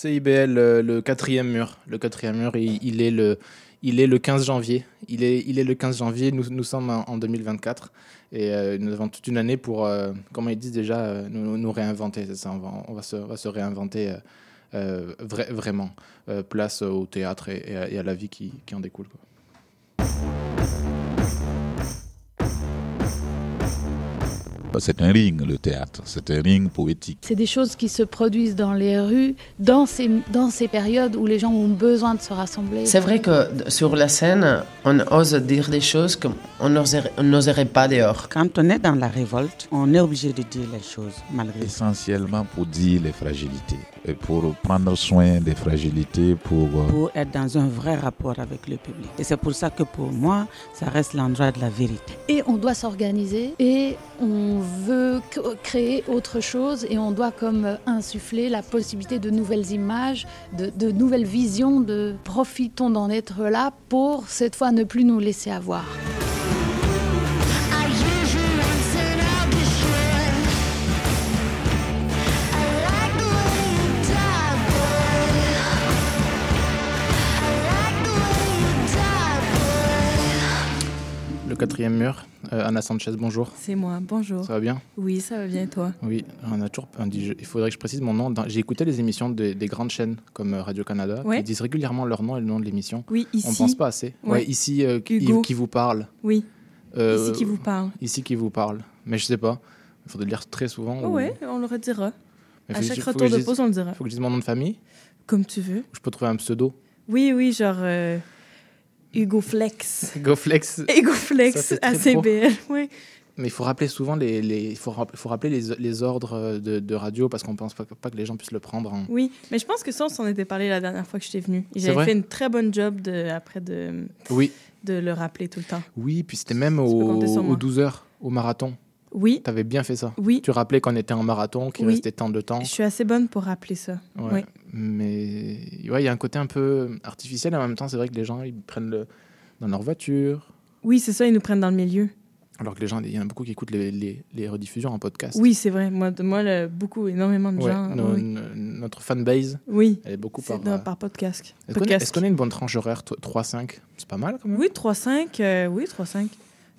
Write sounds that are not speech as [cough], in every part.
CIBL, euh, le quatrième mur. Le quatrième mur, il, il est le, il est le 15 janvier. Il est, il est le 15 janvier. Nous, nous sommes en, en 2024 et euh, nous avons toute une année pour, euh, comment ils disent déjà, nous, nous réinventer. C'est ça. On va, se, va se réinventer vra- vraiment. Place au théâtre et, et à, la vie qui, en découle. C'est un ring, le théâtre. C'est un ring poétique. C'est des choses qui se produisent dans les rues, dans ces, dans ces périodes où les gens ont besoin de se rassembler. C'est vrai que sur la scène, on ose dire des choses qu'on n'oserait on n'oserait pas dehors. Quand on est dans la révolte, on est obligé de dire les choses malgré. Essentiellement pour dire les fragilités. Et pour prendre soin des fragilités, pour... euh, Pour être dans un vrai rapport avec le public. Et c'est pour ça que pour moi, ça reste l'endroit de la vérité. Et on doit s'organiser et on veut créer autre chose et on doit comme euh, insuffler la possibilité de nouvelles images, de, de nouvelles visions, de profitons d'en être là pour cette fois ne plus nous laisser avoir. Le quatrième mur. Euh, Anna Sanchez, bonjour. C'est moi, bonjour. Ça va bien? Oui, ça va bien et toi? Oui, on a toujours. on dit- il faudrait que je précise mon nom. J'ai écouté les émissions des, des grandes chaînes comme euh, Radio-Canada. Ouais. Ils disent régulièrement leur nom et le nom de l'émission. Oui, ici. On pense pas assez. Ouais, Ouais. ici, euh, qui, Hugo. qui vous parle. Oui, Euh, ici qui vous parle. Ici qui vous parle. Mais je sais pas. Il faudrait le lire très souvent. Oh ou- ouais, on le redira. Mais À chaque je- retour de pause, on le dira. Faut que je dise mon nom de famille. Comme tu veux. Je peux trouver un pseudo. Oui, oui, genre euh, Hugo Flex. GoFlex. Hugo Ça, Flex c'est à très pro. CBL. Oui. Mais il faut rappeler souvent les, les faut, faut rappeler les, les ordres de, de radio parce qu'on pense pas, pas que les gens puissent le prendre. en- oui, mais je pense que ça, on s'en était parlé la dernière fois que j'étais C'est J'avais fait une très bonne job de, après de, Oui, de le rappeler tout le temps. oui. Puis c'était même peux au, compter sur moi. aux 12 heures au marathon. Oui, T'avais bien fait ça. oui. Tu rappelais qu'on était en marathon, qu'il Oui. restait tant de temps. Je suis assez bonne pour rappeler ça. Ouais. Oui. Mais ouais, il y a un côté un peu artificiel et en même temps, c'est vrai que les gens ils prennent le dans leur voiture. Oui, c'est ça, ils nous prennent dans le milieu. Alors que les gens, il y en a beaucoup qui écoutent les, les, les rediffusions en podcast. Oui, c'est vrai. Moi, de- moi le- beaucoup, énormément de Ouais, gens. oui. notre fanbase, oui. elle est beaucoup par. euh, par podcast. Est-ce qu'on est- une bonne tranche horaire t- 3-5 C'est pas mal quand même. Oui, 3-5. euh, oui, 3-5.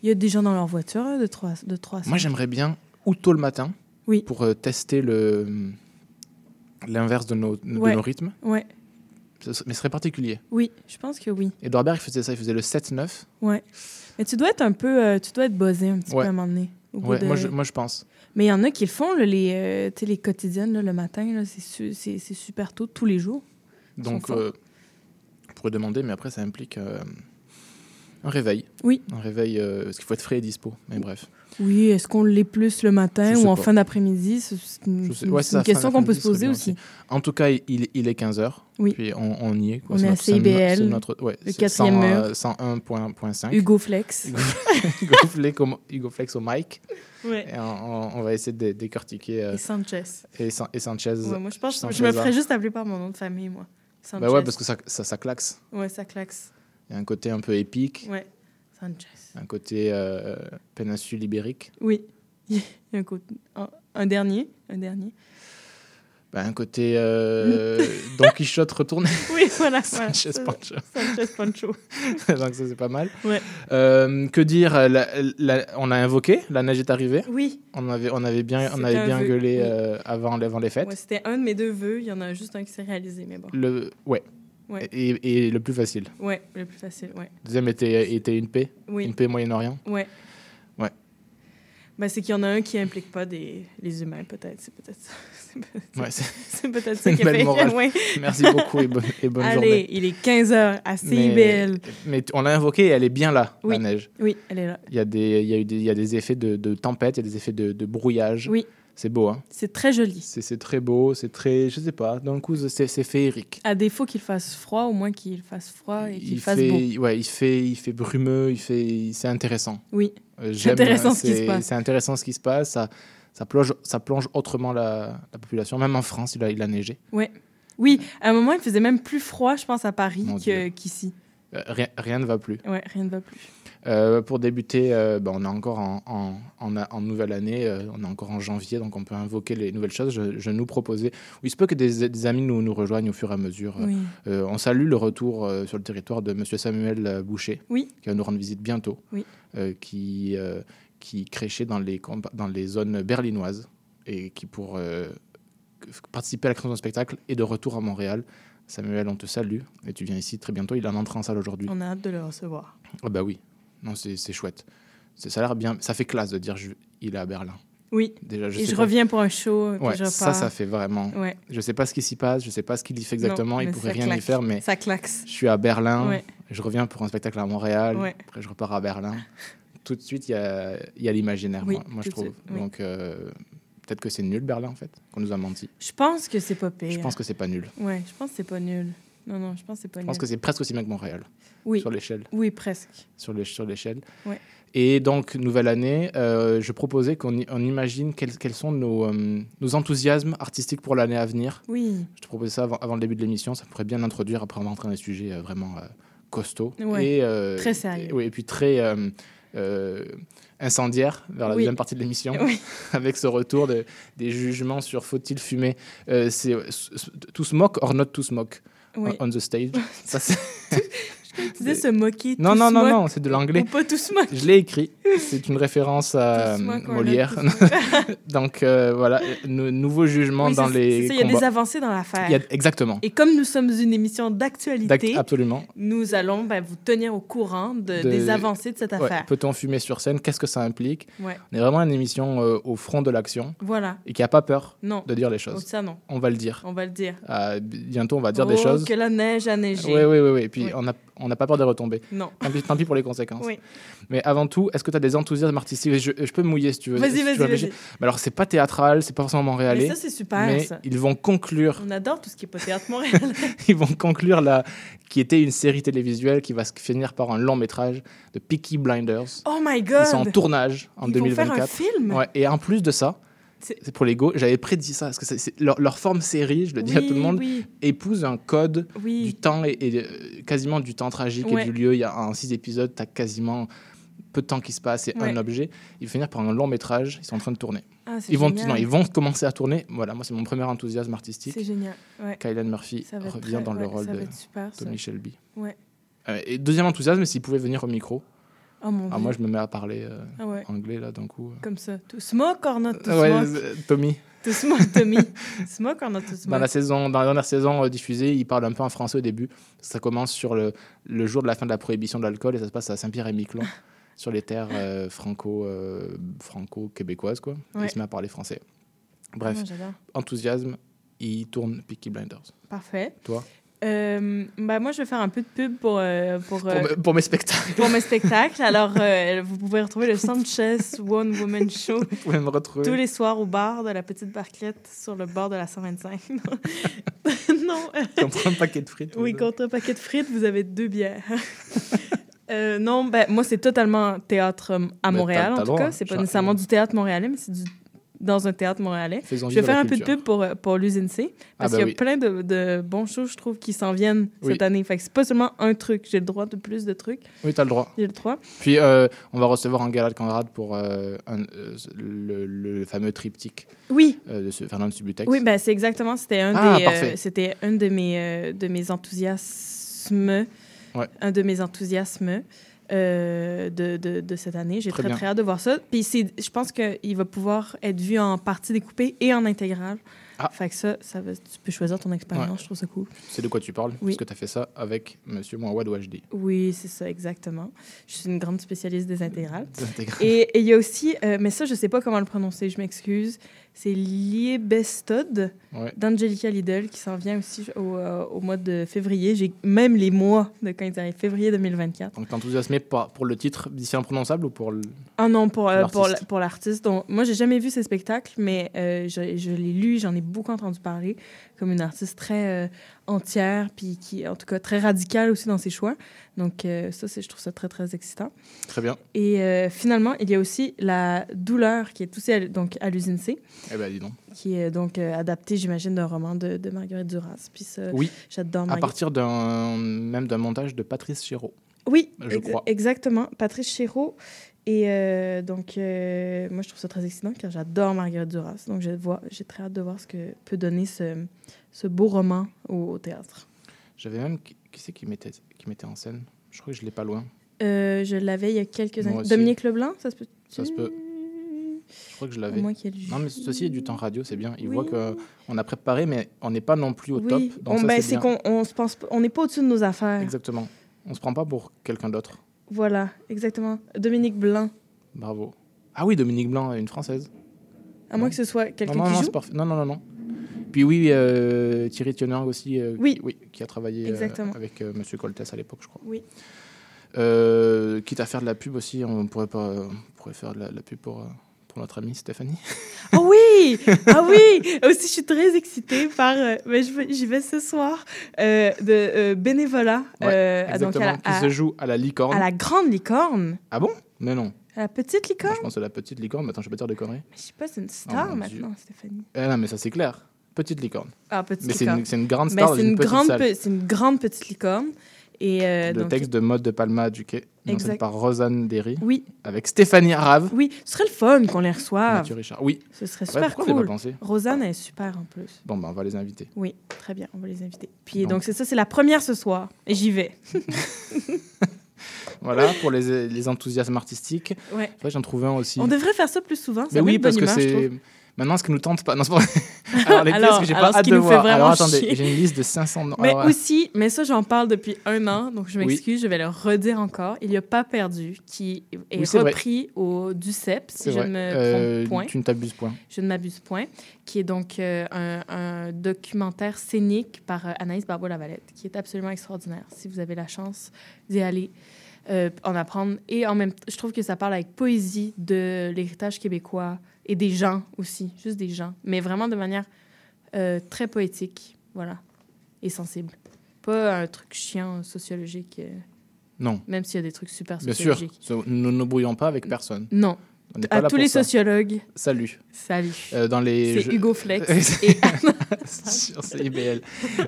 Il y a des gens dans leur voiture hein, de 3 de 3 Moi, j'aimerais bien, ou tôt le matin, Oui. pour euh, tester le l'inverse de nos, de Ouais. nos rythmes. Ouais, Mais ce serait particulier. oui, je pense que oui. Edouard Baird, il faisait ça, il faisait le 7-9. Ouais. Mais tu dois être un peu. euh, tu dois être buzzé un petit Ouais. peu à un moment donné. Ouais, de- moi, je, moi, je pense. Mais il y en a qui le font, là, les, euh, les quotidiennes, là, le matin. C'est su- super tôt, tous les jours. Donc, euh, on pourrait demander, mais après, ça implique euh, un réveil. Oui. Un réveil, euh, parce qu'il faut être frais et dispo. Mais bref. Oui, est-ce qu'on l'est plus le matin ou en pas. fin d'après-midi? C'est une, ouais, question qu'on peut se poser aussi. En tout cas, il, il est 15h. Oui. Puis on, on y est. quoi. On est à CIBL, notre, ouais, le c'est quatrième 100, mur. euh, 101.5. [laughs] Hugo Flex. Hugo Flex au, Hugo Flex au mic. Ouais. Et on, va essayer de dé- décortiquer. euh, Et Sanchez. et, San- et Sanchez. Ouais, moi, je pense que Sanchez je me ferais juste appeler par mon nom de famille, moi. Sanchez. Bah ouais, parce que ça, ça, ça claxe. Ouais, ça claxe. Il y a un côté un peu épique, Ouais. Sanchez. un côté euh, péninsule ibérique, Oui. [laughs] Il y a un, côté- un, un dernier. Un dernier. bah, un côté euh, [laughs] Don Quichotte retourné. [laughs] Oui, voilà. voilà. Sanchez Pancho. Sanchez Pancho. Donc ça, c'est pas mal. Ouais. Euh, que dire la- la- On a invoqué, la neige est arrivée. Oui. On avait, on avait bien, on avait bien vœu, gueulé euh, avant, avant les fêtes. Ouais, C'était un de mes deux vœux. Il y en a juste un qui s'est réalisé, mais bon. Le, ouais. Ouais. Et, et le plus facile. Ouais, le plus facile, ouais. Deuxième était, était une paix. Oui. Une paix Moyen-Orient. Ouais. Ouais. Ben, c'est qu'il y en a un qui implique pas des, les humains, peut-être. C'est peut-être ça. [laughs] C'est peut-être Ouais, [laughs] ça qui fait. Ouais. Merci beaucoup et bonne, et bonne Allez, journée. il est 15h à Mais, CIBL. mais on l'a invoquée et elle est bien là, Oui. la neige. Oui, elle est là. Il y a des, il y a eu des, il y a des effets de, de tempête, il y a des effets de, de brouillage. Oui. C'est beau, hein C'est très joli. C'est très beau, c'est très, je sais pas, d'un coup, c'est féerique. À défaut qu'il fasse froid, au moins qu'il fasse froid et qu'il Il fasse fait, beau. ouais, il fait, il fait brumeux, il fait, c'est intéressant. Oui, Euh, C'est intéressant ce qui se passe. C'est intéressant ce qui se passe. Ça, ça plonge, ça plonge autrement la, la population. Même en France, il a, il a neigé. oui. À un moment, il faisait même plus froid, je pense, à Paris qu'ici. Euh, rien, rien ne va plus. Ouais, rien ne va plus. Euh, pour débuter, euh, ben, on est encore en, en, en, en nouvelle année, euh, on est encore en janvier, donc on peut invoquer les nouvelles choses. Je, je nous proposais, ou il se peut que des, des amis nous, nous rejoignent au fur et à mesure. Oui. On salue le retour sur le territoire de Monsieur Samuel Boucher, Oui. qui va nous rendre visite bientôt, Oui. qui, qui crêchait dans les, compa- dans les zones berlinoises et qui, pour participer à la création d'un spectacle, est de retour à Montréal. Samuel, on te salue et tu viens ici très bientôt. Il est en entrée en salle aujourd'hui. On a hâte de le recevoir. Ah bah oui, non, c'est chouette. Ça a l'air bien, ça fait classe de dire je- il est à Berlin. Oui. Déjà, je et je pas- reviens pour un show, Ouais, je ça, ça fait vraiment. Ouais. Je sais pas ce qui s'y passe, je sais pas ce qu'il y fait exactement. Non, il pourrait rien y claque. faire, mais Ça claxe. je suis à Berlin. Ouais. Je reviens pour un spectacle à Montréal. Après, je repars à Berlin. Tout de suite, il y a, il y a l'imaginaire, Oui, moi, moi, je trouve. oui. Donc, euh, peut-être que c'est nul, Berlin, en fait, qu'on nous a menti. Je pense que c'est pas pire. Je pense que c'est pas nul. Ouais, je pense que c'est pas nul. Non, non, je pense que c'est pas Je pense que c'est presque aussi bien que Montréal, Oui, sur l'échelle. oui, presque. sur l'échelle. Ouais. Et donc, nouvelle année, euh, je proposais qu'on imagine quels, quels sont nos, euh, nos enthousiasmes artistiques pour l'année à venir. Oui, Je te proposais ça avant, avant le début de l'émission, ça pourrait bien introduire, après on va entrer dans des sujets euh, vraiment euh, costauds. Ouais, et, très sérieux. Et, oui, et puis très incendiaires vers la Oui. deuxième partie de l'émission, Oui. [laughs] avec ce retour de, des jugements sur faut-il fumer. Euh, c'est euh, s- s- to smoke or not to smoke oui. on the stage. [laughs] Ça, [laughs] Tu disais se moquer. non, non, non, non, c'est de l'anglais. Pas tout smoke. Je l'ai écrit. [laughs] C'est une référence à Molière. [laughs] Donc euh, voilà, nou- nouveau jugement dans les Il y a des avancées dans l'affaire. A- Exactement. Et comme nous sommes une émission D'ac- d'actualité, Absolument. nous allons ben, vous tenir au courant de- De- des avancées de cette affaire. Peut-on fumer sur scène? Qu'est-ce que ça implique? On est vraiment une émission euh, au front de l'action Voilà. et qui n'a pas peur Non. de dire les Oh, choses. ça, non. On va le dire. On va le dire. Euh, bientôt, on va dire des Oh, choses. que la neige a neigé. Oui, oui, oui. Et puis, on n'a on n'a pas peur de retomber. Non. Tant pis, tant pis pour les conséquences. Oui. Mais avant tout, est-ce que tu as des enthousiasmes artistiques? Je, je peux me mouiller si tu veux. Vas-y, vas-y. Mais alors, c'est pas théâtral, c'est pas forcément Mais montréalais. ça, c'est super, mais ça. ils vont conclure On adore tout ce qui est pas théâtre Montréal. [laughs] ils vont conclure la qui était une série télévisuelle qui va se finir par un long métrage de Peaky Blinders. oh my Ils God! sont en tournage en Ils vont faire un 2024. film? Ouais, et en plus de ça, C'est- pour les go, j'avais prédit ça parce que leur, leur forme série, je le dis à tout le monde, Oui, épouse un code du temps et, et, euh, quasiment du temps tragique Ouais. et du lieu. Il y a en six épisodes, tu as quasiment peu de temps qui se passe et Ouais. un objet. Ils vont finir par un long métrage. Ils sont en train de tourner. Ah, Ils vont, non, ils vont commencer à tourner. Voilà, moi c'est mon premier enthousiasme artistique. C'est génial. Ouais. Kylian Murphy revient très- dans le rôle de super, ça. Tommy Shelby. Ouais. Euh, et deuxième enthousiasme, s'il pouvait venir au micro. Oh mon Ah, Dieu. moi, je me mets à parler euh, Ah ouais. anglais là d'un coup. Comme ça. To smoke or not to Ouais, smoke? euh, Tommy. To smoke, Tommy. [laughs] smoke or not to Dans smoke? la saison, dans la dernière saison euh, diffusée, il parle un peu en français au début. Ça commence sur le, le jour de la fin de la prohibition de l'alcool et ça se passe à Saint-Pierre-et-Miquelon, [laughs] sur les terres euh, franco, euh, franco-québécoises quoi. Ouais. Il se met à parler français. Bref, Ah, j'adore. enthousiasme, il tourne Peaky Blinders. Parfait. Toi? Euh, bah, moi, je vais faire un peu de pub pour, euh, pour, pour, euh, me- pour mes spectacles, pour mes spectacles. [laughs] Alors, euh, vous pouvez retrouver le Sanchez One Woman Show vous pouvez me retrouver. tous les soirs au bar de la Petite Barquette sur le bord de la 125. [laughs] non. Contre un paquet de frites. Oui, contre un paquet de frites, vous avez deux bières. [laughs] Non, ben, moi, c'est totalement théâtre à Ben, Montréal, en tout cas. C'est pas nécessairement du théâtre montréalais, mais c'est du... dans un théâtre montréalais. Faisons Je vais faire un peu de pub pour, euh, pour l'usine C, parce Ah, bah qu'il y a oui. plein de, de bons shows, je trouve, qui s'en viennent Oui. cette année. Fait que c'est pas seulement un truc. J'ai le droit de plus de trucs. Oui, tu as le droit. J'ai le droit. Puis, euh, on va recevoir un gala de Conrad pour euh, un- euh, le, le fameux triptyque Oui, de ce Fernand Subutex. oui, ben, c'est exactement. C'était un, Ah, des, c'était un de mes, de mes enthousiasmes. Ouais. Un de mes enthousiasmes. Euh, de, de, de cette année. J'ai Très très, très hâte de voir ça. Puis je pense qu'il va pouvoir être vu en partie découpée et en intégrale. Ah. Fait que ça, ça va, tu peux choisir ton expérience. Ouais. Je trouve ça cool. C'est de quoi tu parles? Oui. Parce que tu as fait ça avec Monsieur Mouawad Ouajdi. Oui, c'est ça, exactement. Je suis une grande spécialiste des intégrales. Des intégrales. Et et il y a aussi, euh, mais ça, je sais pas comment le prononcer, je m'excuse. C'est Liebestod Ouais. d'Angelica Lidl qui s'en vient aussi au, euh, au mois de février. J'ai même les mois de quand ils arrivent, février 2024. Donc, t'es enthousiasmé pour le titre d'ici imprononçable ou pour le... Ah non, pour, euh, pour, L'artiste? la- pour l'artiste. Donc, moi, j'ai jamais vu ces spectacles, mais euh, je, je l'ai lu, j'en ai beaucoup entendu parler, comme une artiste très euh, entière, puis qui, en tout cas, très radicale aussi dans ses choix. Donc, euh, ça, je trouve ça très, très excitant. Très bien. Et euh, finalement, il y a aussi La douleur, qui est aussi à, donc, à l'usine C, Eh ben, dis donc. qui est donc euh, adapté, j'imagine, d'un roman de, de Marguerite Duras. Puis ça, Oui, j'adore à Marguerite. partir d'un même d'un montage de Patrice Chéreau. Oui, Je ex- crois. exactement. Patrice Chéreau. Et euh, donc, euh, moi, je trouve ça très excitant car j'adore Marguerite Duras. Donc, je vois, j'ai très hâte de voir ce que peut donner ce, ce beau roman au, au théâtre. J'avais même... Qui qui c'est qui mettait, qui mettait en scène? Je crois que je l'ai pas loin. Euh, je l'avais il y a quelques années. Dominique Leblanc, ça se peut Ça se peut. Je crois que je l'avais. Non, mais ceci est du temps radio, c'est bien. Il Oui. voit qu'on a préparé, mais on n'est pas non plus au oui, top. Donc on- ça, ben, c'est qu'on on se pense, pas- on n'est pas au-dessus de nos affaires. Exactement. On se prend pas pour quelqu'un d'autre. Voilà, exactement. Dominique Blanc. Bravo. Ah oui, Dominique Blanc, une française. À moins que ce soit quelqu'un qui non, joue. parfait. Non, non, non, non. Puis oui, euh, Thierry Thionang aussi, euh, Oui. qui, qui a travaillé euh, Exactement. avec euh, Monsieur Coltès à l'époque, je crois. Oui. Euh, quitte à faire de la pub aussi, on pourrait, pas, on pourrait faire de la, pub pour, euh, pour notre amie Stéphanie. Oh [laughs] oui! Ah oui! Aussi, je suis très excitée par. euh, mais j'y vais ce soir. euh, de euh, bénévolat. Ouais, euh, donc Exactement, à la, qui se joue à la licorne. à la grande licorne. Ah bon? Mais non. À la petite Moi, licorne? je pense à la petite licorne, mais attends, je vais pas dire des conneries. Mais je sais pas, c'est une star Oh Dieu. maintenant, Stéphanie. Eh non, mais ça c'est clair. Petite licorne. Ah, petite Mais c'est licorne. une, c'est une grande Mais star c'est une, grande, pe- c'est une grande petite licorne. Et euh, Le donc, texte de Mode de Palma du Quai, Exact. par Rosanne Derry, Oui, avec Stéphanie Arave, oui, ce serait le fun qu'on les reçoive. Mathieu Richard. Oui, Ce serait super cool. pas pensé Rosanne est super en plus. Bon, ben on va les inviter. Oui, très bien, on va les inviter. Puis Donc- c'est ça, c'est la première ce soir. Et j'y vais. [laughs] Voilà, pour les, les enthousiasmes artistiques. Ouais. J'en trouvais un aussi. On devrait faire ça plus souvent. Ça Mais met oui, parce bonne que c'est. Maintenant, ce qui nous tente pas. Non, c'est pas vrai. [laughs] Alors, les Alors- pièces que j'ai pas hâte de voir. vraiment Alors, attendez, j'ai une liste de 500 noms. Mais Alors, aussi, mais ça, j'en parle depuis un an, donc je Oui. m'excuse, je vais le redire encore. Il n'y a pas perdu, qui est Oui, vrai. repris au DUCEP, si je vrai. ne me Euh, trompe point. Tu ne t'abuses point. Je ne m'abuse point, qui est donc euh, un, un documentaire scénique par euh, Anaïs Barbeau-Lavalette, qui est absolument extraordinaire. Si vous avez la chance d'y aller, euh, en apprendre. Et en même temps, je trouve que ça parle avec poésie de l'héritage québécois et des gens aussi, juste des gens, mais vraiment de manière euh, très poétique, voilà, et sensible. Pas un truc chiant sociologique, euh, Non, même s'il y a des trucs super bien sûr. sociologiques. So- Nous ne brouillons pas avec personne. Non, On pas à là tous pour les ça. sociologues, Salut. salut. Euh, dans les C'est jeux- Hugo Flex et [laughs] sur CIBL.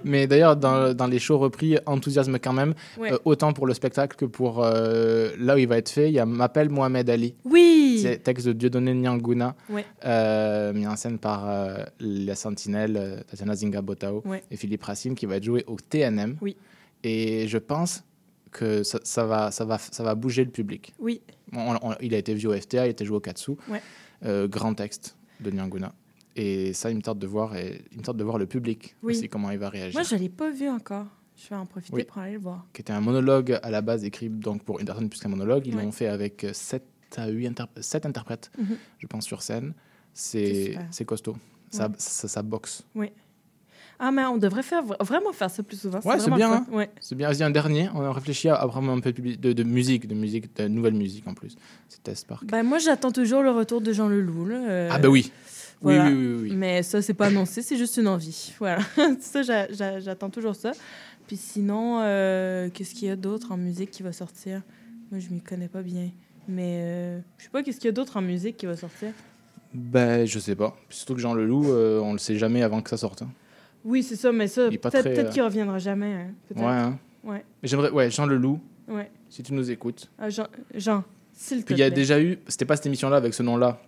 Mais d'ailleurs, dans, dans les shows repris, enthousiasme quand même, Ouais. euh, autant pour le spectacle que pour euh, là où il va être fait. Il y a M'appelle Mohamed Ali, Oui, c'est texte de Dieudonné Nyanguna, Ouais. euh, mis en scène par euh, la Sentinelle, euh, Tatiana Zinga Botao Ouais. et Philippe Racine, qui va être joué au TNM. Oui. Et je pense que ça, ça va, ça, va, ça va bouger le public. oui, On- on- il a été vu au FTA, il a été joué au Katsu. Ouais. Euh, grand texte de Nyanguna. Et ça, il me tente de voir, et, il me de voir le public Oui. aussi, comment il va réagir. moi je l'ai pas vu encore. Je vais en profiter Oui. pour aller le voir. Qui était un monologue à la base écrit donc pour une personne plus qu'un monologue. Ils Ouais. l'ont fait avec 7 à 8 sept interprètes, Mhm. je pense, sur scène. C'est costaud. Ça, ça, ça boxe. Ah, mais on devrait faire, vraiment faire ça plus souvent. Ouais, c'est bien, fun. Ouais. C'est bien. Vas-y, un dernier. On a réfléchi à, à vraiment un peu de, musique, de musique, de nouvelle musique en plus. C'est Test Park. Ben, moi, j'attends toujours le retour de Jean Leloup. Euh, ah, bah oui. voilà. Oui, oui, oui, oui. Mais ça, c'est pas annoncé, c'est juste une envie. [laughs] Voilà. ça, j'a- j'a- j'attends toujours ça. Puis sinon, euh, qu'est-ce qu'il y a d'autre en musique qui va sortir? Moi, je m'y connais pas bien. Mais euh, je sais pas, qu'est-ce qu'il y a d'autre en musique qui va sortir? Ben, je sais pas. Surtout que Jean Leloup, euh, on le sait jamais avant que ça sorte. hein. Oui, c'est ça, mais ça, peut-être peut-être euh, qu'il reviendra jamais. hein, peut-être. Ouais. hein. Ouais. J'aimerais, ouais, Jean Leloup, Ouais. si tu nous écoutes. Ah, Jean, Jean s'il te Puis il y a plaît. déjà eu, c'était pas cette émission-là avec ce nom-là,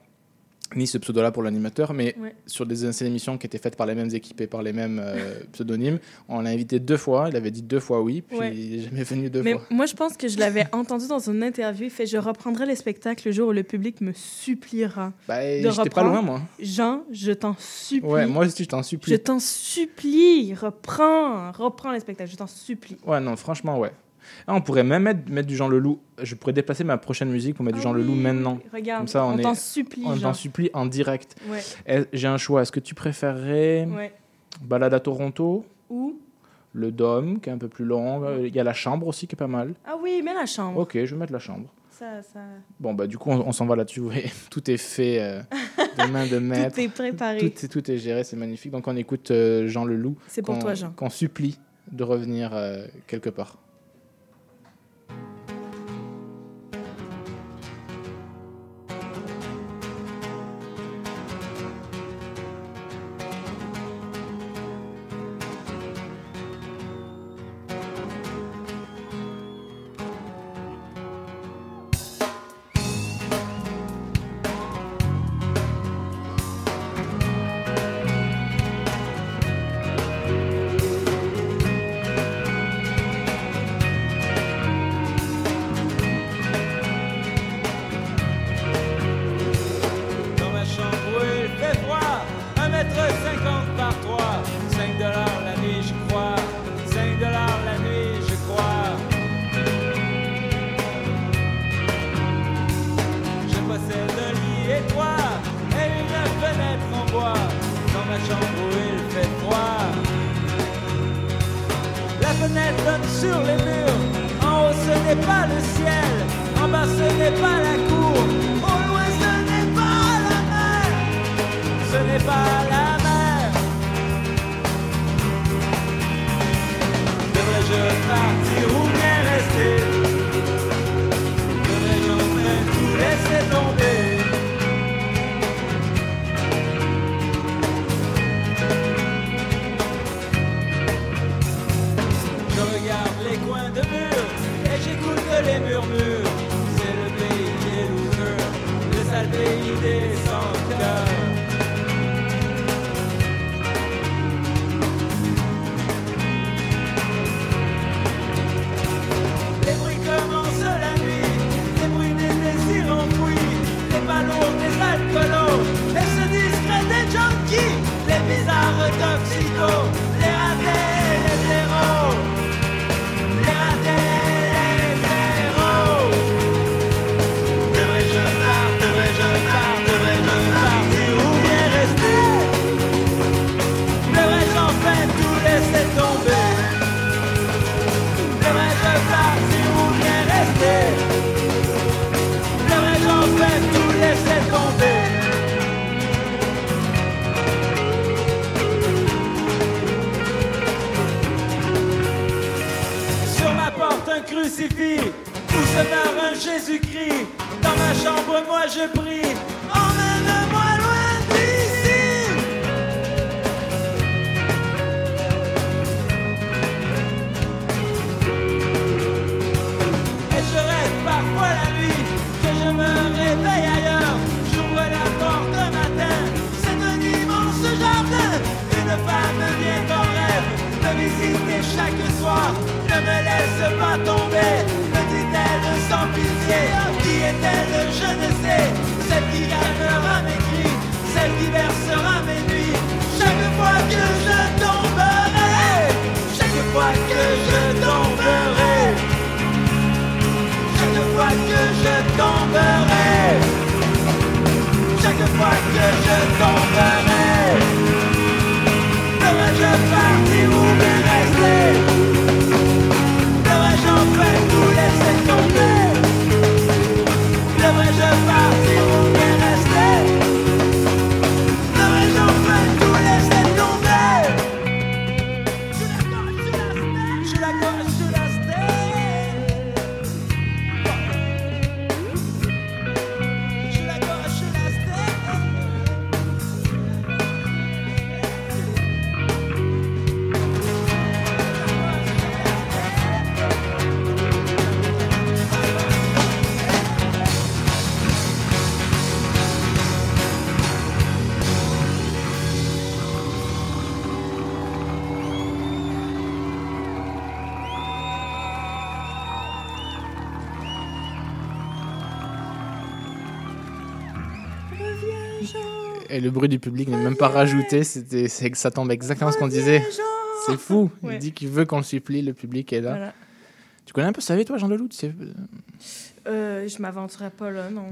ni ce pseudo-là pour l'animateur, mais Ouais. sur des anciennes émissions qui étaient faites par les mêmes équipes et par les mêmes euh, [laughs] pseudonymes, on l'a invité deux fois, il avait dit deux fois oui, puis Ouais. il n'est jamais venu deux Mais fois. moi, je pense que je l'avais [laughs] entendu dans une interview. Il fait Je reprendrai les spectacles le jour où le public me suppliera. Bah, de j'étais pas reprendre. loin, moi. Jean, je t'en supplie. Ouais, moi aussi, je t'en supplie. Je t'en supplie, reprends, reprends les spectacles, je t'en supplie. Ouais, non, franchement, ouais. Ah, on pourrait même mettre, du Jean Leloup. Je pourrais déplacer ma prochaine musique pour mettre du ah Jean Leloup maintenant. Regarde, Comme ça, on, on t'en supplie. On t'en supplie en direct. Ouais. Eh, j'ai un choix. Est-ce que tu préférerais ouais. Balade à Toronto Ou Le Dôme, qui est un peu plus long. Euh, il y a la chambre aussi, qui est pas mal. Ah oui, mets la chambre. Ok, je vais mettre la chambre. Ça, ça... Bon, bah, du coup, on, s'en va là-dessus. [laughs] tout est fait euh, de main de [laughs] maître. tout est préparé. Tout est, tout géré, c'est magnifique. Donc, on écoute euh, Jean Leloup. C'est pour toi, Jean. Qu'on supplie de revenir euh, quelque part. le bruit du public n'est même pas rajouté. C'était, c'est, ça tombe exactement ce qu'on disait. C'est fou. Il dit qu'il veut qu'on le supplie, le public est là. Tu connais un peu sa vie, toi, Jean Leloup euh, Je m'aventurerai pas là, non.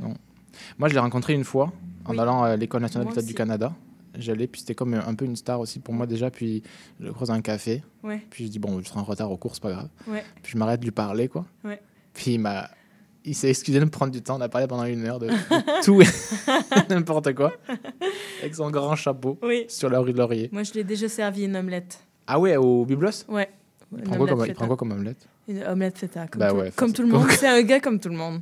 Moi, je l'ai rencontré une fois en allant à l'École nationale du Canada. J'allais, puis c'était comme un peu une star aussi pour moi déjà. Puis je le croise un café. Puis je dis, bon, je serai en retard aux courses, pas grave. Puis je m'arrête de lui parler, quoi. Puis il m'a il s'est excusé de me prendre du temps. On a parlé pendant une heure de, de [laughs] tout et [laughs] n'importe quoi. Avec son grand chapeau Oui. sur la rue de Laurier. Moi, je l'ai déjà servi une omelette. Ah ouais, au Biblos? Ouais. il prend, quoi comme, il feta. prend quoi comme omelette? Une omelette feta, comme, Bah tout, ouais, comme facile. tout le monde. C'est un gars comme tout le monde.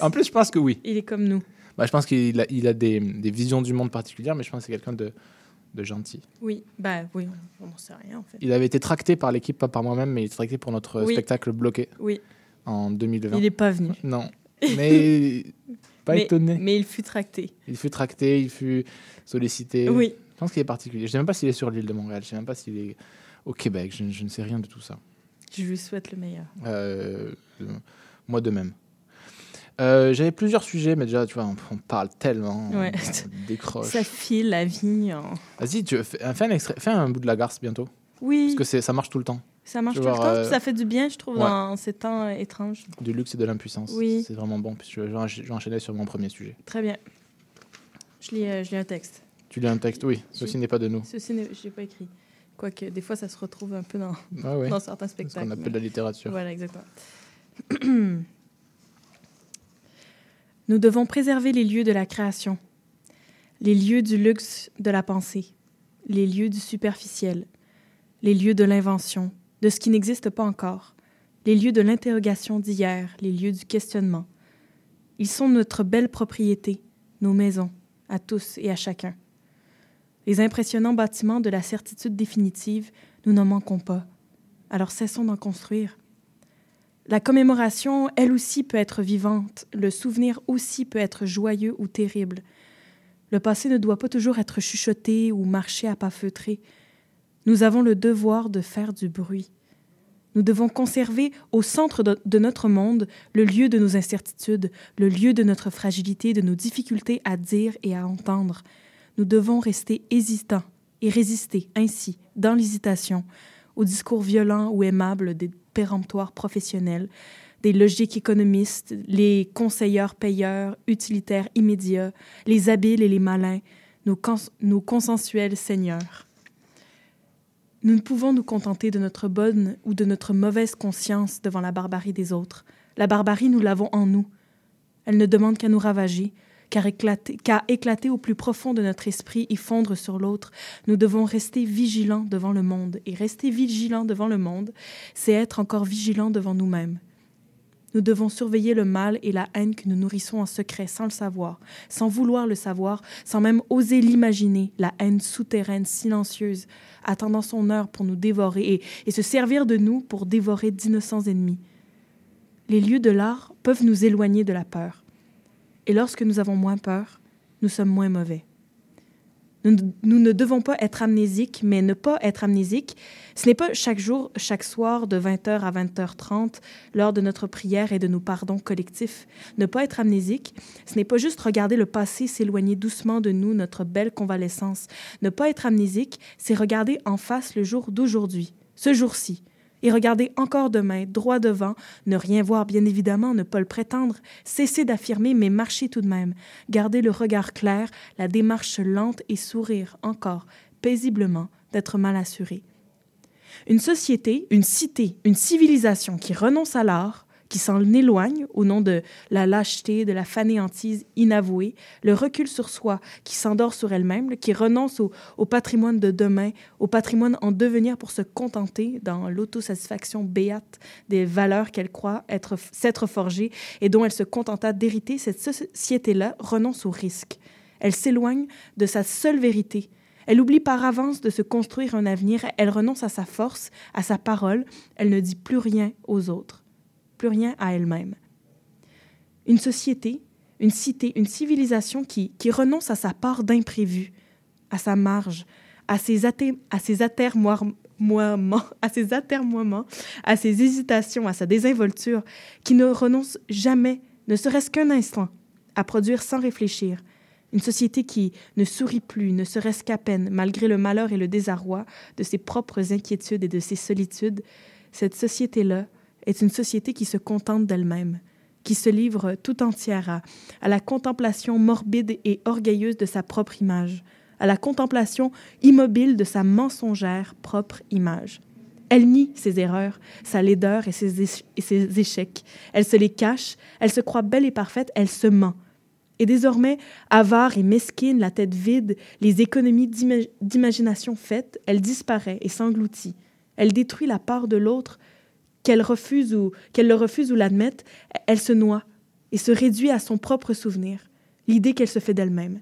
En plus, je pense que oui. Il est comme nous. Bah, je pense qu'il a, il a des, des visions du monde particulières, mais je pense que c'est quelqu'un de, de gentil. Oui, bah oui, on n'en sait rien en fait. Il avait été tracté par l'équipe, pas par moi-même, mais il était tracté pour notre Oui. spectacle bloqué Oui, en 2020. il n'est pas venu. Non, [laughs] mais pas mais, étonné. Mais il fut tracté. Il fut tracté, il fut sollicité. Oui, Je pense qu'il est particulier. Je ne sais même pas s'il est sur l'île de Montréal. Je ne sais même pas s'il est au Québec. Je, je ne sais rien de tout ça. je lui souhaite le meilleur. Euh, moi de même. Euh, J'avais plusieurs sujets, mais déjà, tu vois, on, on parle tellement. Ouais. On [laughs] décroche. Ça file la vie. Vas-y, tu fais, fais un extrait, fais un bout de la garce bientôt. Oui, Parce que ça marche tout le temps. Ça marche tout le temps. euh, Ça fait du bien, je trouve, ouais. dans ces temps euh, étranges. Du luxe et de l'impuissance. Oui. C'est vraiment bon. Puis je, je enchaîner sur mon premier sujet. Très bien. Je lis, euh, je lis un texte. Tu lis un texte? Oui, ceci n'est pas de nous. Ceci, n'est- je pas écrit. Quoique, des fois, ça se retrouve un peu dans, Ah ouais. dans certains C'est ce spectacles. qu'on appelle la littérature. Voilà, exactement. [clears throat] Nous devons préserver les lieux de la création, les lieux du luxe de la pensée, les lieux du superficiel, les lieux de l'invention, de ce qui n'existe pas encore, les lieux de l'interrogation d'hier, les lieux du questionnement. Ils sont notre belle propriété, nos maisons, à tous et à chacun. Les impressionnants bâtiments de la certitude définitive, nous n'en manquons pas. Alors cessons d'en construire. La commémoration, elle aussi, peut être vivante. Le souvenir aussi peut être joyeux ou terrible. Le passé ne doit pas toujours être chuchoté ou marcher à pas feutrés. Nous avons le devoir de faire du bruit. Nous devons conserver au centre de, notre monde le lieu de nos incertitudes, le lieu de notre fragilité, de nos difficultés à dire et à entendre. Nous devons rester hésitants et résister ainsi, dans l'hésitation, aux discours violents ou aimables des péremptoires professionnels, des logiques économistes, les conseilleurs payeurs, utilitaires immédiats, les habiles et les malins, nos, nos consensuels seigneurs. Nous ne pouvons nous contenter de notre bonne ou de notre mauvaise conscience devant la barbarie des autres. La barbarie, nous l'avons en nous. Elle ne demande qu'à nous ravager, qu'à éclater, qu'à éclater au plus profond de notre esprit et fondre sur l'autre. Nous devons rester vigilants devant le monde. Et rester vigilants devant le monde, c'est être encore vigilants devant nous-mêmes. Nous devons surveiller le mal et la haine que nous nourrissons en secret sans le savoir, sans vouloir le savoir, sans même oser l'imaginer, la haine souterraine, silencieuse, attendant son heure pour nous dévorer et, et se servir de nous pour dévorer d'innocents ennemis. Les lieux de l'art peuvent nous éloigner de la peur. Et lorsque nous avons moins peur, nous sommes moins mauvais. Nous, ne devons pas être amnésiques, mais ne pas être amnésiques, ce n'est pas chaque jour, chaque soir de 20h à 20h30, lors de notre prière et de nos pardons collectifs. Ne pas être amnésique, ce n'est pas juste regarder le passé s'éloigner doucement de nous, notre belle convalescence. Ne pas être amnésique, c'est regarder en face le jour d'aujourd'hui, ce jour-ci, et regarder encore demain, droit devant, ne rien voir bien évidemment, ne pas le prétendre, cesser d'affirmer, mais marcher tout de même, garder le regard clair, la démarche lente et sourire encore, paisiblement, d'être mal assuré. Une société, une cité, une civilisation qui renonce à l'art, qui s'en éloigne au nom de la lâcheté, de la fainéantise inavouée, le recul sur soi, qui s'endort sur elle-même, qui renonce au, au patrimoine de demain, au patrimoine en devenir pour se contenter, dans l'autosatisfaction béate des valeurs qu'elle croit être, s'être forgées et dont elle se contenta d'hériter, cette société-là renonce au risque. Elle s'éloigne de sa seule vérité, elle oublie par avance de se construire un avenir, elle renonce à sa force, à sa parole, elle ne dit plus rien aux autres, plus rien à elle-même. Une société, une cité, une civilisation qui, qui renonce à sa part d'imprévu, à sa marge, à ses, [laughs] à ses atermoiements, à ses hésitations, à sa désinvolture, qui ne renonce jamais, ne serait-ce qu'un instant, à produire sans réfléchir, une société qui ne sourit plus, ne serait-ce qu'à peine, malgré le malheur et le désarroi de ses propres inquiétudes et de ses solitudes, cette société-là est une société qui se contente d'elle-même, qui se livre tout entière à, la contemplation morbide et orgueilleuse de sa propre image, à la contemplation immobile de sa mensongère propre image. Elle nie ses erreurs, sa laideur et ses, échecs. Elle se les cache, elle se croit belle et parfaite, elle se ment. Et désormais, avare et mesquine, la tête vide, les économies d'ima- d'imagination faites, elle disparaît et s'engloutit. Elle détruit la part de l'autre, qu'elle refuse ou qu'elle le refuse ou l'admette, elle se noie et se réduit à son propre souvenir, l'idée qu'elle se fait d'elle-même.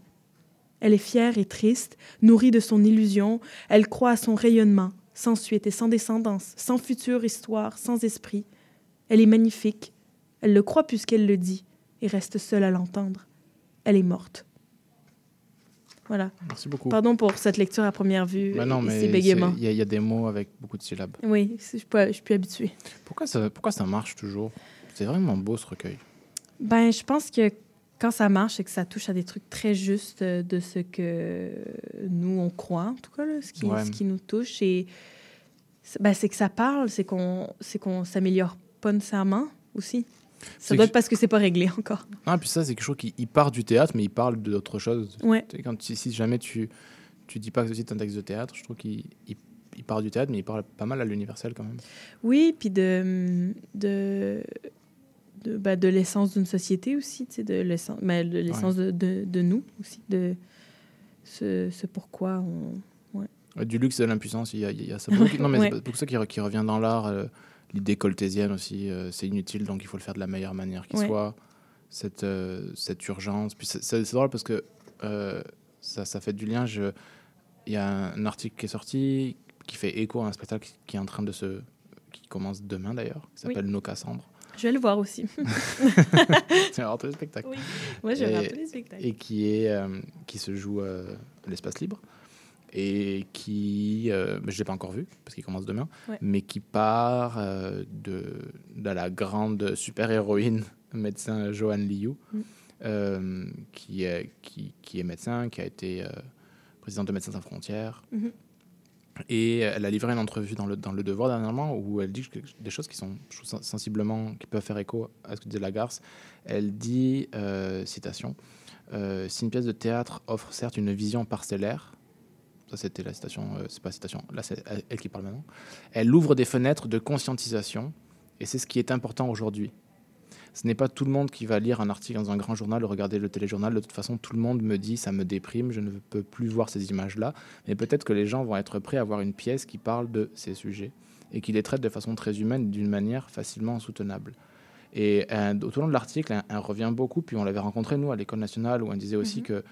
Elle est fière et triste, nourrie de son illusion, elle croit à son rayonnement, sans suite et sans descendance, sans future histoire, sans esprit. Elle est magnifique, elle le croit puisqu'elle le dit, et reste seule à l'entendre. Elle est morte. Voilà. Merci beaucoup. Pardon pour cette lecture à première vue Bah non, mais il y, a- il y a des mots avec beaucoup de syllabes. Oui, je suis pas- je suis plus habituée. Pourquoi ça, pourquoi ça marche toujours? C'est vraiment beau ce recueil. Ben, je pense que quand ça marche, c'est que ça touche à des trucs très justes euh, de ce que nous, on croit, en tout cas, là, ce, qui, Ouais. ce qui nous touche. Et c'est- ben, c'est que ça parle, c'est qu'on c'est qu'on s'améliore pas nécessairement aussi. Ça doit être parce que c'est pas réglé encore. Ah, puis ça, c'est quelque chose qui il part du théâtre, mais il parle d'autre chose. Ouais. Quand, si, si jamais tu, tu dis pas que c'est un texte de théâtre, je trouve qu'il il, part du théâtre, mais il parle pas mal à l'universel quand même. Oui, puis de, de, de, ben, de l'essence d'une société aussi, de l'essence ben, de, l'essence de, de, de nous aussi, de ce, ce pourquoi on... Du luxe et de l'impuissance, il y y a ça. Beaucoup, [laughs] non, mais Ouais. c'est beaucoup ça qui revient dans l'art. euh, L'idée coltésienne aussi, euh, c'est inutile, donc il faut le faire de la meilleure manière qui Ouais. soit. Cette, euh, cette urgence. Puis c'est- drôle parce que euh, ça, ça fait du lien. Je- Il y a un article qui est sorti qui fait écho à un spectacle qui est en train de se. qui commence demain d'ailleurs, qui Oui. s'appelle Nos Cassandres. Je vais le voir aussi. c'est un le spectacle. Oui. Moi, je vais voir tous les spectacles. et qui est qui se joue à l'espace libre et qui euh, je l'ai pas encore vu parce qu'il commence demain Ouais. mais qui part euh, de de la grande super héroïne [laughs] médecin Joanne Liu Mm. euh, qui est qui, qui est médecin qui a été présidente de Médecins sans frontières Mhm. et elle a livré une entrevue dans le, dans le Devoir dernièrement où elle dit des choses qui sont sensiblement, qui peuvent faire écho à ce que disait Lagarce. Elle dit, citation, Si une pièce de théâtre offre certes une vision parcellaire, ça c'était la citation, euh, c'est pas la citation, là c'est elle, elle qui parle maintenant, elle ouvre des fenêtres de conscientisation et c'est ce qui est important aujourd'hui. Ce n'est pas tout le monde qui va lire un article dans un grand journal ou regarder le téléjournal. De toute façon, tout le monde me dit ça me déprime, je ne peux plus voir ces images-là. Mais peut-être que les gens vont être prêts à voir une pièce qui parle de ces sujets et qui les traite de façon très humaine, d'une manière facilement soutenable. Et euh, tout au long de l'article, elle, elle revient beaucoup. Puis on l'avait rencontré, nous, à l'École nationale, où elle disait aussi Mhm. que,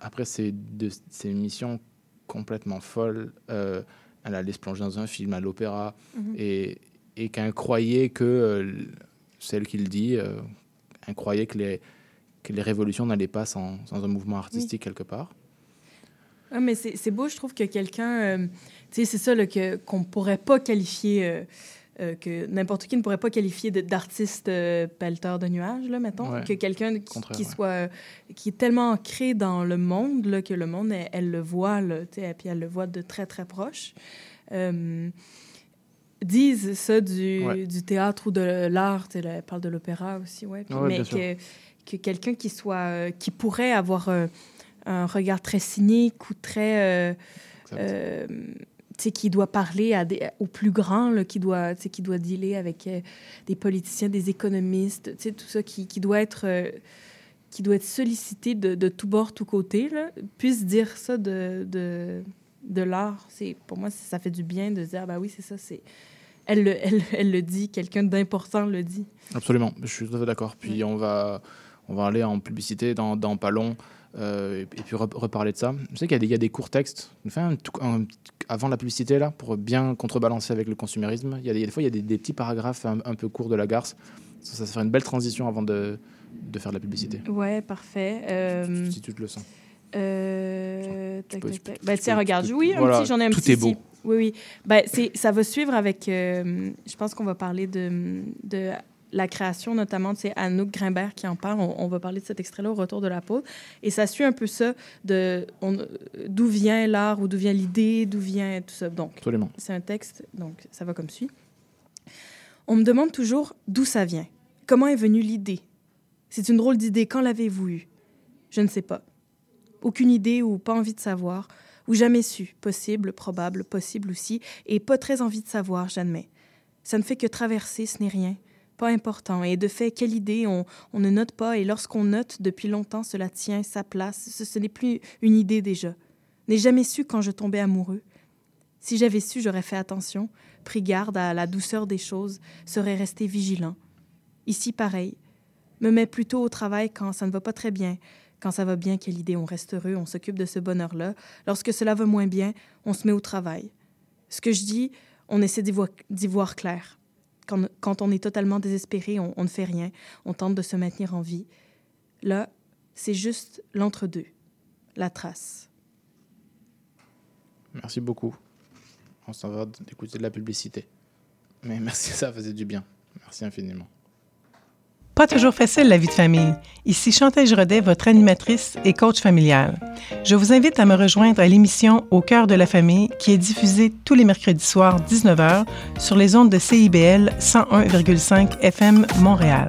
après ces, deux, ces missions complètement folles, euh, elle allait se plonger dans un film, à l'opéra, Mhm. et, et qu'elle croyait que, euh, celle qui le dit, euh, elle croyait que les, que les révolutions n'allaient pas sans, sans un mouvement artistique quelque part. Ah, mais c'est c'est beau, je trouve que quelqu'un. euh, tu sais, c'est ça qu'on ne pourrait pas qualifier. euh, euh, que n'importe qui ne pourrait pas qualifier d'artiste euh, pelleteur de nuages, là, mettons. Ouais. Que quelqu'un qui, soit. euh, qui est tellement ancré dans le monde, là, que le monde, elle, elle le voit, là, sais, puis elle le voit de très, très proche. Euh, disent ça du, Ouais. du théâtre ou de l'art. Elle parle de l'opéra aussi, ouais. Puis- mais que, que quelqu'un qui soit. euh, qui pourrait avoir un regard très cynique ou très. Qui doit parler à des, aux plus grands, là, qui, doit, qui doit dealer avec euh, des politiciens, des économistes, tout ça, qui, qui doit être, euh, qui doit être sollicité de, de tout bord, tout côté, là, puisse dire ça de, de, de l'art. C'est, pour moi, ça fait du bien de dire, ah, bah oui, c'est ça, c'est... Elle le, elle, elle le dit, quelqu'un d'important le dit. Absolument, je suis tout à fait d'accord. Puis on, va, on va aller en publicité dans, dans pas long euh, et, et puis re- reparler de ça. Je sais qu'il y, a des- il y a des courts textes. On fait un tout- un- avant la publicité, là, pour bien contrebalancer avec le consumérisme. Il y a des, des fois, il y a des, des petits paragraphes un, un peu courts de la garce. Ça, ça ferait une belle transition avant de, de faire de la publicité. Ouais, parfait. Euh, Si, si tu te le sens. Euh, tac, tac, tac. tu tiens, regarde. Oui, un voilà, petit, j'en ai un tout petit est beau. Oui, oui. C'est, ça va suivre avec. euh, je pense qu'on va parler de, de la création, notamment, c'est Anouk Grimbert qui en parle. On, on va parler de cet extrait-là au retour de la pause. Et ça suit un peu ça, de d'où vient l'art ou d'où vient l'idée, d'où vient tout ça. Donc, c'est un texte, donc ça va comme suit. On me demande toujours d'où ça vient. Comment est venue l'idée? C'est une drôle d'idée. Quand l'avez-vous eue? Je ne sais pas. Aucune idée ou pas envie de savoir, ou jamais su. Possible, probable, possible aussi, et pas très envie de savoir, j'admets. Ça ne fait que traverser, ce n'est rien. Pas important. Et de fait, quelle idée, on, ne note pas, et lorsqu'on note, depuis longtemps, cela tient sa place. Ce, n'est plus une idée déjà. N'ai jamais su quand je tombais amoureux. Si j'avais su, j'aurais fait attention, pris garde à la douceur des choses, serais resté vigilant. Ici, pareil. Me mets plutôt au travail quand ça ne va pas très bien. Quand ça va bien, quelle idée, on reste heureux, on s'occupe de ce bonheur-là. Lorsque cela va moins bien, on se met au travail. Ce que je dis, on essaie d'y voir clair. Quand, on est totalement désespéré, on, on ne fait rien, on tente de se maintenir en vie. Là, c'est juste l'entre-deux, la trace. Merci beaucoup. On s'en va d'écouter de la publicité. Mais merci, [laughs] ça faisait du bien. Merci infiniment. Pas toujours facile la vie de famille. Ici Chantal Giraudet, votre animatrice et coach familial. Je vous invite à me rejoindre à l'émission Au cœur de la famille qui est diffusée tous les mercredis soirs 19h sur les ondes de CIBL 101,5 FM Montréal.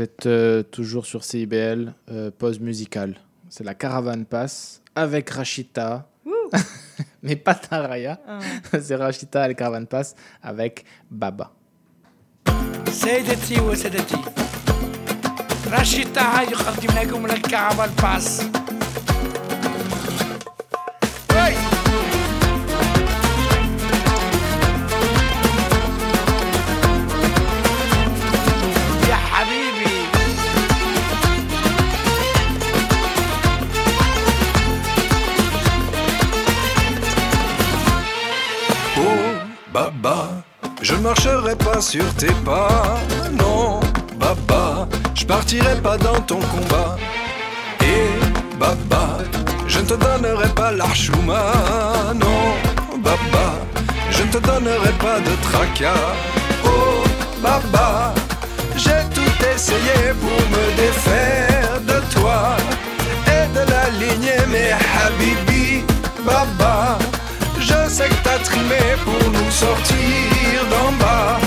Vous êtes euh, toujours sur CIBL, euh, pause musicale. C'est la caravane passe avec Rachita. [laughs] Mais pas Taraya. [laughs] C'est Rachita et la caravane passe avec Baba. سيدتي وسادتي رشيدة هاي يقدم لكم الكعبة الباس je marcherai pas sur tes pas. Non, Baba, je partirai pas dans ton combat. Et Baba, je ne te donnerai pas l'archouma. Non, Baba, je ne te donnerai pas de tracas. Oh, Baba, j'ai tout essayé pour me défaire de toi et de la lignée, mais Habibi, Baba. Que t'as trimé pour nous sortir d'en bas.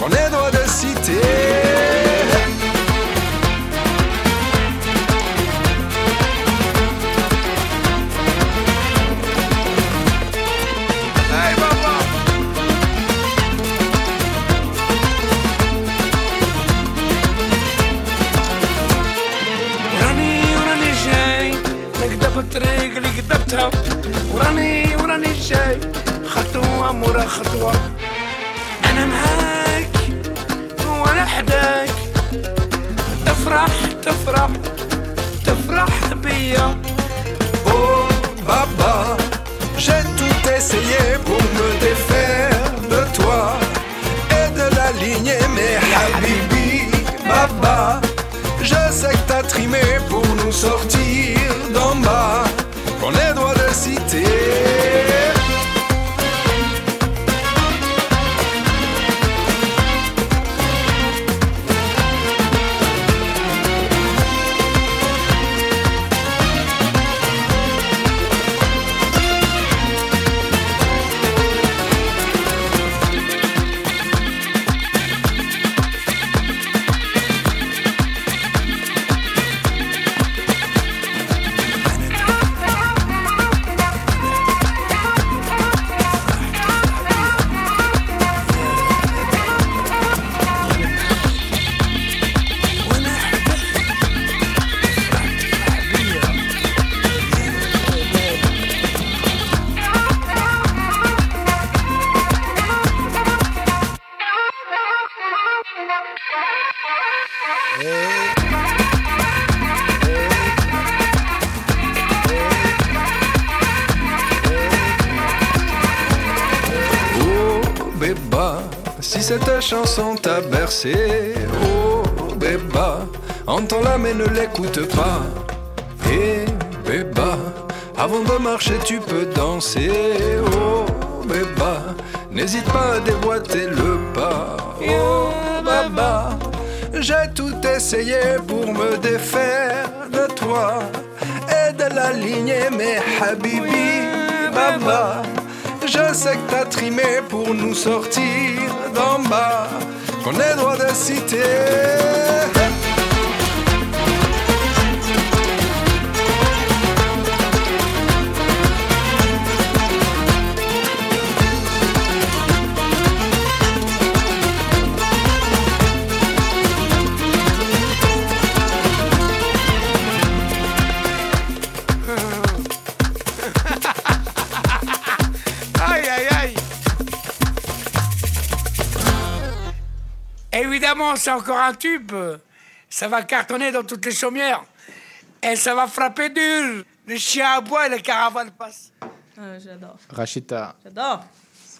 Qu'on est droit de. Hey, Baba. وراني وراني جاي نكدب الطريق اللي كدبتها وراني وراني جاي خطوة مورا خطوة أنا معاك وأنا حداك تفرح تفرح تفرح بيا Oh, Baba, j'ai tout essayé pour me défaire de toi et de la lignée, mais Habibi, Baba, je sais que t'as trimé pour nous sortir d'en bas. Qu'on est droit de citer. Entends-la mais ne l'écoute pas. Et béba, avant de marcher tu peux danser, oh béba, n'hésite pas à déboîter le pas. Oh baba, j'ai tout essayé pour me défaire de toi et de la lignée, mais habibi, baba. Je sais que t'as trimé pour nous sortir d'en bas, qu'on ait droit de citer. Évidemment, c'est encore un tube. Ça va cartonner dans toutes les chaumières. Et ça va frapper dur. Le chien à bois et la caravane passe. Ah, J'adore. Rachid, t'as- J'adore.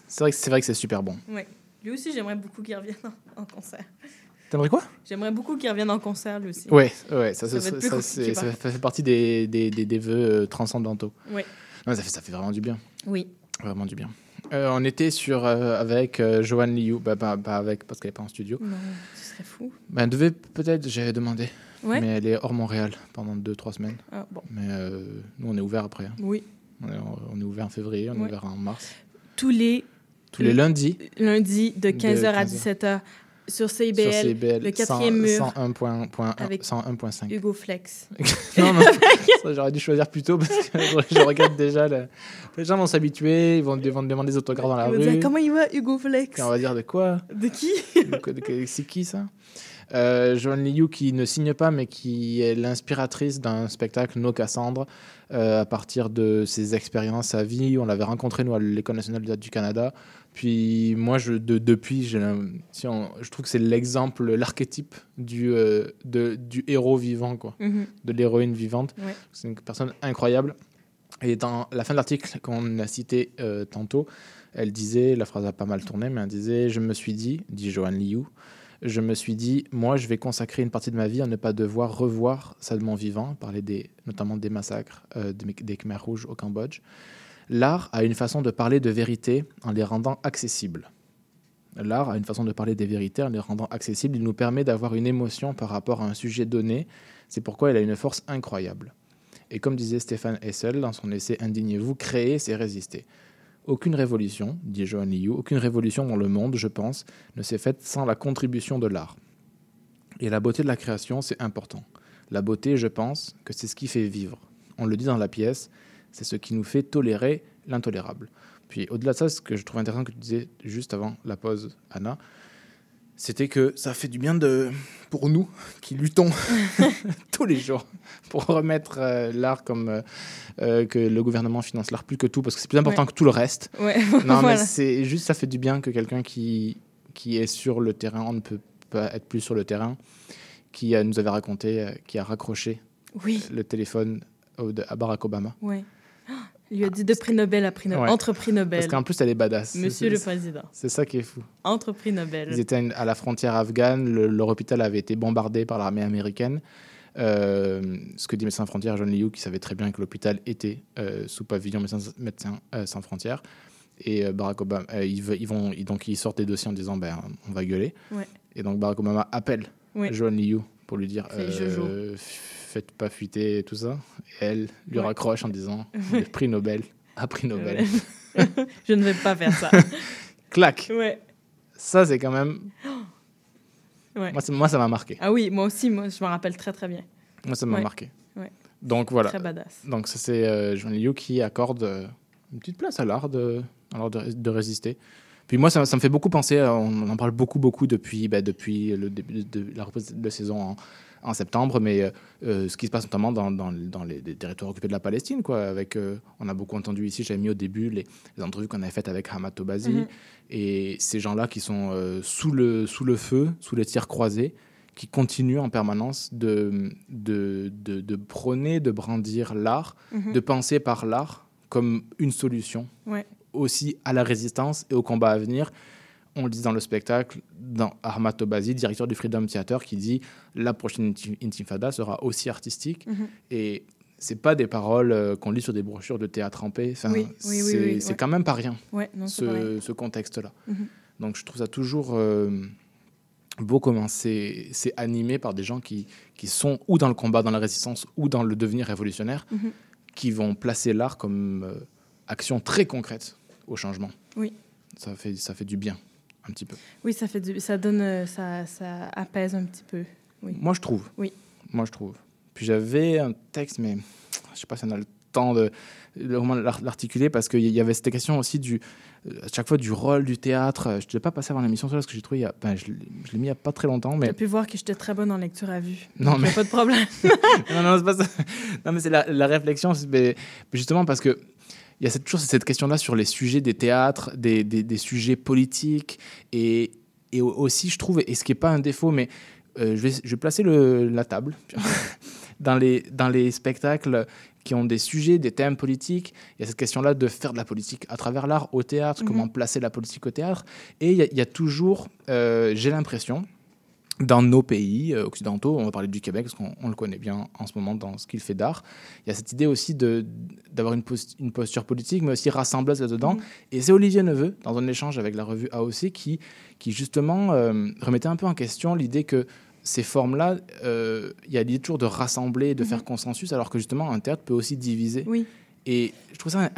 c'est vrai que c'est vrai que c'est super bon. Oui. Lui aussi, j'aimerais beaucoup qu'il revienne en, en concert. T'aimerais quoi? J'aimerais beaucoup qu'il revienne en concert, lui aussi. Ouais, ouais, ça, fait partie des, des, des, des vœux euh, transcendantaux. Oui. Ça fait, ça fait vraiment du bien. Oui. Vraiment du bien. Euh, on était sur, euh, avec euh, Joanne Liu, bah, pas, pas avec parce qu'elle n'est pas en studio. Non, ce serait fou. Bah, elle devait peut-être, j'avais demandé. Ouais. Mais elle est hors Montréal pendant 2-3 semaines. Ah, bon. Mais euh, nous, on est ouvert après. hein. Oui. On est, on est ouvert en février, on est ouvert en mars. Tous les Tous les lundis. lundis de 15h à 15h. 17h sur CIBL, sur CBL, le quatrième mur 101.5. avec 101.5. Hugo Flex. [laughs] non, non, [laughs] j'aurais dû choisir plus tôt parce que je, regarde déjà. le- Les gens vont s'habituer, ils vont, vont demander des autographes dans la rue. dire, comment il va, Hugo Flex? Et on va dire de quoi? De qui? C'est qui ça? Euh, Joanne Liu qui ne signe pas mais qui est l'inspiratrice d'un spectacle No Cassandre euh, à partir de ses expériences à vie. On l'avait rencontré nous à l'École nationale du Canada. Puis moi, je, de- depuis, j'ai je trouve que c'est l'exemple, l'archétype du, euh, de- du héros vivant, quoi, Mhm. de l'héroïne vivante. Ouais. C'est une personne incroyable. Et dans la fin de l'article qu'on a cité euh, tantôt, elle disait, la phrase a pas mal tourné, mais elle disait Je me suis dit, dit Joanne Liu, je me suis dit, moi, je vais consacrer une partie de ma vie à ne pas devoir revoir ça de mon vivant, parler des, notamment des massacres euh, des, des Khmers rouges au Cambodge. L'art a une façon de parler de vérité en les rendant accessibles. L'art a une façon de parler des vérités en les rendant accessibles. Il nous permet d'avoir une émotion par rapport à un sujet donné. C'est pourquoi il a une force incroyable. Et comme disait Stéphane Hessel dans son essai Indignez-vous, créer, c'est résister. Aucune révolution, dit Johan Liu, aucune révolution dans le monde, je pense, ne s'est faite sans la contribution de l'art. Et la beauté de la création, c'est important. La beauté, je pense, que c'est ce qui fait vivre. On le dit dans la pièce, c'est ce qui nous fait tolérer l'intolérable. Puis au-delà de ça, ce que je trouve intéressant que tu disais juste avant la pause, Anna, c'était que ça fait du bien de, pour nous [laughs] qui luttons [laughs] tous les jours pour remettre euh, l'art comme euh, euh, que le gouvernement finance l'art plus que tout parce que c'est plus important Ouais. que tout le reste. Ouais, [laughs] non, voilà. mais c'est juste ça fait du bien que quelqu'un qui, qui est sur le terrain, on ne peut pas être plus sur le terrain, qui euh, nous avait raconté, qui a raccroché Oui. le téléphone au- de- à Barack Obama. Ouais. Il lui a dit de prix Nobel à prix Nobel. Ouais. Entre prix Nobel. Parce qu'en plus, elle est badass. Monsieur le Président. C'est ça qui est fou. Entre prix Nobel. Ils étaient à la frontière afghane, le- leur hôpital avait été bombardé par l'armée américaine. Euh, ce que dit Médecins sans frontières, John Liu, qui savait très bien que l'hôpital était euh, sous pavillon Médecins, Médecins, euh, sans frontières. Et euh, Barack Obama, ils, vont, ils- donc ils sortent des dossiers en disant ben, on va gueuler. Ouais. Et donc Barack Obama appelle Ouais. John Liu pour lui dire Jojo. Faites pas fuiter et tout ça. Et elle lui Ouais. raccroche en disant [laughs] le prix Nobel, à prix Nobel. [laughs] Je ne vais pas faire ça. [laughs] Clac. Ouais. Ça c'est quand même. [gasps] Ouais. Moi, ça m'a marqué. Ah oui, moi aussi, moi, je me rappelle très très bien. Moi, ça m'a Ouais. marqué. Ouais. Donc voilà. Très badass. Donc ça, c'est euh, Liu qui accorde euh, une petite place à l'art de, à l'art de, de résister. Puis moi, ça, ça me fait beaucoup penser, euh, on en parle beaucoup, beaucoup depuis, bah, depuis le début de la reprise de saison en, en septembre, mais euh, euh, ce qui se passe notamment dans, dans, dans les, les territoires occupés de la Palestine. Quoi, avec, euh, on a beaucoup entendu ici, j'avais mis au début les, les entrevues qu'on avait faites avec Hamad Tobazi, Mhm. et ces gens-là qui sont euh, sous, le, sous le feu, sous les tirs croisés, qui continuent en permanence de, de, de, de prôner, de brandir l'art, Mhm. de penser par l'art comme une solution Ouais. aussi à la résistance et au combat à venir, on le dit dans le spectacle, dans Ahmad Tobazi, directeur du Freedom Theater, qui dit la prochaine inti- intifada sera aussi artistique. Mhm. Et c'est pas des paroles euh, qu'on lit sur des brochures de théâtre en paix. Enfin, Oui, oui, oui, c'est oui, c'est ouais. quand même pas rien, Ouais, non, ce, ce contexte-là. Mhm. Donc je trouve ça toujours euh, beau comment c'est animé par des gens qui, qui sont ou dans le combat, dans la résistance, ou dans le devenir révolutionnaire, Mhm. qui vont placer l'art comme euh, action très concrète au changement. Oui. Ça fait, ça fait du bien, un petit peu. Oui, ça fait du, ça donne, euh, ça, ça apaise un petit peu. Oui. Moi, je trouve. Oui. Moi, je trouve. Puis j'avais un texte, mais je sais pas si on a le temps de, de l'articuler, parce qu'il y avait cette question aussi du, euh, à chaque fois du rôle du théâtre. Je ne l'ai pas passé avant l'émission, parce que j'ai trouvé, il y a- ben, je l'ai je l'ai mis il n'y a pas très longtemps, mais Tu as pu voir que j'étais très bonne en lecture à vue. Non, mais- pas de problème. [laughs] non, non, c'est pas ça. Non, mais c'est la, la réflexion, mais justement parce que il y a cette, toujours cette question-là sur les sujets des théâtres, des, des, des sujets politiques, et, et au- aussi, je trouve, et ce qui n'est pas un défaut, mais euh, je, vais, je vais placer le, la table [laughs] dans les, dans les spectacles qui ont des sujets, des thèmes politiques. Il y a cette question-là de faire de la politique à travers l'art au théâtre, Mhm. comment placer la politique au théâtre. Et il y a, il y a toujours, euh, j'ai l'impression, dans nos pays euh, occidentaux, on va parler du Québec parce qu'on on le connaît bien en ce moment dans ce qu'il fait d'art, il y a cette idée aussi d'avoir une, pos- une posture politique, mais aussi rassembleuse là-dedans. Mhm. Et c'est Olivier Neveu, dans un échange avec la revue AOC, qui, qui justement euh, remettait un peu en question l'idée que ces formes-là, euh, il y a l'idée toujours de rassembler, de Mhm. faire consensus, alors que justement un théâtre peut aussi diviser. Oui. Et je trouve ça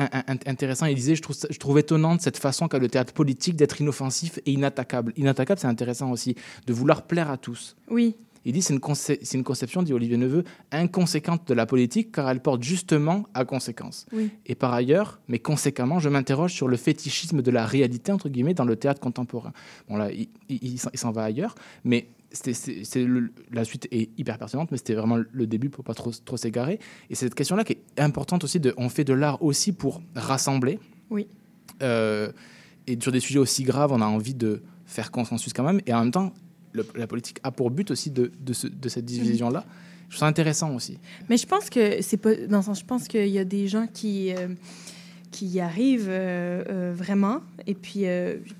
intéressant. Il disait, je trouve étonnante cette façon qu'a le théâtre politique d'être inoffensif et inattaquable. Inattaquable, c'est intéressant aussi, de vouloir plaire à tous. Oui. Il dit c'est une, c'est une conception, dit Olivier Neveu, inconséquente de la politique car elle porte justement à conséquence. Oui. Et par ailleurs, mais conséquemment, je m'interroge sur le fétichisme de la réalité, entre guillemets, dans le théâtre contemporain. Bon là, il, il- il s'en- va ailleurs, mais c'est la suite est hyper pertinente, mais c'était vraiment le début pour pas trop, trop s'égarer. Et c'est cette question-là qui est importante aussi, de, on fait de l'art aussi pour rassembler. Oui. Euh, et sur des sujets aussi graves, on a envie de faire consensus quand même. Et en même temps, le- la politique a pour but aussi de, de, ce- de cette division-là. Je trouve ça intéressant aussi. Mais je pense que c'est pas dans le sens, je pense qu'il y a des gens qui euh, qui y arrivent euh, euh, vraiment et puis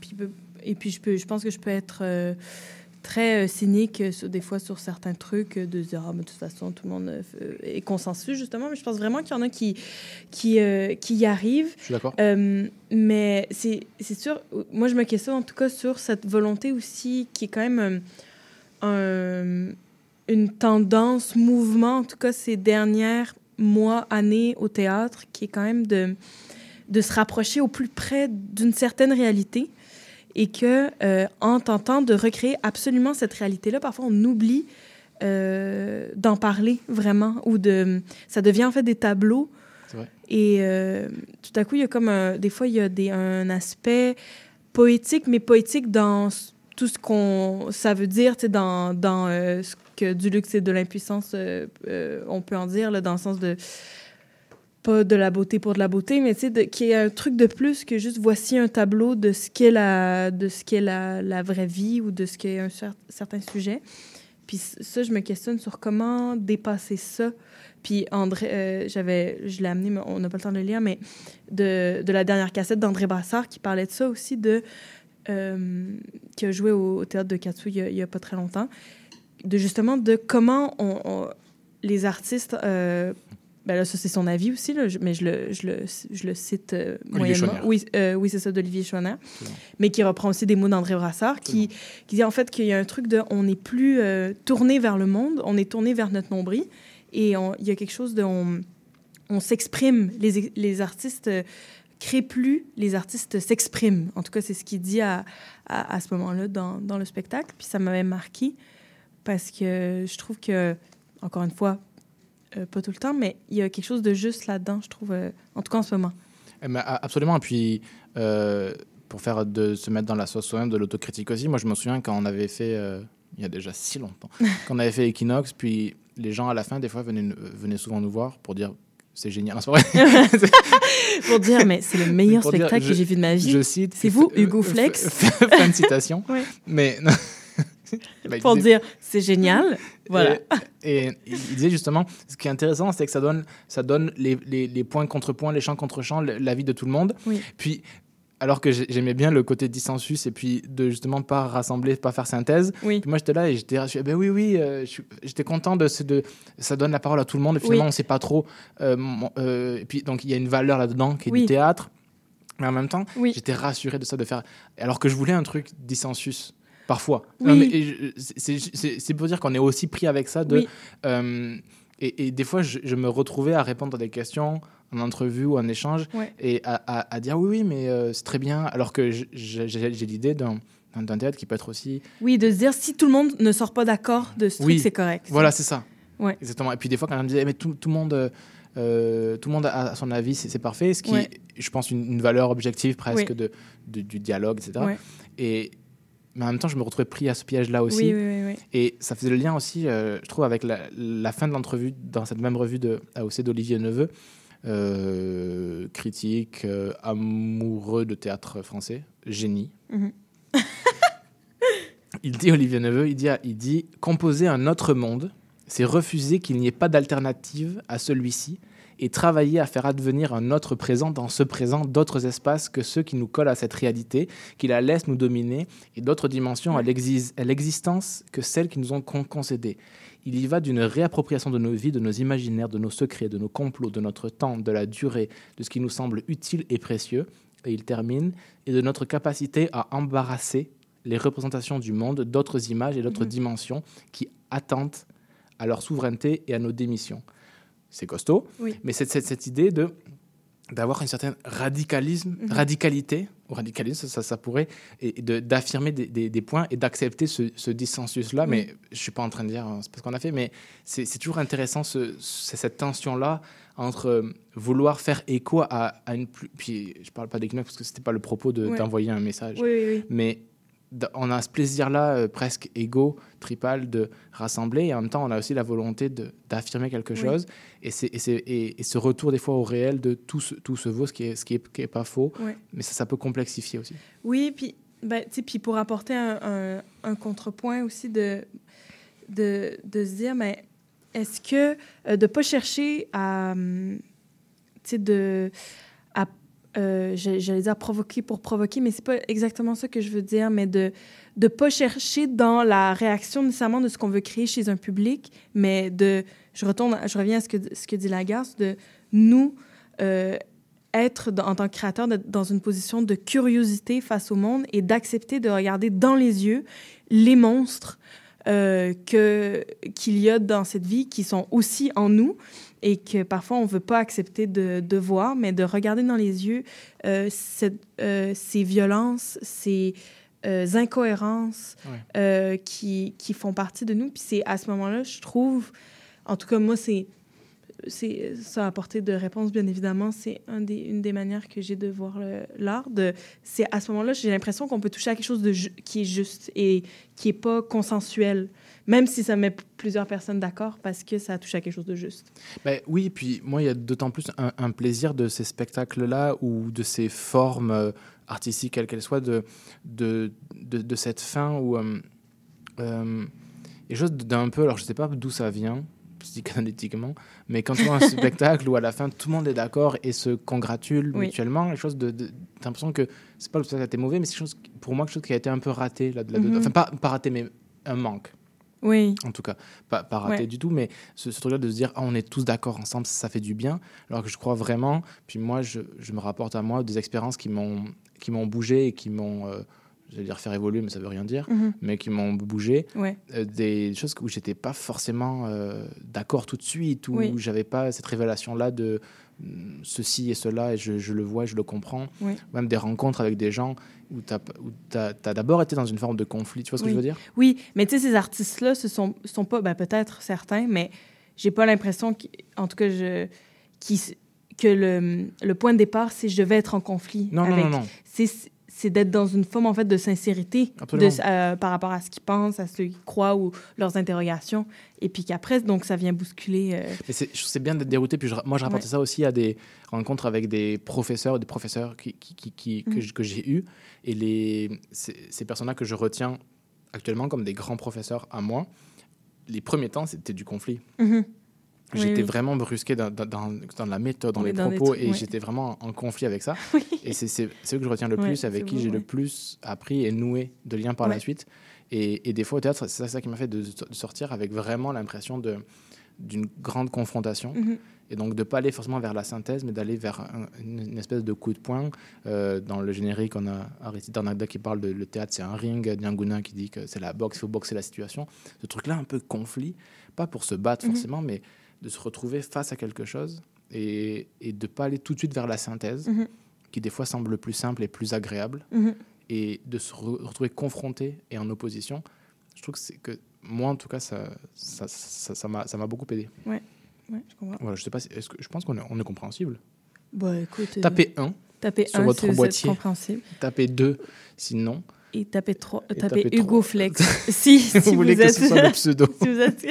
puis et puis je peux je pense que je peux être très euh, cynique euh, sur, des fois sur certains trucs euh, de se dire ah mais de toute façon tout le monde est consensus justement. Mais je pense vraiment qu'il y en a qui qui euh, qui y arrivent. Je suis d'accord. Euh, mais c'est c'est sûr, moi je me questionne en tout cas sur cette volonté aussi qui est quand même un- une tendance, mouvement, en tout cas ces dernières mois, années au théâtre, qui est quand même de, de se rapprocher au plus près d'une certaine réalité et que euh, en tentant de recréer absolument cette réalité-là, parfois on oublie euh, d'en parler vraiment ou de ça devient en fait des tableaux vrai. et euh, tout à coup, il y a comme un- des fois, il y a des, un aspect poétique, mais poétique dans tout ce qu'on ça veut dire, dans, dans ce que du luxe et de l'impuissance, on peut en dire, là, dans le sens de pas de la beauté pour de la beauté, mais tu sais, de- qui est un truc de plus que juste voici un tableau de ce qu'est la, de ce qu'est la, la vraie vie ou de ce qu'est un cer- certain sujet. Puis ça, je me questionne sur comment dépasser ça. Puis André, euh, j'avais, je l'ai amené, mais on n'a pas le temps de le lire, mais de, de la dernière cassette d'André Brassard qui parlait de ça aussi, de, euh, qui a joué au, théâtre de Katsu il y a, y pas très longtemps, de justement de comment on, on- les artistes, euh, ben là ça c'est son avis aussi, là, mais je le, je le, je le cite euh, Olivier moyennement. Chouinard. Oui, euh, oui c'est ça d'Olivier Chouinard, mais qui reprend aussi des mots d'André Brassard, qui, qui dit en fait qu'il y a un truc de, on n'est plus euh, tourné vers le monde, on est tourné vers notre nombril, et on- il y a quelque chose de, on, on s'exprime, les, les artistes créent plus, les artistes s'expriment. En tout cas, c'est ce qu'il dit à, à, à ce moment-là dans, dans le spectacle. Puis ça m'avait marqué parce que je trouve que, encore une fois, euh, pas tout le temps, mais il y a quelque chose de juste là-dedans, je trouve, euh, en tout cas en ce moment. Eh ben, absolument. Et puis, euh, pour faire de se mettre dans la sauce soi-même, de l'autocritique aussi, moi je me souviens quand on avait fait, il y a déjà si longtemps, [laughs] quand on avait fait Equinox, puis les gens à la fin, des fois, venaient, souvent nous voir pour dire c'est génial. Non, vrai. [laughs] Pour dire, mais c'est le meilleur dire, spectacle je- que j'ai vu de ma vie. Je cite. C'est vous, Hugo Flex. Fin de citation. [laughs] Ouais. Mais. Bah, [laughs] Pour disait- dire, c'est génial. [laughs] Voilà. Et, et il disait justement, ce qui est intéressant, c'est que ça donne, ça donne les, les, les points contre points, les champs contre champs, l'avis de tout le monde. Oui. Puis, alors que j'ai- j'aimais bien le côté dissensus et puis de justement pas rassembler, pas faire synthèse. Oui. Puis moi j'étais là et j'étais, suis, ben oui, oui, euh, j'étais content de, de, ça donne la parole à tout le monde et finalement Oui. on sait pas trop. euh, euh, et puis donc il y a une valeur là-dedans qui est Oui. du théâtre, mais en même temps j'étais rassuré de ça, de faire, alors que je voulais un truc dissensus. Parfois. Oui. C'est- pour dire qu'on est aussi pris avec ça de. Oui. euh, et, et des fois, je, je me retrouvais à répondre à des questions en entrevue ou en échange Ouais. et à, à- à dire oui, oui, mais euh, c'est très bien. Alors que j'ai l'idée d'un d'un- théâtre qui peut être aussi. Oui, de se dire si tout le monde ne sort pas d'accord de ce Oui. truc, c'est correct. Voilà, c'est ça. Ouais. Exactement. Et puis des fois, quand on me disait, mais tout, tout le monde. euh, tout le monde a son avis, c'est c'est parfait. Ce qui, Ouais. je pense, une, une valeur objective presque Oui. de, de- du dialogue, etc. Ouais. Et, mais en même temps, je me retrouvais pris à ce piège-là aussi. Oui, oui, oui, oui. Et ça faisait le lien aussi, euh, je trouve, avec la, la fin de l'entrevue dans cette même revue de AOC d'Olivier Neveu, euh, critique, euh, amoureux de théâtre français, génie. Mhm. [laughs] Il dit, Olivier Neveu, il dit, il dit Composer un autre monde, c'est refuser qu'il n'y ait pas d'alternative à celui-ci et travailler à faire advenir un autre présent dans ce présent d'autres espaces que ceux qui nous collent à cette réalité, qui la laissent nous dominer, et d'autres dimensions à l'exis- à l'existence que celles qui nous ont con- concédées. Il y va d'une réappropriation de nos vies, de nos imaginaires, de nos secrets, de nos complots, de notre temps, de la durée, de ce qui nous semble utile et précieux. Et il termine, et de notre capacité à embarrasser les représentations du monde, d'autres images et d'autres Mhm. dimensions qui attentent à leur souveraineté et à nos démissions. C'est costaud, Oui. mais c'est cette, idée de d'avoir une certaine radicalisme, Mhm. radicalité, ou radicalisme, ça, ça pourrait, et et de- d'affirmer des, des- des points et d'accepter ce, ce dissensus-là. Mais je suis pas en train de dire, hein, c'est pas ce qu'on a fait, mais c'est toujours intéressant ce, ce- cette tension-là entre euh, vouloir faire écho à, à une plus... Puis je parle pas d'équinoxe parce que c'était pas le propos de- Ouais. d'envoyer un message. Oui, oui, oui. Mais on a ce plaisir-là euh, presque égo, tripal, de rassembler, et en même temps, on a aussi la volonté d'affirmer quelque Oui. chose, et, et, et- et ce retour des fois au réel de tout se, tout se vaut, ce qui est, ce qui est, qui est pas faux, mais ça, ça peut complexifier aussi. Oui, puis ben, puis pour apporter un, un- un contrepoint aussi de, de, de se dire, mais est-ce que euh, de ne pas chercher à, hum, de, à, euh, j'allais dire provoquer pour provoquer, mais c'est pas exactement ça que je veux dire, mais de ne pas chercher dans la réaction nécessairement de ce qu'on veut créer chez un public, mais de, je retourne, je reviens à ce que, ce que dit Lagarce, de nous, euh, être en tant que créateur d'être dans une position de curiosité face au monde et d'accepter de regarder dans les yeux les monstres euh, qu'il y a dans cette vie qui sont aussi en nous et que parfois on veut pas accepter de, de voir, mais de regarder dans les yeux euh, cette- euh, ces violences, ces euh, incohérences Ouais. qui, qui font partie de nous. Puis c'est à ce moment-là, je trouve, en tout cas moi, c'est c'est ça apporter de réponse bien évidemment c'est un des, une des manières que j'ai de voir l'art de c'est à ce moment-là j'ai l'impression qu'on peut toucher à quelque chose de ju- qui est juste et qui est pas consensuel même si ça met plusieurs personnes d'accord parce que ça touche à quelque chose de juste Ben, oui, puis moi, il y a d'autant plus un, un plaisir de ces spectacles-là ou de ces formes euh, artistiques, quelles qu'elles soient, de, de, de, de cette fin où. Euh, euh, quelque chose d'un peu. Alors, je sais pas d'où ça vient, psychanalytiquement, mais quand tu vois un [laughs] spectacle où à la fin tout le monde est d'accord et se congratule Oui. mutuellement, quelque chose de. de T'as l'impression que c'est pas le spectacle qui a été mauvais, mais c'est chose, pour moi quelque chose qui a été un peu raté là, de là-dedans. Mhm. Enfin, pas, pas raté, mais un manque. Oui En tout cas, pas, pas raté Ouais. du tout, mais ce, ce truc-là de se dire, ah, on est tous d'accord ensemble, ça, fait du bien. Alors que je crois vraiment, puis moi, je, je me rapporte à moi des expériences qui m'ont bougé et qui m'ont, euh, j'allais dire faire évoluer, mais ça veut rien dire, Mhm. mais qui m'ont bougé. ouais Euh, des choses où j'étais pas forcément euh, d'accord tout de suite, où Oui. j'avais pas cette révélation-là de ceci et cela, et je, je le vois, je le comprends. Oui. Même des rencontres avec des gens où tu as, d'abord été dans une forme de conflit, tu vois ce que je veux dire? Oui, mais tu sais, ces artistes-là, ce sont, sont pas, ben, peut-être certains, mais j'ai pas l'impression, en tout cas, je, qu'ils- que le, le point de départ, c'est je vais être en conflit. Non, non, avec. non, non. C'est, c'est d'être dans une forme, en fait, de sincérité de, euh, par rapport à ce qu'ils pensent, à ce qu'ils croient ou leurs interrogations. Et puis qu'après, donc, ça vient bousculer. euh, Mais c'est je bien d'être dérouté. Puis je- moi, je rapportais Ouais. ça aussi à des rencontres avec des professeurs, des professeurs qui, qui, qui- qui- que, j'ai eus. Et les, ces, ces personnes-là que je retiens actuellement comme des grands professeurs à moi, les premiers temps, c'était du conflit. mhm. Oui, J'étais oui. vraiment brusqué dans, dans, dans- la méthode, dans Oui, les dans propos, et ouais. j'étais vraiment en conflit avec ça. [laughs] Et c'est c'est- c'est eux que je retiens le Ouais, plus, avec qui j'ai le plus appris et noué de liens par la suite. Et, et des fois, au théâtre, c'est ça, ça qui m'a fait de, de sortir avec vraiment l'impression d'une grande confrontation. Mhm. Et donc de pas aller forcément vers la synthèse, mais d'aller vers un- une, espèce de coup de poing. Euh, dans le générique, on a Aristide Arnagda qui parle de le théâtre, c'est un ring, Dianguna qui dit que c'est la boxe, il faut boxer la situation. Ce truc-là, un peu conflit, pas pour se battre Mhm. forcément, mais de se retrouver face à quelque chose et, et de pas aller tout de suite vers la synthèse, Mhm. qui des fois semble plus simple et plus agréable, Mhm. et de se re- retrouver confronté et en opposition. Je trouve que moi, en tout cas, ça, ça, ça, ça m'a ça m'a beaucoup aidé. Ouais, ouais, je comprends. Voilà, je sais pas, si- que je pense qu'on est, on est compréhensible. Bah, écoute, euh, Tapez 1 tapez sur un votre boîtier. compréhensible. Tapez 2 sinon. Et tapez 3, Et tapez tapez Hugo trois. Flex. si, [laughs] [laughs] si Vous vous, voulez que ce soit le pseudo. [laughs] si vous êtes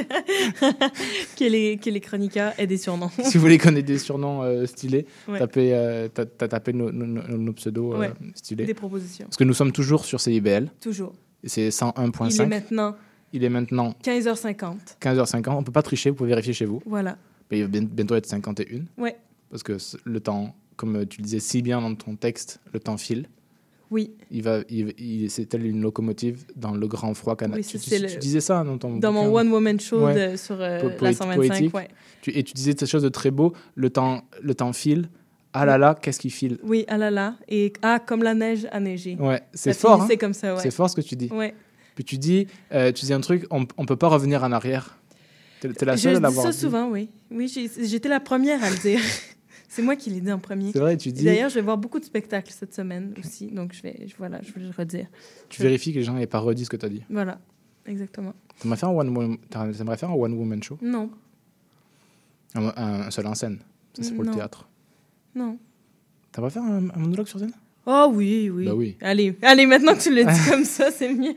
que les que les chroniqueurs aient des surnoms. si vous voulez qu'on ait des surnoms euh, stylés, Ouais. tapez, euh, ta- ta- tapez nos, nos- nos- nos pseudos euh, stylés. Des propositions. Parce que nous sommes toujours sur CIBL. Toujours. C'est Il est 101.5. maintenant Il est maintenant 15h50. 15h50. On peut pas tricher, vous pouvez vérifier chez vous. Voilà. Mais il va bien- bientôt être 51. Ouais. Parce que le temps, comme tu le disais si bien dans ton texte, le temps file. Oui. Il va, il, il- c'est tel une locomotive dans le grand froid canadien. Oui, tu, ça, tu- disais ça dans ton Dans mon. One Woman Show Ouais. de- sur euh, la poéti- 125, poétique. ouais. Tu- et tu disais quelque chose de très beau. Le temps, le temps file. Ah là là, qu'est-ce qui file? Oui, ah là là. Et ah, comme la neige a neigé. Ouais, c'est Ça fort. hein. comme ça, ouais. C'est fort ce que tu dis. Ouais. Puis tu dis, euh, tu dis un truc, on, on peut pas revenir en arrière. T'es la Je seule à dis l'avoir ça dit. souvent, oui. Oui, j'étais la première à le dire. [laughs] c'est moi qui l'ai dit en premier. C'est vrai, tu dis- D'ailleurs, je vais voir beaucoup de spectacles cette semaine aussi, donc je vais, je- voilà, je vais le redire. Tu vérifies que les gens n'aient pas redit ce que tu as dit. Voilà, exactement. T'aimerais faire un one woman, t'aimerais faire un one woman show? Non, un, un- un seul en scène. Ça, c'est pour le théâtre. non. T'aimerais faire un, un monologue sur scène? Oh oui, oui. Bah oui. Allez, allez, maintenant que tu le dis [laughs] comme ça, c'est mieux.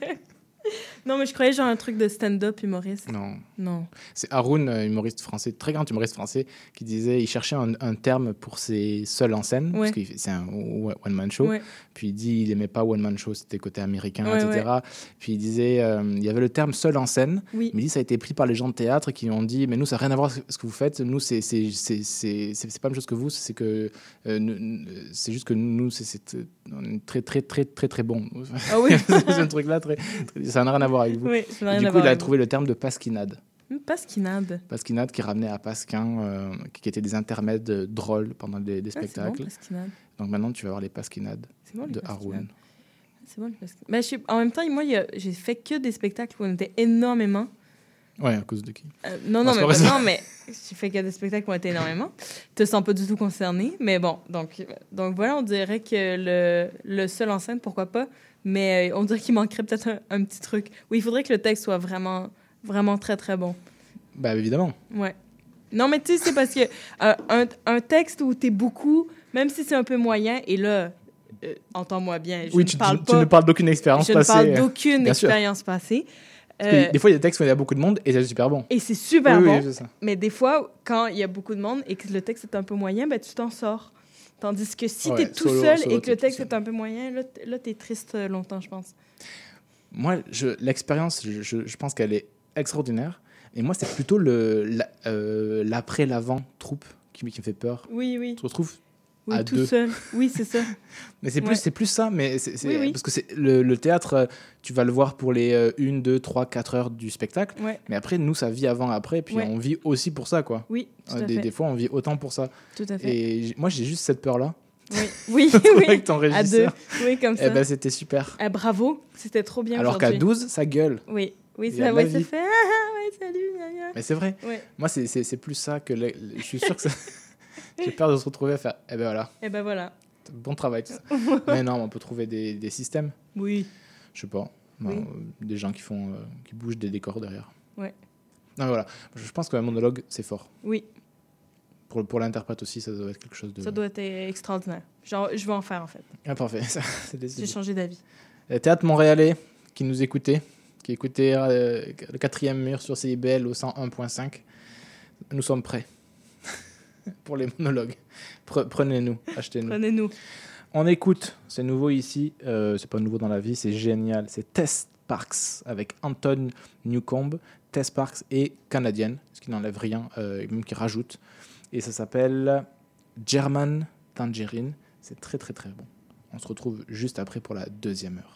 Non, mais je croyais genre un truc de stand-up humoriste. Non. Non. C'est Haroun, euh, humoriste français, très grand humoriste français, qui disait, il cherchait un, un terme pour ses seuls en scène, Ouais. parce que c'est un one man show. Ouais. Puis il dit, il aimait pas one man show, c'était côté américain, Ouais, etc. Puis il disait, euh, il y avait le terme seul en scène, Oui. mais il dit, ça a été pris par les gens de théâtre qui ont dit, mais nous, ça n'a rien à voir avec ce que vous faites. Nous, c'est pas la même chose que vous, c'est que euh, c'est juste que nous, c'est euh, on est très très très très très bon. Ah oui. [laughs] c'est un truc là, très, très- ça n'a rien à voir [laughs] avec vous. Oui, ça n'a rien du à coup, voir il a avec trouvé le terme de pasquinade. Pasquinade. Pasquinade qui ramenait à Pasquin, euh, qui étaient des intermèdes euh, drôles pendant des, des Ah, c'est bon, spectacles. pasquinade. Donc maintenant, tu vas voir les pasquinades C'est bon, les de pasquinades. Haroun. C'est bon, le pasquinade. Ben, je sais- en même temps, moi, il y a- j'ai fait que des spectacles où on était énormément. Ouais, à cause de qui? Euh, non, Non, c'est mais, pas vrai, ça. non, mais j'ai fait que des spectacles où on était énormément. te sens pas du tout concerné, mais bon. Donc, donc voilà, on dirait que le, le seul en scène, pourquoi pas, mais euh, on dirait qu'il manquerait peut-être un, un petit truc. Oui, il faudrait que le texte soit vraiment, vraiment très, très bon. Bah évidemment. Ouais. Non, mais tu sais, c'est parce que euh, un, un texte où t'es beaucoup, même si c'est un peu moyen, et là, euh, entends-moi bien, je oui, ne tu, parle tu- pas... tu ne parles d'aucune expérience Je passée. ne parle d'aucune sûr. expérience passée. Euh, des fois, il y a des textes où il y a beaucoup de monde et c'est super bon. et c'est super Oui, oui, bon. c'est ça. mais des fois, quand il y a beaucoup de monde et que le texte est un peu moyen, ben, tu t'en sors. Tandis que si Ouais, tu es tout solo- seul solo, et que le texte est un peu moyen, là, tu es triste euh, longtemps, je pense. Moi, je- l'expérience, je, je- je pense qu'elle est extraordinaire. Et moi, c'est plutôt la- euh, l'après, l'avant troupe qui, me- qui me fait peur. Oui, oui. Tu te retrouves Oui, à tout deux. seul. Oui, c'est ça. [laughs] Mais c'est plus, Ouais. c'est plus ça. Mais Oui, oui. Parce que c'est le, le théâtre, euh, tu vas le voir pour les 1, 2, 3, 4 heures du spectacle. Ouais. Mais après, nous, ça vit avant, après. Puis Ouais. on vit aussi pour ça, quoi. Oui, tout à des, fait. des fois, on vit autant pour ça. Tout à fait. Et moi, j'ai juste cette peur-là. Oui, [laughs] oui, oui. Avec ton À deux. Oui, comme Eh ça. ben, c'était super. Ah, bravo, c'était trop bien Alors qu'à aujourd'hui. 12, ça gueule. Oui, oui, ça, ouais, ça fait. [laughs] Ah, ah, ouais, salut, gna, gna. Mais c'est vrai. Ouais. Moi, c'est, plus ça que. je suis sûr que ça. J'ai peur de se retrouver à faire. Eh ben voilà. Et ben voilà. Bon travail. tout ça. [laughs] Mais non, on peut trouver des, des systèmes. Oui. Je sais pas. Oui. euh, Des gens qui font, euh, qui bougent des décors derrière. Ouais. Non, mais voilà. Je pense qu'un monologue, c'est fort. Oui, Pour, pour l'interprète aussi, ça doit être quelque chose de. ça doit être extraordinaire. Genre, je vais en faire en fait. Ah, parfait. [laughs] J'ai changé d'avis. Le théâtre montréalais qui nous écoutait, qui écoutait euh, le quatrième mur sur CIBL au 101.5. Nous sommes prêts pour les monologues. Pre- Prenez-nous, achetez-nous. Prenez-nous. On écoute, c'est nouveau ici, euh, c'est pas nouveau dans la vie, c'est génial. C'est Test Parks avec Anton Newcomb. Tess Parks est canadienne, ce qui n'enlève rien, euh, même qui rajoute. Et ça s'appelle German Tangerine. C'est très très très bon. On se retrouve juste après pour la deuxième heure.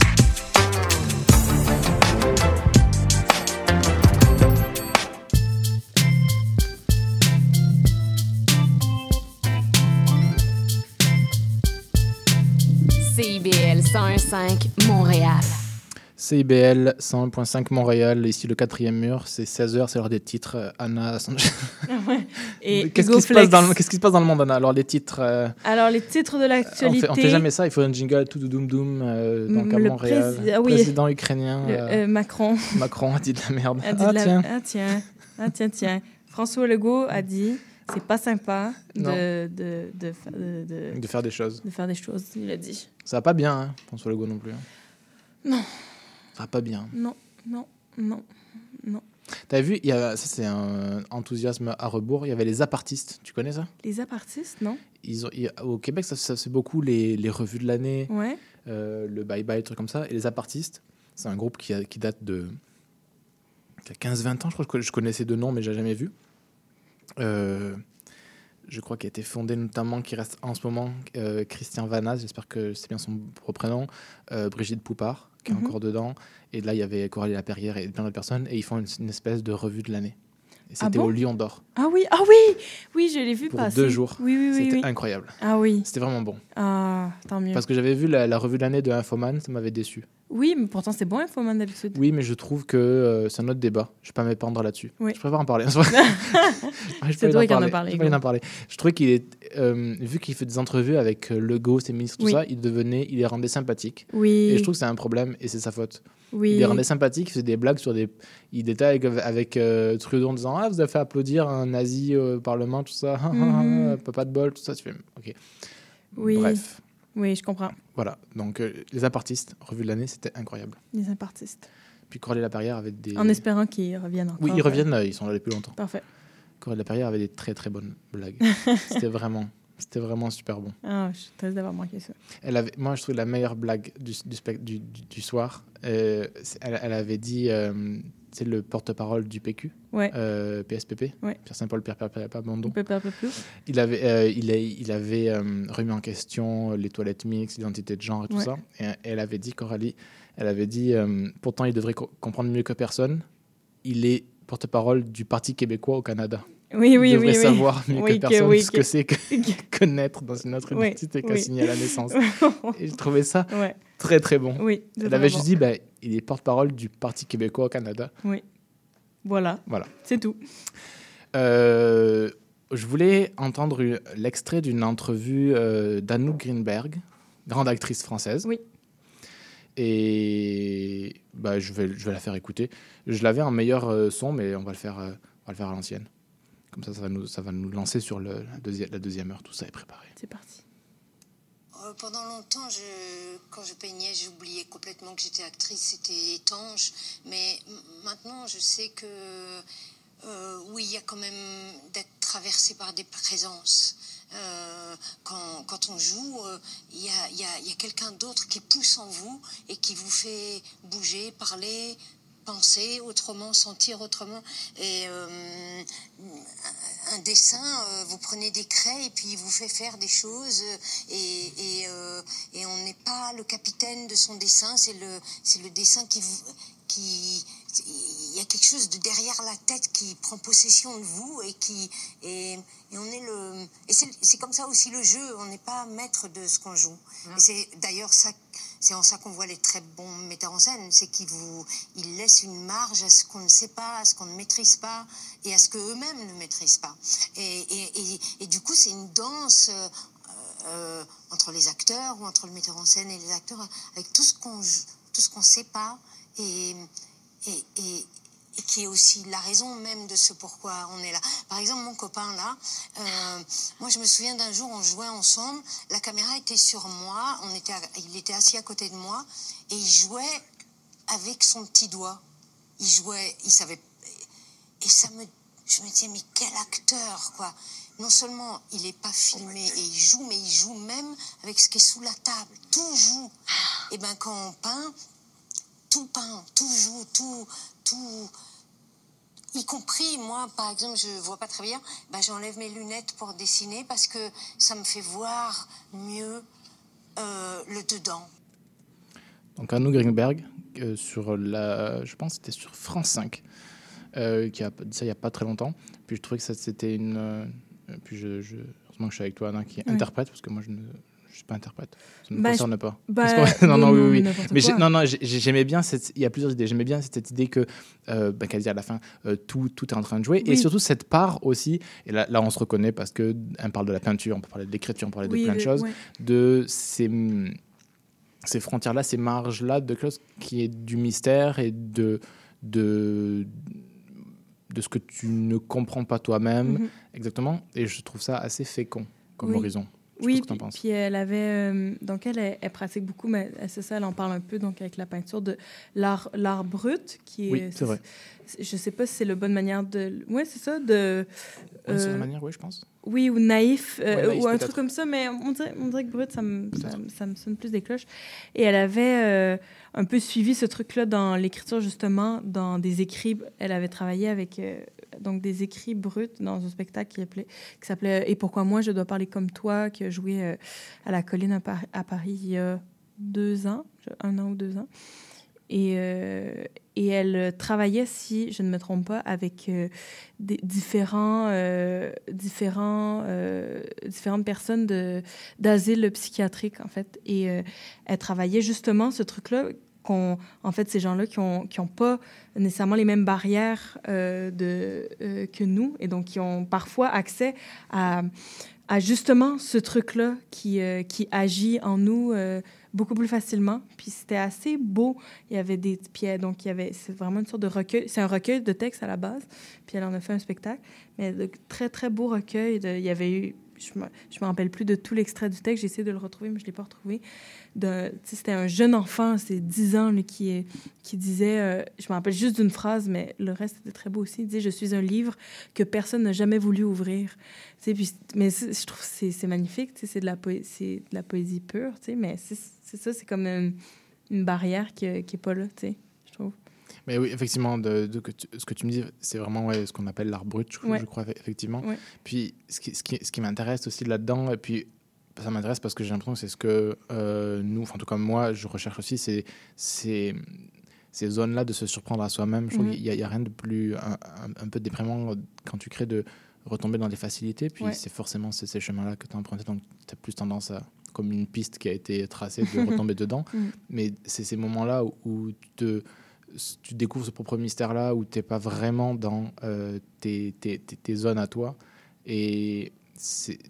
CIBL 101.5 Montréal. CIBL 101.5 Montréal, ici le quatrième mur, c'est 16h, c'est l'heure des titres. euh, Anna, Ouais. Qu'est-ce qui, se passe dans le- Flex. qu'est-ce qui se passe dans le monde, Anna? Alors, les titres. euh, Alors, les titres de on, l'actualité. fait, on fait jamais ça, il faut un jingle tout doum doum euh, donc à Le Montréal. prési- ah oui. Président ukrainien. Le- euh, euh, Macron. Macron a dit de la merde. A dit ah, de la- tiens. ah, tiens. Ah, tiens, tiens. François Legault a dit c'est pas sympa de, de, de, de, de- faire des choses. de faire des choses. Il a dit. Ça va pas bien, hein, François Legault non plus. hein. Non, Ça va pas bien. non, non, non, non. T'as vu, il y a, ça c'est un enthousiasme à rebours. Il y avait les apartistes, tu connais ça? Les apartistes, non Ils ont, Au Québec, ça, ça c'est beaucoup les, les revues de l'année, Ouais. euh, le bye-bye, trucs comme ça. Et les apartistes, c'est un groupe qui, a- qui date de qui a 15-20 ans, je crois que je connaissais deux noms, mais j'ai jamais vu. Euh, je crois qu'il a été fondé notamment, qui reste en ce moment, euh, Christian Vanaz, j'espère que c'est bien son propre prénom, euh, Brigitte Poupard, qui est Mhm. encore dedans. Et là, il y avait Coralie Laperrière et plein d'autres personnes, et ils font une, une espèce de revue de l'année. Et Ah c'était bon au Lion d'Or. Ah oui, ah oui Oui, je l'ai vu Pour passer. deux jours. Oui, oui, oui. C'était oui. incroyable. Ah oui. C'était vraiment bon. Ah, tant mieux. Parce que j'avais vu la, la revue de l'année de Infoman, ça m'avait déçu. Oui, mais pourtant, c'est bon, Infoman d'habitude. Oui, mais je trouve que euh, c'est un autre débat. Je vais pas m'épandre là-dessus. Oui. Je préfère en parler. [laughs] Je [laughs] préfère C'est toi qui en as parler. parlé, Je en parler. Je trouvais qu'il est, euh, vu qu'il fait des entrevues avec euh, Legault, ses ministres, tout Oui. ça, il devenait, il les rendait sympathiques. Oui. Et je trouve que c'est un problème et c'est sa faute. Oui. Il les rendait sympathiques, il faisait des blagues sur des. Il était avec, avec euh, Trudeau en disant Ah, vous avez fait applaudir un nazi au Parlement, tout ça. [laughs] Mhm. [laughs] Pas de bol, tout ça. Tu fais Ok. Oui. Bref. Oui, je comprends. Voilà. Donc, euh, les apartistes, revue de l'année, c'était incroyable. Les apartistes. Puis Coralie Laperrière avait des. En espérant qu'ils reviennent encore. Oui, ils reviennent, euh, ils sont là depuis longtemps. Parfait. Coralie Laperrière avait des très très bonnes blagues. [laughs] c'était vraiment, c'était vraiment super bon. Ah, je suis triste d'avoir manqué ça. Elle avait, moi, je trouve la meilleure blague du, du, du, du- soir. euh, elle, elle avait dit, euh, c'est le porte-parole du PQ, Ouais. euh, PSPP, Ouais. Pierre Saint-Paul, Pierre Pierre Pierre peu, peu, peu. Il avait, euh, il, a- il avait euh, remis en question les toilettes mixtes, l'identité de genre et tout Ouais. ça. Et elle avait dit, Coralie, elle avait dit, euh, pourtant il devrait co- comprendre mieux que personne, il est porte-parole du Parti québécois au Canada. Oui, oui, il devrait oui, savoir Oui, que personne ce que- c'est que, [laughs] que [laughs] naître dans une autre identité qu'à oui. signer à la naissance. [laughs] Et je trouvais ça très très bon. Oui, Elle avait juste dit, ben, il est porte-parole du Parti québécois au Canada. Oui. Voilà. Voilà. C'est tout. Euh, je voulais entendre l'extrait d'une entrevue euh, d'Anouk Greenberg, grande actrice française. Oui. Et bah, je, vais, je vais la faire écouter. Je l'avais en meilleur euh, son, mais on va le faire, euh, on va le faire à l'ancienne. Comme ça, ça va nous, ça va nous lancer sur le, la, deuxi- la deuxième heure. Tout ça est préparé. C'est parti. Euh, pendant longtemps, je, quand je peignais, j'oubliais complètement que j'étais actrice, c'était étanche. Mais maintenant, je sais que euh, oui, il y a quand même d'être traversé par des présences. Euh, quand, quand on joue, euh, il y a, il y a- il y a quelqu'un d'autre qui pousse en vous et qui vous fait bouger, parler, penser autrement, sentir autrement. Et euh, un dessin, euh, vous prenez des craies et puis il vous fait faire des choses et, et, euh, et on n'est pas le capitaine de son dessin, c'est le, c'est le dessin qui vous... Qui, il y a quelque chose de derrière la tête qui prend possession de vous et qui et, et on est le et c'est c'est comme ça aussi le jeu on n'est pas maître de ce qu'on joue et c'est d'ailleurs ça c'est en ça qu'on voit les très bons metteurs en scène c'est qu'ils vous ils laissent une marge à ce qu'on ne sait pas à ce qu'on ne maîtrise pas et à ce que eux-mêmes ne maîtrisent pas. Et, et, et, du coup c'est une danse euh, euh, entre les acteurs ou entre le metteur en scène et les acteurs avec tout ce qu'on tout ce qu'on sait pas et, et qui est aussi la raison même de ce pourquoi on est là. Par exemple, mon copain là, euh, moi je me souviens d'un jour on jouait ensemble, la caméra était sur moi, on était, à- il était assis à côté de moi et il jouait avec son petit doigt. Il jouait, il savait et ça me je me disais, mais quel acteur, quoi. Non seulement il n'est pas filmé et il joue, mais il joue même avec ce qui est sous la table. Tout joue. Et ben quand on peint, tout peint, tout joue, tout, tout, y compris moi, par exemple, je vois pas très bien, ben j'enlève mes lunettes pour dessiner parce que ça me fait voir mieux euh, le dedans. Donc Arnaud Greenberg, euh, sur la, je pense que c'était sur France 5, euh, qui a dit ça il n'y a pas très longtemps. Puis je trouvais que ça c'était une... euh, puis je, je, heureusement que je suis avec toi, Anna, qui Oui. interprète, parce que moi je ne je suis pas interprète. Ça ne me Bah, concerne pas. bah, que- [laughs] non, non, non, oui, oui. Mais non, non, j'ai- j'aimais bien cette... Il y a plusieurs idées. J'aimais bien cette idée que, euh, qu'elle dit à la fin, euh, tout, tout est en train de jouer. Et surtout cette part aussi, et là, là on se reconnaît parce que elle parle de la peinture, on peut parler de l'écriture, on peut parler Oui, de plein de choses, ouais. de ces ces frontières-là, ces marges-là, de chose qui est du mystère et de, de, de ce que tu ne comprends pas toi-même. Mhm. Exactement. Et je trouve ça assez fécond comme Oui. horizon. Je Oui, puis, elle avait. euh, donc, elle, elle, elle pratique beaucoup, mais c'est ça, elle en parle un peu donc avec la peinture de l'art l'art brut, qui est. Oui, c'est vrai. c'est- Je sais pas si c'est la bonne manière de. Oui, c'est ça, de. Oui, c'est la euh, manière, oui, je pense. Oui, ou naïf, euh, Ouais, naïf, ou un truc comme ça, mais on dirait, on dirait que brut, ça me, ça, ça me sonne plus des cloches. Et elle avait un peu suivi ce truc-là dans l'écriture, justement, dans des écrits. Elle avait travaillé avec euh, donc des écrits bruts dans un spectacle qui, appelait- qui s'appelait Et pourquoi moi je dois parler comme toi, qui a joué euh, à la colline à Paris il y a deux ans, un an ou deux ans. Et, euh, et elle euh, travaillait, si je ne me trompe pas, avec euh, des, différents, euh, différents, différentes personnes d'asile psychiatrique, en fait. Et elle travaillait justement ce truc-là, en fait, ces gens-là qui n'ont qui ont pas nécessairement les mêmes barrières que nous, et donc qui ont parfois accès à, à justement ce truc-là qui, qui agit en nous beaucoup plus facilement. Puis c'était assez beau. Il y avait des elle- donc il y avait c'est vraiment une sorte de recueil. C'est un recueil de textes à la base. Puis elle en a fait un spectacle, mais de très très beau recueil. Il y avait eu je je me rappelle plus de tout l'extrait du texte. J'ai essayé de le retrouver, mais je l'ai pas retrouvé. C'était un jeune enfant, c'est 10 ans, lui, qui, disait, euh, je me rappelle juste d'une phrase, mais le reste était très beau aussi. Il disait, je suis un livre que personne n'a jamais voulu ouvrir. Mais je trouve que c'est magnifique, c'est de, la poésie pure, mais c'est ça, c'est comme une, barrière qui n'est pas là. Mais oui, effectivement, de, de que tu- ce que tu me dis, c'est vraiment ouais, ce qu'on appelle l'art brut, je, Ouais. je crois, effectivement. Ouais. Puis, ce qui, ce qui, ce qui m'intéresse aussi là-dedans, et puis ça m'intéresse parce que j'ai l'impression que c'est ce que euh, nous, enfin, en tout cas moi, je recherche aussi, c'est ces zones-là de se surprendre à soi-même. Je trouve Mhm. qu'il n'y a, rien de plus un, un- peu déprimant quand tu crées de retomber dans des facilités. Puis Ouais. c'est forcément ces, ces chemins-là que tu as empruntés, donc tu as plus tendance à, comme une piste qui a été tracée, de retomber [laughs] dedans. Mhm. Mais c'est ces moments-là où, où tu, te, tu découvres ce propre mystère-là, où tu n'es pas vraiment dans euh, tes, tes- tes- tes zones à toi. Et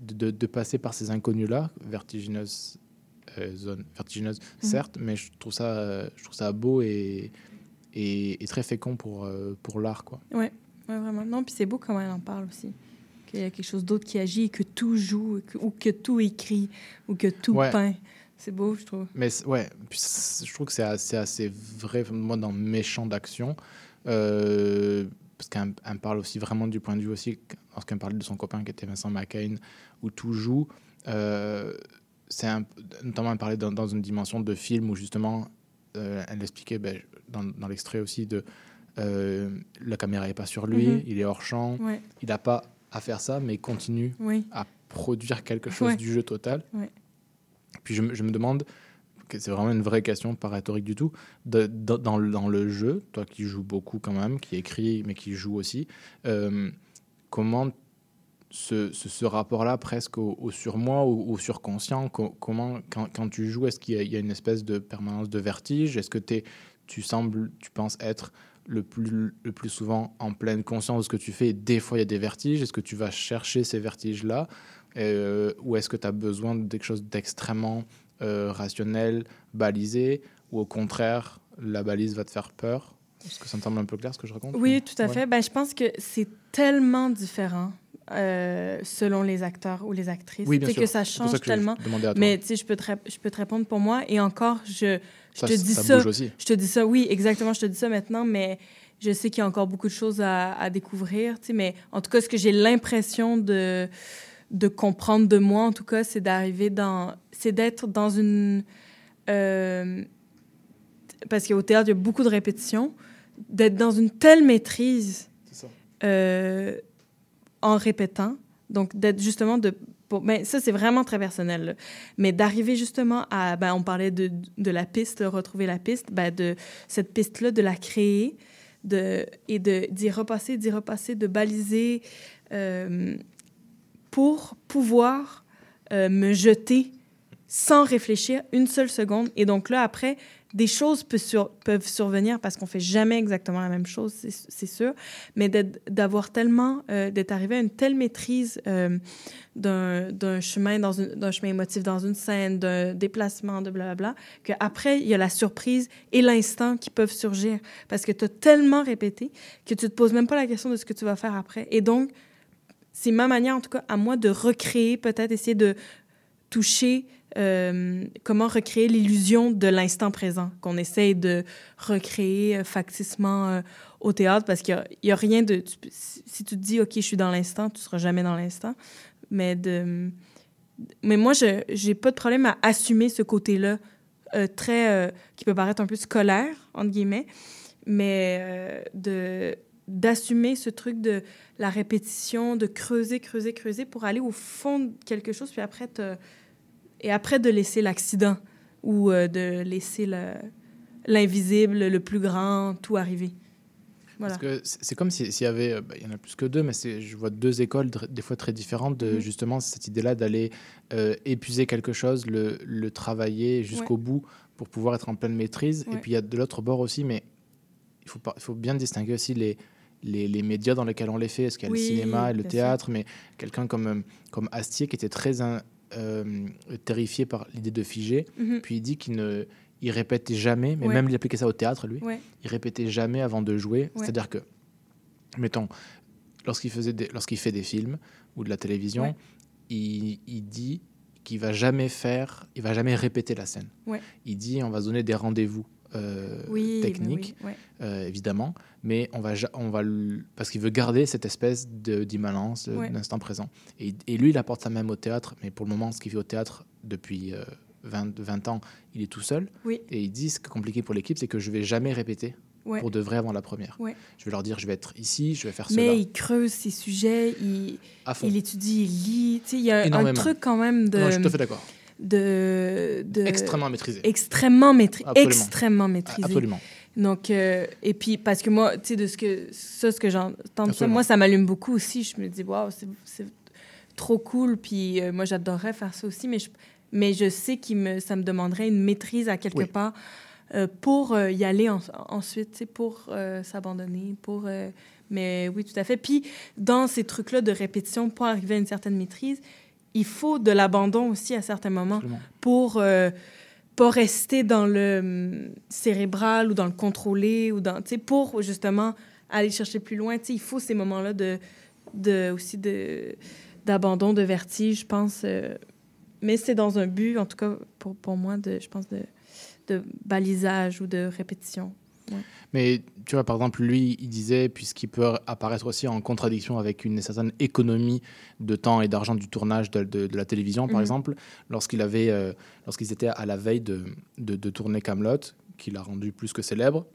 de, de passer par ces inconnus-là, vertigineuses, euh, zones vertigineuses, Mhm. certes, mais je trouve ça, je trouve ça beau et, et, et très fécond pour, euh, pour l'art. quoi. Ouais, ouais, vraiment. Non, puis c'est beau comment elle en parle aussi. Qu'il y a quelque chose d'autre qui agit et que tout joue, ou que tout écrit, ou que tout Ouais. peint. C'est beau, je trouve. Mais ouais, puis je trouve que c'est assez, assez vrai, moi, dans mes champs d'action. euh, parce qu'elle elle me parle aussi vraiment du point de vue aussi, lorsqu'elle me parlait de son copain qui était Vincent McCain, où tout joue. euh, c'est notamment, elle parlait dans, dans une dimension de film où justement, euh, elle expliquait ben, dans, dans l'extrait aussi de euh, la caméra n'est pas sur lui, Mhm. il est hors champ, Ouais. il n'a pas à faire ça, mais il continue Oui. à produire quelque chose Ouais. du jeu total. Ouais. Puis je, me- demande, c'est vraiment une vraie question, pas rhétorique du tout, dans, le- jeu, toi qui joues beaucoup quand même, qui écrit mais qui joue aussi, euh, comment ce, rapport-là presque au, au surmoi, au, au surconscient, co- comment quand, tu joues, est-ce qu'il y, a- une espèce de permanence de vertige? Est-ce que tu sembles, tu penses être le plus, le plus souvent en pleine conscience de ce que tu fais et des fois il y a des vertiges. Est-ce que tu vas chercher ces vertiges-là? Euh, Ou est-ce que tu as besoin de quelque chose d'extrêmement euh, rationnel, balisé Ou au contraire, la balise va te faire peur? Est-ce que ça me semble un peu clair ce que je raconte? Oui, ou- tout à Ouais. fait. Ben, je pense que c'est tellement différent euh, selon les acteurs ou les actrices. Oui, sûr. que ça C'est change ça que tellement. demandais à toi. Mais tu sais, je peux, te je peux te répondre pour moi. Et encore, je, je Ça, te dis ça ça. bouge aussi. Je te dis ça, oui, exactement, je te dis ça maintenant, mais je sais qu'il y a encore beaucoup de choses à, à découvrir, tu sais, mais en tout cas, ce que j'ai l'impression de, de comprendre de moi, en tout cas, c'est d'arriver dans... C'est d'être dans une... euh, parce qu'au théâtre, il y a beaucoup de répétitions, d'être dans une telle maîtrise euh, en répétant. Donc, d'être justement de. Pour, ben, ça, c'est vraiment très personnel. là. Mais d'arriver justement à. Ben, on parlait de, de la piste, de retrouver la piste, ben, de cette piste-là, de la créer de, et de- d'y repasser, d'y repasser, de baliser euh, pour pouvoir euh, me jeter sans réfléchir une seule seconde. Et donc là, après, des choses sur- peuvent survenir parce qu'on fait jamais exactement la même chose, c'est sûr, mais d'avoir tellement, euh, d'être arrivé à une telle maîtrise euh, d'un chemin, chemin émotif dans une scène, d'un déplacement, de blablabla, qu'après, il y a la surprise et l'instant qui peuvent surgir parce que tu as tellement répété que tu te poses même pas la question de ce que tu vas faire après. Et donc, c'est ma manière, en tout cas, à moi, de recréer, peut-être essayer de toucher euh, comment recréer l'illusion de l'instant présent qu'on essaye de recréer euh, facticement euh, au théâtre parce qu'il n'y a, rien de... si tu te dis, OK, je suis dans l'instant, tu seras jamais dans l'instant. Mais, de, mais moi, je n'ai pas de problème à assumer ce côté-là très... qui peut paraître un peu scolaire, entre guillemets, mais de d'assumer ce truc de la répétition, de creuser, creuser, creuser pour aller au fond de quelque chose, puis après, te- et après de laisser l'accident ou euh, de laisser le- l'invisible, le plus grand, tout arriver. Voilà. Parce que c'est comme si- s'il y avait, euh, bah, il y en a plus que deux, mais je vois deux écoles des fois très différentes de Mhm. justement cette idée-là d'aller euh, épuiser quelque chose, le, le travailler jusqu'au Ouais. bout pour pouvoir être en pleine maîtrise. Et puis il y a de l'autre bord aussi, mais il faut, pas- il faut bien distinguer aussi les, les, les médias dans lesquels on les fait. Est-ce qu'il y a Oui, le cinéma et le sûr. théâtre, mais quelqu'un comme, euh, comme Astier qui était très in- euh, terrifié par l'idée de figer, Mhm. puis il dit qu'il ne il répétait jamais, mais Ouais. même il appliquait ça au théâtre, lui. Ouais. Il répétait jamais avant de jouer. Ouais. C'est-à-dire que, mettons, lorsqu'il lorsqu'il fait des films ou de la télévision, il, il dit qu'il va jamais faire, il va jamais répéter la scène. Il dit on va se donner des rendez-vous euh, Oui, mais techniques, oui, ouais. euh, évidemment, mais on va, on va parce qu'il veut garder cette espèce de- d'immanence, de- Ouais. d'instant présent. Et, et lui, il apporte ça même au théâtre, mais pour le moment, ce qu'il fait au théâtre depuis euh, 20, 20 ans, il est tout seul. Oui. Et il dit ce qui est compliqué pour l'équipe, c'est que je vais jamais répéter Ouais. pour de vrai avant la première. Ouais. Je vais leur dire, je vais être ici, je vais faire Mais cela. il creuse ses sujets, il, il étudie, il lit. Il y a un truc quand même de. Non, je suis tout à fait d'accord. De, de- Extrêmement maîtrisé. Extrêmement maîtrisé. Extrêmement maîtrisé. Absolument. Donc, euh, et puis, parce que moi, tu sais, de ce que, ça, ce que j'entends, ça, moi, ça m'allume beaucoup aussi. Je me dis, waouh, c'est- trop cool. Puis, euh, moi, j'adorerais faire ça aussi, mais je, mais je sais que me, ça me demanderait une maîtrise à quelque Oui. part euh, pour y aller en- ensuite, tu sais, pour s'abandonner, pour... mais oui, tout à fait. Puis, dans ces trucs-là de répétition, pour arriver à une certaine maîtrise, il faut de l'abandon aussi à certains moments Absolument. pour euh, pas rester dans le hum, cérébral ou dans le contrôlé ou dans, pour justement aller chercher plus loin. Il faut ces moments-là de, de aussi de d'abandon, de vertige, je pense. euh, mais c'est dans un but, en tout cas pour, pour moi, de, je pense de, de balisage ou de répétition. Ouais. Mais tu vois, par exemple, lui, il disait, puisqu'il peut apparaître aussi en contradiction avec une certaine économie de temps et d'argent du tournage de, de- de la télévision, par Mhm. exemple, lorsqu'il avait, euh, lorsqu'ils étaient à la veille de, de, tourner Camelot, qu'il a rendu plus que célèbre.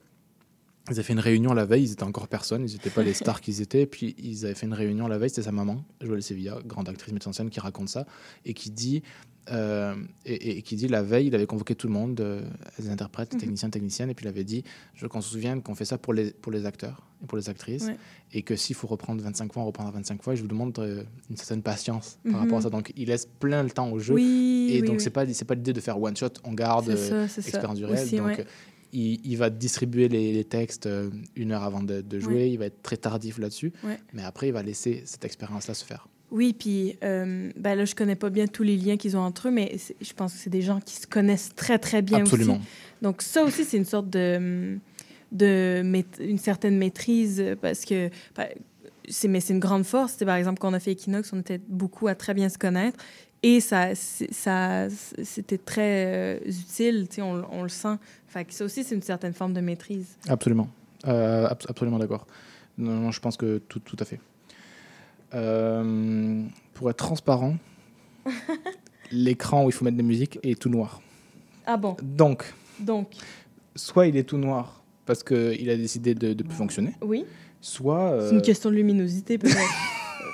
Ils avaient fait une réunion la veille, ils étaient encore personne, ils n'étaient pas les [laughs] stars qu'ils étaient. Puis ils avaient fait une réunion la veille, c'était sa maman, Joëlle Sevilla, grande actrice metteuse en scène, qui raconte ça et qui dit, euh, et, et qui dit la veille, il avait convoqué tout le monde, euh, les interprètes, Mhm. techniciens, techniciennes, et puis il avait dit, je veux qu'on se souvienne qu'on fait ça pour les, pour les acteurs et pour les actrices, Ouais. et que s'il faut reprendre 25 fois, on reprendra 25 fois. Et je vous demande euh, une certaine patience Mhm. par rapport à ça. Donc il laisse plein le temps au jeu. Oui, et oui, donc oui. c'est pas c'est pas l'idée de faire one shot, on garde C'est ça, euh, c'est ça. expérience du réel. Aussi, donc ouais. il, il va distribuer les, les textes euh, une heure avant de, de jouer. Ouais. Il va être très tardif là-dessus. Ouais. Mais après, il va laisser cette expérience-là se faire. Oui, puis euh, ben là, je connais pas bien tous les liens qu'ils ont entre eux, mais je pense que c'est des gens qui se connaissent très, très bien Absolument. aussi. Donc ça aussi, c'est une sorte de, une certaine maîtrise euh, parce que ben, c'est mais c'est une grande force. C'est par exemple quand on a fait Equinox, on était beaucoup à très bien se connaître et ça ça c'était très euh, utile. Tu sais, on, on le sent. Fait que ça aussi, c'est une certaine forme de maîtrise. Absolument. Euh, abs- absolument d'accord. Non, non, je pense que tout, tout à fait. Euh, pour être transparent, [laughs] l'écran où il faut mettre des musiques est tout noir. Ah bon? Donc, Donc, soit il est tout noir parce qu'il a décidé de ne plus fonctionner, oui. soit. euh, C'est une question de luminosité, peut-être.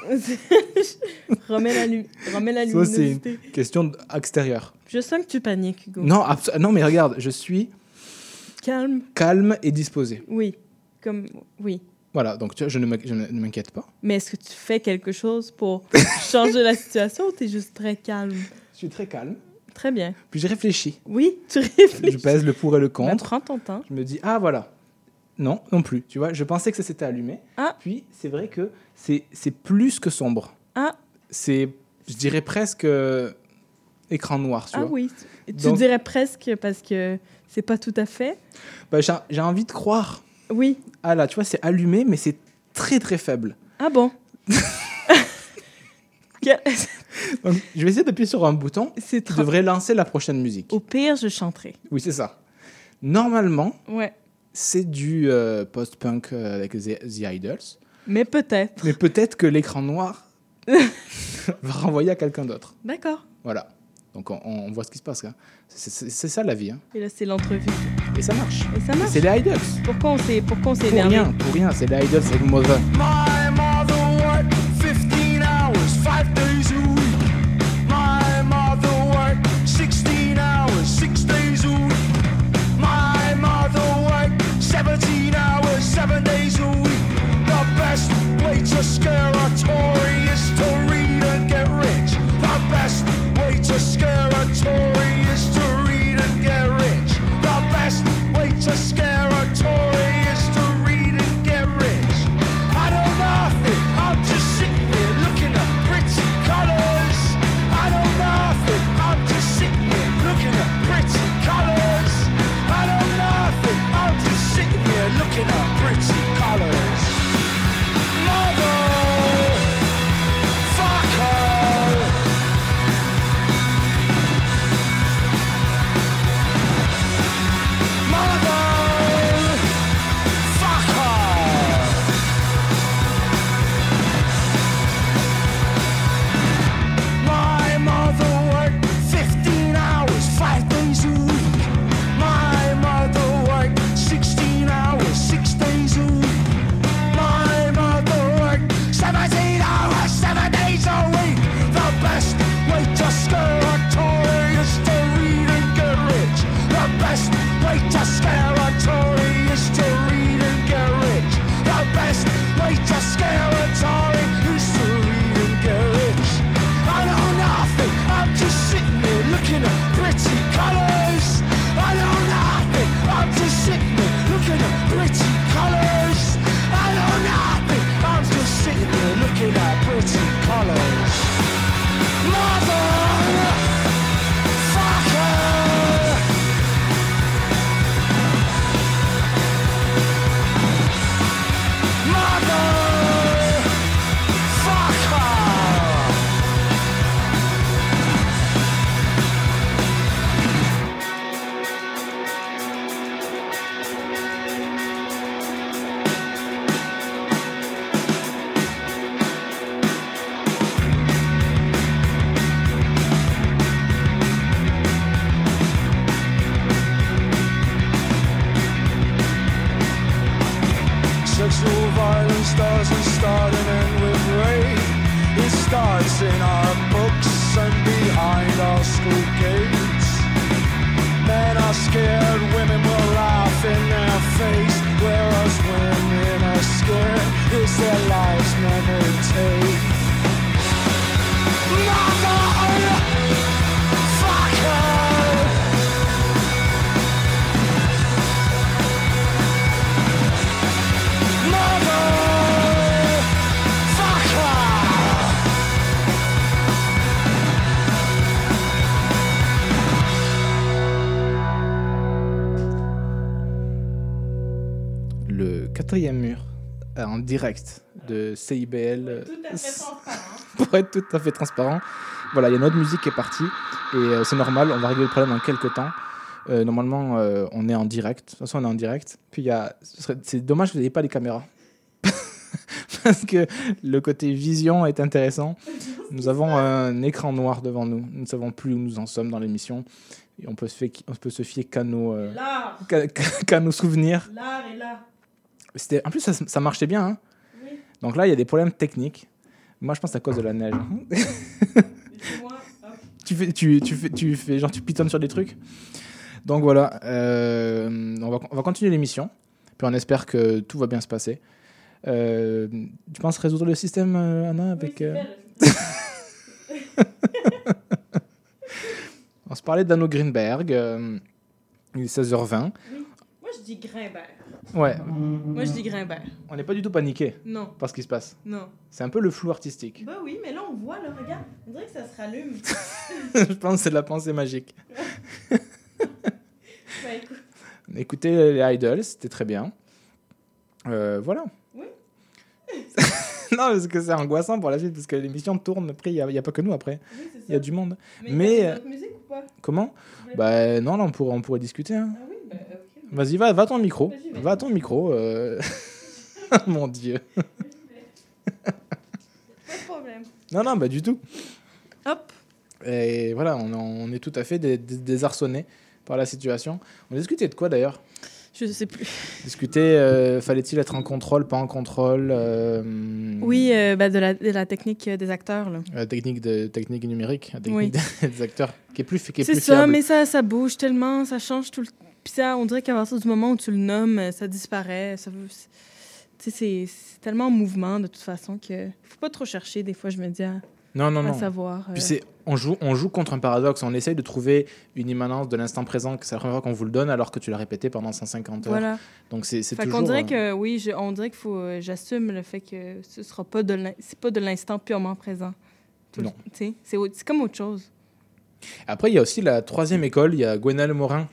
[laughs] remets, la lu- remets la soit c'est luminosité. une question extérieure. Je sens que tu paniques, Hugo. Non, non, mais regarde, je suis Calme. calme et disposé. Oui. Comme... Oui. Voilà, donc tu vois, je ne m'inquiète pas. Mais est-ce que tu fais quelque chose pour [laughs] changer la situation ou tu es juste très calme? Je suis très calme. Très bien. Puis je réfléchis. Oui, tu réfléchis. Je pèse le pour et le Ben, contre. prends ton temps. Je me dis, ah voilà. Non, non plus. Tu vois, je pensais que ça s'était allumé. Ah. Puis c'est vrai que c'est plus que sombre. Ah. C'est, je dirais presque euh, écran noir. Tu Ah vois. oui. Tu Donc- dirais presque parce que c'est pas tout à fait. Bah, j'ai envie de croire. Oui. Ah là, tu vois, c'est allumé, mais c'est très très faible. Ah bon [laughs] Donc, je vais essayer d'appuyer sur un bouton qui trop- devrait lancer la prochaine musique. Au pire, je chanterai. Oui, c'est ça. Normalement, Ouais. c'est du euh, post-punk euh, avec The, The Idols. Mais peut-être. Mais peut-être que l'écran noir [laughs] va renvoyer à quelqu'un d'autre. D'accord. Voilà. Donc on, on voit ce qui se passe. hein. C'est ça la vie. hein. Et là, c'est l'entrevue. Et ça marche. Et ça marche. C'est les Idols. Pourquoi on s'est pourquoi on s'est Pour énervé rien, pour rien. C'est les Idols avec Mother. My mother worked 15 hours, five days a week. My mother worked 16 hours, six days a week. My mother worked 17 hours, seven days a week. The best way to scare a Tory is to read and get rich. The best way to scare a Tory and behind our school gates. Men are scared, women will laugh in their face. Whereas women are scared, it's their lives never take. Mother, quatrième mur euh, en direct de CIBL. euh, [laughs] pour être tout à fait transparent. Voilà, il y a notre musique qui est partie et euh, c'est normal, on va régler le problème en quelques temps. Euh, normalement, euh, on est en direct. De toute façon, on est en direct. Puis il y a. ce serait- C'est dommage que vous n'ayez pas les caméras. [laughs] Parce que le côté vision est intéressant. Nous avons un écran noir devant nous. Nous ne savons plus où nous en sommes dans l'émission. Et on peut se, fier- on peut se fier qu'à nos, euh, souvenirs. L'art est là. C'était, en plus, ça, ça marchait bien. hein. Oui. Donc là, il y a des problèmes techniques. Moi, je pense à cause de la neige. tu, fais, tu, tu, fais, tu fais genre, tu pitonnes sur des trucs. Donc voilà, euh, on, va, on va continuer l'émission. Puis on espère que tout va bien se passer. Euh, tu penses résoudre le système, euh, Anna, avec. [laughs] on se parlait d'Anno Greenberg. euh, il est 16h20. Moi, je dis Grimbert. Ouais. Moi, je dis Grimbert. On n'est pas du tout paniqué Non. par ce qui se passe. Non. C'est un peu le flou artistique. Bah oui, mais là, on voit, là, regarde. On dirait que ça se rallume. [laughs] je pense que c'est de la pensée magique. [laughs] bah écoute. Écoutez les Idols, c'était très bien. Euh, voilà. Oui. [laughs] non, parce que c'est angoissant pour la suite, parce que l'émission tourne. Après, il n'y a, pas que nous après. Oui, c'est Il y a ça. du monde. Mais, euh, musiques ou pas? comment? Bah non, là, on pourrait, on pourrait discuter. hein. Ah oui. Vas-y, va, va à ton micro. Va à ton micro. euh. [laughs] Mon Dieu. Pas de problème. Non, non, bah du tout. Hop. Et voilà, on, on est tout à fait dés- dés- désarçonnés par la situation. On discutait de quoi d'ailleurs? Je sais plus. Discuter, euh, fallait-il être en contrôle, pas en contrôle euh, Oui, euh, bah, de, la, de la technique des acteurs, là. La technique, de, technique numérique, la technique Oui. [laughs] des, acteurs, qui est plus, qui est C'est ça, fiable. mais ça, ça bouge tellement, ça change tout le Puis ça, on dirait qu'à partir du moment où tu le nommes, euh, ça disparaît. Ça c'est- tellement en mouvement de toute façon que faut pas trop chercher. Des fois, je me dis à, Non, non, à non. savoir. euh, Puis c'est, on, joue, on joue contre un paradoxe. On essaye de trouver une immanence de l'instant présent, que c'est la première fois qu'on vous le donne, alors que tu l'as répété pendant 150 heures. Voilà. Donc c'est, c'est toujours... qu'on dirait euh, que oui, je- on dirait qu'il faut. euh, J'assume le fait que ce sera pas de l'in- c'est pas de l'instant purement présent. Tout Non. c'est comme autre chose. Après, il y a aussi la troisième école. Il y a Gwenal Morin,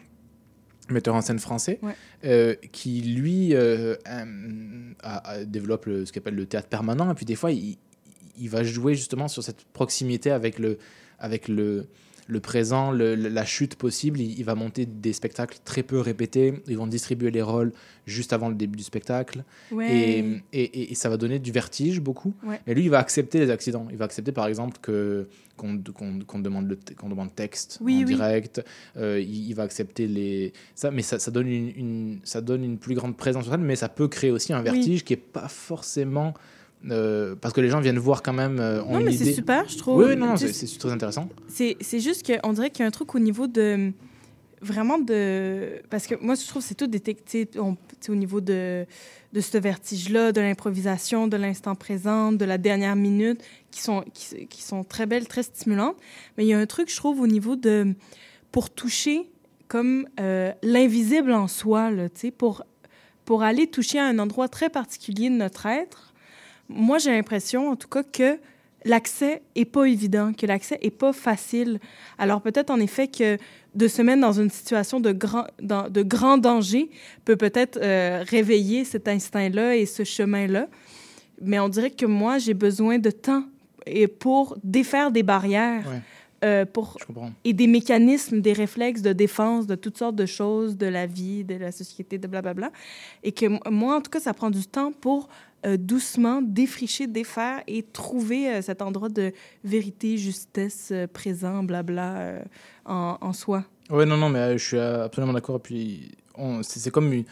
metteur en scène français, Ouais. euh, qui lui euh, euh, développe le- ce qu'on appelle le théâtre permanent. Et puis des fois, il, il va jouer justement sur cette proximité avec le, avec le, le présent, le- la chute possible. Il, il va monter des spectacles très peu répétés. Ils vont distribuer les rôles juste avant le début du spectacle. Ouais. Et, et, et- ça va donner du vertige beaucoup. Ouais. Et lui, il va accepter les accidents. Il va accepter, par exemple, que qu'on demande le qu'on demande texte Oui, en oui. direct. Euh, il, il va accepter les ça, mais ça, ça donne une, une- ça donne une plus grande présence sur scène, mais ça peut créer aussi un Oui. vertige qui est pas forcément euh, parce que les gens viennent voir quand même. euh, Non, mais c'est super, je trouve. Oui, oui, non, c'est très intéressant. C'est juste qu'on dirait qu'il y a un truc au niveau de. Vraiment de. Parce que moi, je trouve que c'est tout détecté au niveau de, de ce vertige-là, de l'improvisation, de l'instant présent, de la dernière minute, qui sont, qui, qui sont très belles, très stimulantes. Mais il y a un truc, je trouve, au niveau de. Pour toucher comme euh, l'invisible en soi, là, pour, pour aller toucher à un endroit très particulier de notre être, moi, j'ai l'impression, en tout cas, que l'accès est pas évident, que l'accès est pas facile. Alors peut-être en effet que de se mettre dans une situation de grand, de grand danger peut peut-être euh, réveiller cet instinct-là et ce chemin-là. Mais on dirait que moi, j'ai besoin de temps et pour défaire des barrières. Euh, pour, et des mécanismes, des réflexes de défense de toutes sortes de choses, de la vie, de la société, de blablabla. Et que moi, en tout cas, ça prend du temps pour euh, doucement défricher, défaire et trouver euh, cet endroit de vérité, justesse, présent, blabla, en, en soi. Ouais, non, non, mais je suis absolument d'accord. Et puis, on- c'est c'est comme une-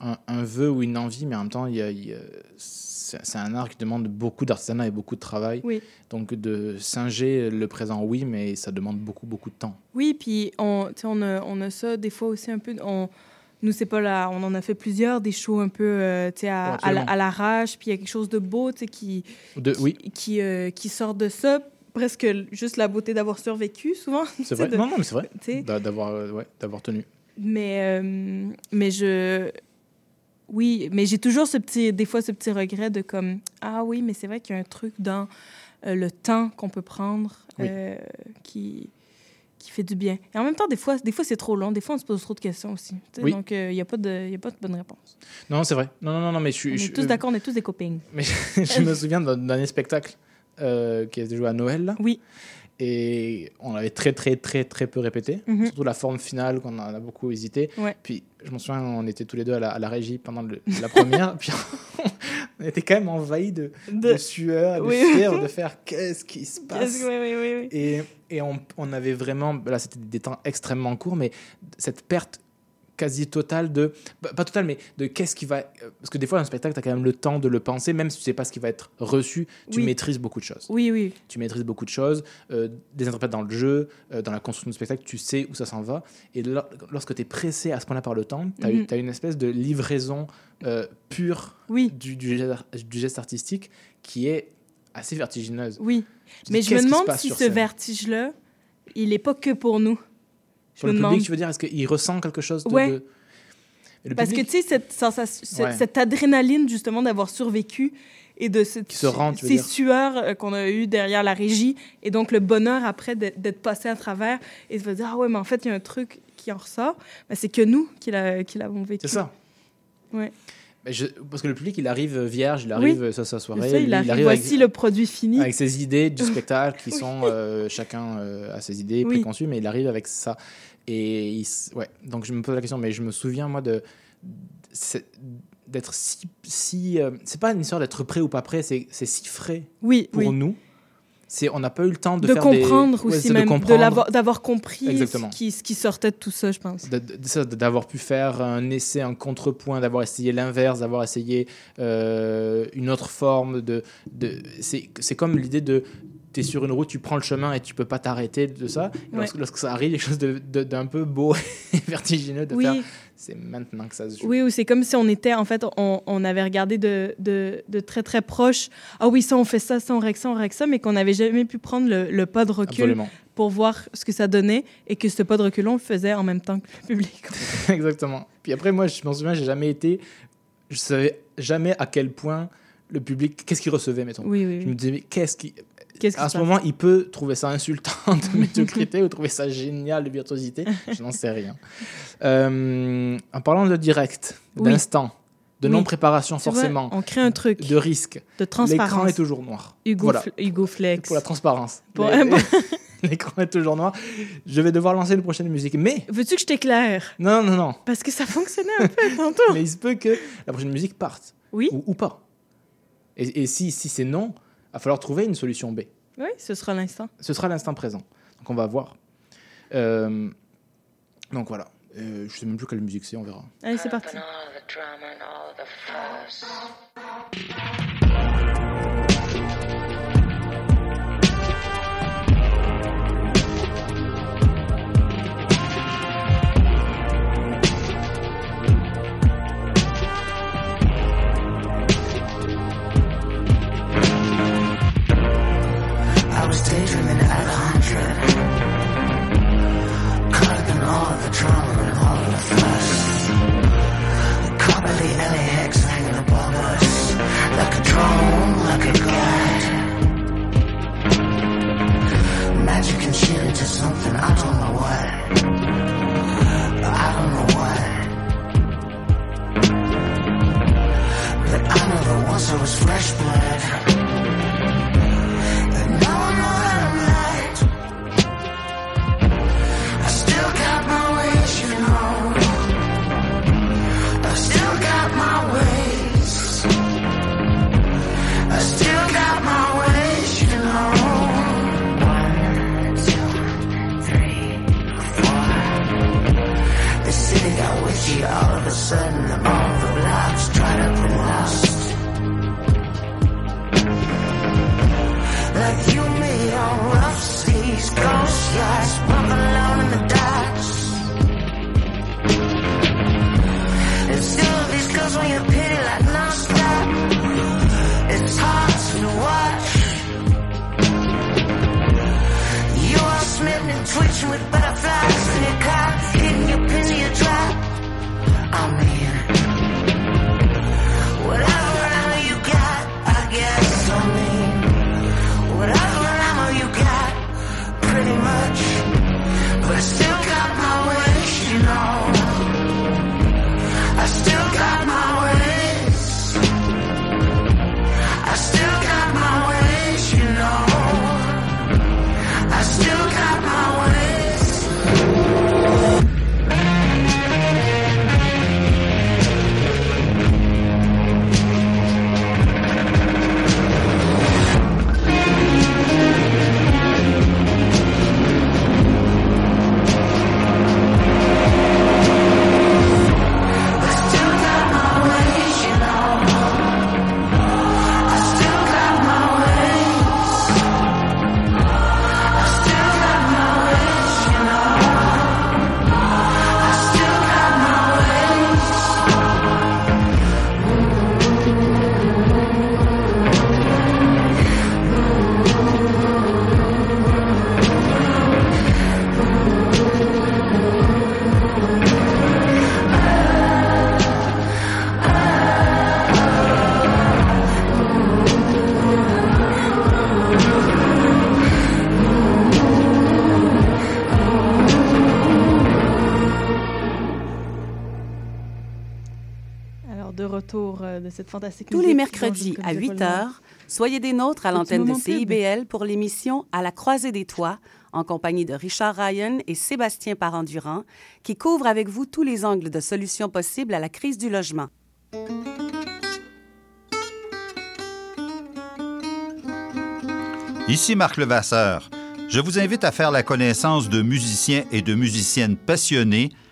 un, un vœu ou une envie, mais en même temps, il y a- il c'est un art qui demande beaucoup d'artisanat et beaucoup de travail. Oui. Donc, de singer le présent, oui, mais ça demande beaucoup, beaucoup de temps. Oui, puis on, on, a, on a ça des fois aussi un peu. On, nous, c'est pas là. On en a fait plusieurs, des shows un peu euh, à, à, à l'arrache, puis il y a quelque chose de beau qui, De- qui, oui. qui, euh, qui sort de ça. Presque juste la beauté d'avoir survécu, souvent. [laughs] C'est vrai. de- Non, non, mais c'est vrai. D'avoir euh, ouais, d'avoir tenu. Mais, euh, mais je. Oui, mais j'ai toujours ce petit, des fois ce petit regret de comme ah oui, mais c'est vrai qu'il y a un truc dans euh, le temps qu'on peut prendre Oui. euh, qui qui fait du bien. Et en même temps, des fois, des fois c'est trop long. Des fois, on se pose trop de questions aussi. Oui. Donc, il n'y a pas de, y a pas de bonne réponse. Non, c'est vrai. Non, non, non, mais je suis. On je- est tous euh, d'accord, on est tous des copains. Mais [laughs] je me souviens d'un d'un spectacle euh, qui a été joué à Noël. Là. Oui. Et on l'avait très très très très peu répété, Mhm. surtout la forme finale qu'on a, beaucoup hésité. Ouais. Puis je m'en souviens, on était tous les deux à la, à la régie pendant le- la première, [laughs] puis on était quand même envahis de, De- de sueur, de Oui. fièvre, de faire qu'est-ce qui se passe? Oui, oui. Et, et on, on avait vraiment, là c'était des temps extrêmement courts, mais cette perte quasi totale de, bah, pas totale, mais de qu'est-ce qui va... euh, Parce que des fois, un spectacle, tu as quand même le temps de le penser, même si tu sais pas ce qui va être reçu, tu Oui. maîtrises beaucoup de choses. Oui, oui. Tu maîtrises beaucoup de choses, euh, des interprètes dans le jeu, euh, dans la construction du spectacle, tu sais où ça s'en va. Et lor- lorsque tu es pressé à ce point-là par le temps, tu as, Mhm. une espèce de livraison euh, pure Oui. du, du geste, du geste artistique qui est assez vertigineuse. Oui. Mais dis, je me demande si ce vertige-là, il n'est pas que pour nous. Je Pour me le demande. public, tu veux dire, est-ce qu'il ressent quelque chose de... Ouais. de- Parce que tu sais, cette, sensation- cette, Ouais. cette adrénaline, justement, d'avoir survécu et de cette, Qui se rend, ces dire. sueurs euh, qu'on a eues derrière la régie et donc le bonheur après d'être passé à travers et de se dire, ah ouais, mais en fait, il y a un truc qui en ressort. Ben, c'est que nous qui l'a- qui l'avons vécu. C'est ça. Ouais. Mais je- parce que le public, il arrive vieurge, il arrive Oui. euh, ça sa soirée. Ça, il arrive, voici le produit fini. Avec ses idées du [laughs] spectacle qui Oui. sont euh, chacun euh, a ses idées Oui. préconçues, mais il arrive avec ça. Et il ouais, donc je me pose la question, mais je me souviens moi de d'être si si euh, c'est pas une histoire d'être prêt ou pas prêt, c'est si frais Oui, pour oui. nous. C'est on n'a pas eu le temps de, De faire comprendre des... aussi, même, d'avoir compris Exactement. ce qui, ce qui sortait de tout ça, je pense. D'avoir pu faire un essai, un contrepoint, d'avoir essayé l'inverse, d'avoir essayé euh, une autre forme. De, de, c'est comme l'idée de tu es sur une route, tu prends le chemin et tu peux pas t'arrêter de ça. Et Ouais. Lorsque, ça arrive, quelque chose d'un peu beau [laughs] et vertigineux de Oui. faire. C'est maintenant que ça se joue. Oui, ou c'est comme si on était, en fait, on, on avait regardé de, de, de très très proche. Ah oui, ça on fait ça, ça on règle ça, on règle ça, mais qu'on n'avait jamais pu prendre le, le pas de recul Absolument. pour voir ce que ça donnait et que ce pas de recul, on le faisait en même temps que le public. [laughs] Exactement. Puis après, moi, je m'en souviens, j'ai jamais été. Je savais jamais à quel point le public. Qu'est-ce qu'il recevait, mettons. Oui, oui, oui. Je me disais, mais qu'est-ce qui. Qu'est-ce ce moment, il peut trouver ça insultant de [laughs] médiocrité ou trouver ça génial de virtuosité. [laughs] Je n'en sais rien. Euh, en parlant de direct, Oui. d'instant, de Oui. non-préparation vois, forcément, on crée un truc. de risque, De transparence. l'écran est toujours noir. Hugo, voilà. Hugo Flex. Pour la transparence. Pour- [laughs] L'écran est toujours noir. Je vais devoir lancer une prochaine musique. Mais. Veux-tu que je t'éclaire? Non, non, non. Parce que ça fonctionnait un peu tantôt. Mais il se peut que la prochaine musique parte. Oui. Ou, ou pas. Et, et si, si c'est non, va falloir trouver une solution B. Oui, ce sera l'instant. Ce sera l'instant présent. Donc on va voir. Euh, donc voilà. Euh, je sais même plus quelle musique c'est, on verra. Allez, c'est parti. Drama and all of the fuss. By the LAX hanging above us. Like a drone, like a guide. Magic and shit into something, I don't know what. I don't know what. But I know that once I was fresh blood. De cette fantastique Tous les mercredis à connaissais 8 pas le nom. heures, soyez des nôtres à l'antenne de. CIBL pour l'émission À la croisée des toits, en compagnie de Richard Ryan et Sébastien Parent-Durand, qui couvrent avec vous tous les angles de solutions possibles à la crise du logement. Ici Marc Levasseur. Je vous invite à faire la connaissance de musiciens et de musiciennes passionnés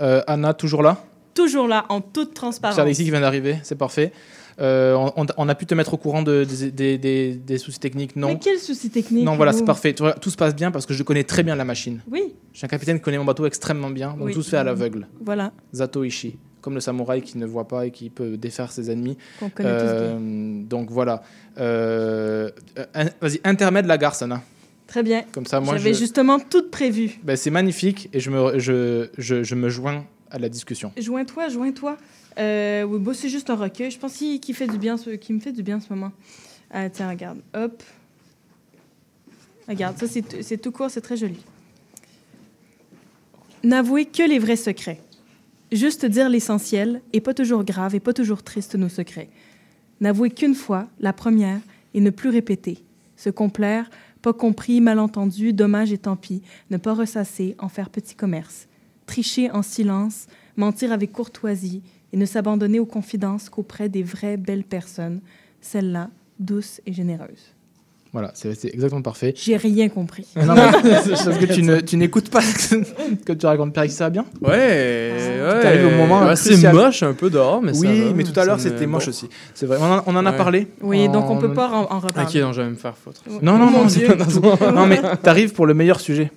Euh, Anna, toujours là Toujours là, en toute transparence. C'est Alexis qui vient d'arriver, c'est parfait. Euh, on, on a pu te mettre au courant de, des- des, des- des soucis techniques Non. Mais quel souci technique Non, voilà, c'est parfait. Tout se passe bien parce que je connais très bien la machine. Oui, Je suis un capitaine qui connaît mon bateau extrêmement bien, donc Oui. tout se fait à l'aveugle. voilà. Zato Ishii, comme le samouraï qui ne voit pas et qui peut défaire ses ennemis. Qu'on connaît tous donc voilà. Euh, Vas-y, intermède la garce, Anna. Très bien. Comme ça, moi, J'avais je- justement tout prévu. Ben, c'est magnifique et je me, je, je, je me joins à la discussion. Joins-toi, joins-toi. Euh, oui, bon, c'est juste un recueil. Je pense qu'il fait du bien, ce- qu'il me fait du bien en ce moment. Ah, tiens, regarde. Hop. Regarde, ça, c'est tout court, c'est très joli. N'avouez que les vrais secrets. Juste dire l'essentiel, et pas toujours grave et pas toujours triste nos secrets. N'avouez qu'une fois, la première, et ne plus répéter. Se complaire, pas compris, malentendu, dommage et tant pis. Ne pas ressasser, en faire petit commerce. Tricher en silence, mentir avec courtoisie, et ne s'abandonner aux confidences qu'auprès des vraies belles personnes, celles-là, douces et généreuses. Voilà, c'est exactement parfait. J'ai rien compris. Non, [laughs] parce que tu ne- tu n'écoutes pas [laughs] que tu racontes. Pierre, ça va bien Ouais, ouais. T'arrives au moment c'est crucial. moche un peu dehors, mais ça Oui, va. mais tout à l'heure, c'était moche bon. aussi. C'est vrai, on en, on en a parlé. Oui, donc on En- peut pas en, en reparler. Ok, donc je vais me faire foutre. Non, non, Oh mon non, Dieu. non, non, mais t'arrives pour le meilleur sujet.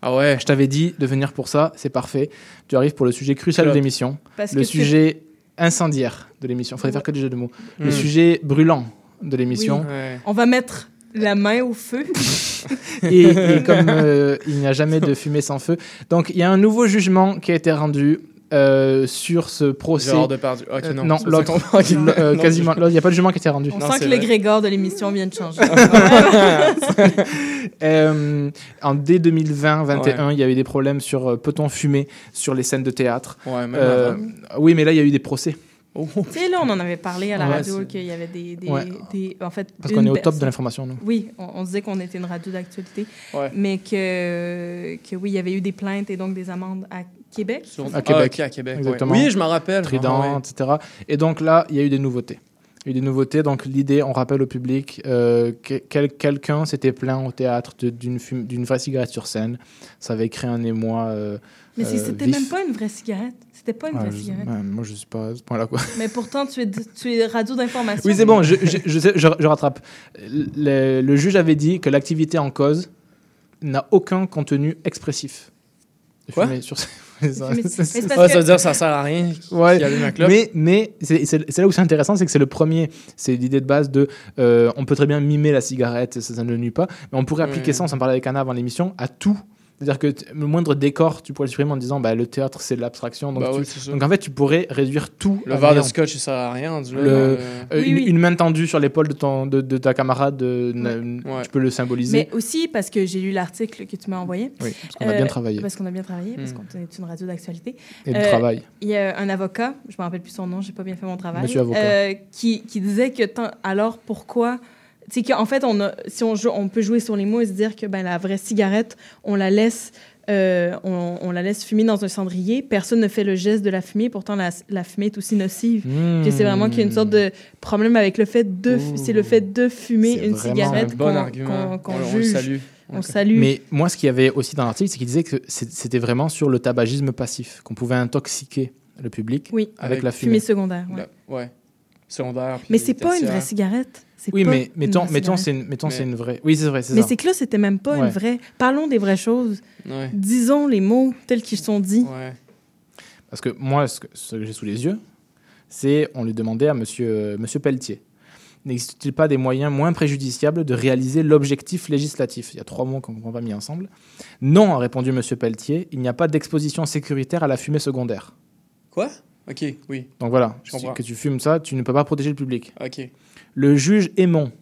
Ah ouais. Je t'avais dit de venir pour ça, c'est parfait. Tu arrives pour le sujet crucial de l'émission, Parce le que c'est- incendiaire incendiaire de l'émission. Faudrait faire que des jeux de mots. Le Mm. sujet brûlant de l'émission. Ouais. On va mettre la main au feu. [laughs] Et, et comme euh, il n'y a jamais de fumée sans feu, donc il y a un nouveau jugement qui a été rendu. euh, sur ce procès. Depardieu. Ok, Euh, non, non, l'autre. Le- [laughs] euh, Non, quasiment. Il n'y a pas de jugement qui a été rendu. On Non, sent que le vrai. Grégor de l'émission vient de changer. [laughs] Euh, en dès 2020-21, Ouais. il y a eu des problèmes sur euh, peut-on fumer sur les scènes de théâtre? Ouais, même Euh, avant. oui, mais là, il y a eu des procès. Oh. tu sais, là, on en avait parlé à la Ouais, radio qu'il y avait des. des, Ouais. des- en fait, Parce qu'on est au top de l'information, nous. Oui, on, on disait qu'on était une radio d'actualité. Ouais. Mais que, que oui, il y avait eu des plaintes et donc des amendes à Québec. Sur- À Québec. Ah, à Québec. Exactement. Oui, je m'en rappelle. Trident, Ah, ouais. etc. Et donc là, il y a eu des nouveautés. Il y a eu des nouveautés. Donc, l'idée, on rappelle au public, euh, que- quel- quelqu'un s'était plaint au théâtre d'une vraie cigarette sur scène. Ça avait créé un émoi. euh, Mais euh, c'était même pas une vraie cigarette. C'était pas une Ouais, vraie je- cigarette. ouais, moi, je suis pas à ce point-là, quoi. Mais pourtant, tu es, tu es radio d'information. Oui, c'est bon, je, je, je, sais- je- je rattrape. Le, le juge avait dit que l'activité en cause n'a aucun contenu expressif. Quoi? fumer sur- [laughs] [laughs] ça. Mais mais Ouais, ça veut dire que ça sert à rien Ouais. qu'il allume un clope. Mais, mais c'est là où c'est intéressant, c'est que c'est le premier. C'est l'idée de base de. euh, on peut très bien mimer la cigarette, ça, ça ne nuit pas. Mais on pourrait appliquer Ouais. ça, on s'en parlait avec Anna avant l'émission, à tout. C'est-à-dire que le moindre décor, tu pourrais le supprimer en disant bah, le théâtre, c'est de l'abstraction. Donc, Bah tu- ouais, c'est ça. donc en fait, tu pourrais réduire tout. Le verre de scotch, il sert à rien. Le- euh, Oui, une, oui. une main tendue sur l'épaule de, ton, de, de ta camarade, de- na- tu peux le symboliser. Mais aussi parce que j'ai lu l'article que tu m'as envoyé. Oui, parce qu'on a bien travaillé. Parce qu'on a bien travaillé, parce Mm. qu'on est une radio d'actualité. Et de travail. Il y a un avocat, je me rappelle plus son nom, j'ai pas bien fait mon travail. Monsieur avocat. euh, qui, qui disait que tant- alors pourquoi. C'est qu'en fait, on a, si on, joue, on peut jouer sur les mots et se dire que ben, la vraie cigarette, on la laisse. euh, on, on la laisse fumer dans un cendrier. Personne ne fait le geste de la fumer. Pourtant, la, la fumée est aussi nocive. Mmh. C'est vraiment qu'il y a une sorte de problème avec le fait de, fu- c'est le fait de fumer une cigarette un bon qu'on- argument. qu'on qu'on On- on le juge. salue. On salue. Mais moi, ce qu'il y avait aussi dans l'article, c'est qu'il disait que c'était vraiment sur le tabagisme passif, qu'on pouvait intoxiquer le public Oui. avec, la fumée fumée. secondaire. ouais. La- Ouais. Secondaire. Mais c'est pas une vraie cigarette. Oui, mais mettons, mettons, cigarette. c'est une, mettons, c'est Mais- une vraie. Oui, c'est vrai, c'est Mais c'est que là, c'était même pas Ouais. une vraie. Parlons des vraies choses. Ouais. Disons les mots tels qu'ils sont dits. Ouais. Parce que moi, ce que, ce que j'ai sous les yeux, c'est on lui demandait à monsieur, euh, monsieur Pelletier n'existe-t-il pas des moyens moins préjudiciables de réaliser l'objectif législatif? Il y a trois mots qu'on n'a pas mis ensemble. Non, a répondu monsieur Pelletier, il n'y a pas d'exposition sécuritaire à la fumée secondaire. Quoi? Ok, oui. Donc voilà, Je si- que tu fumes ça, tu ne peux pas protéger le public. Ok. Le juge Aymon,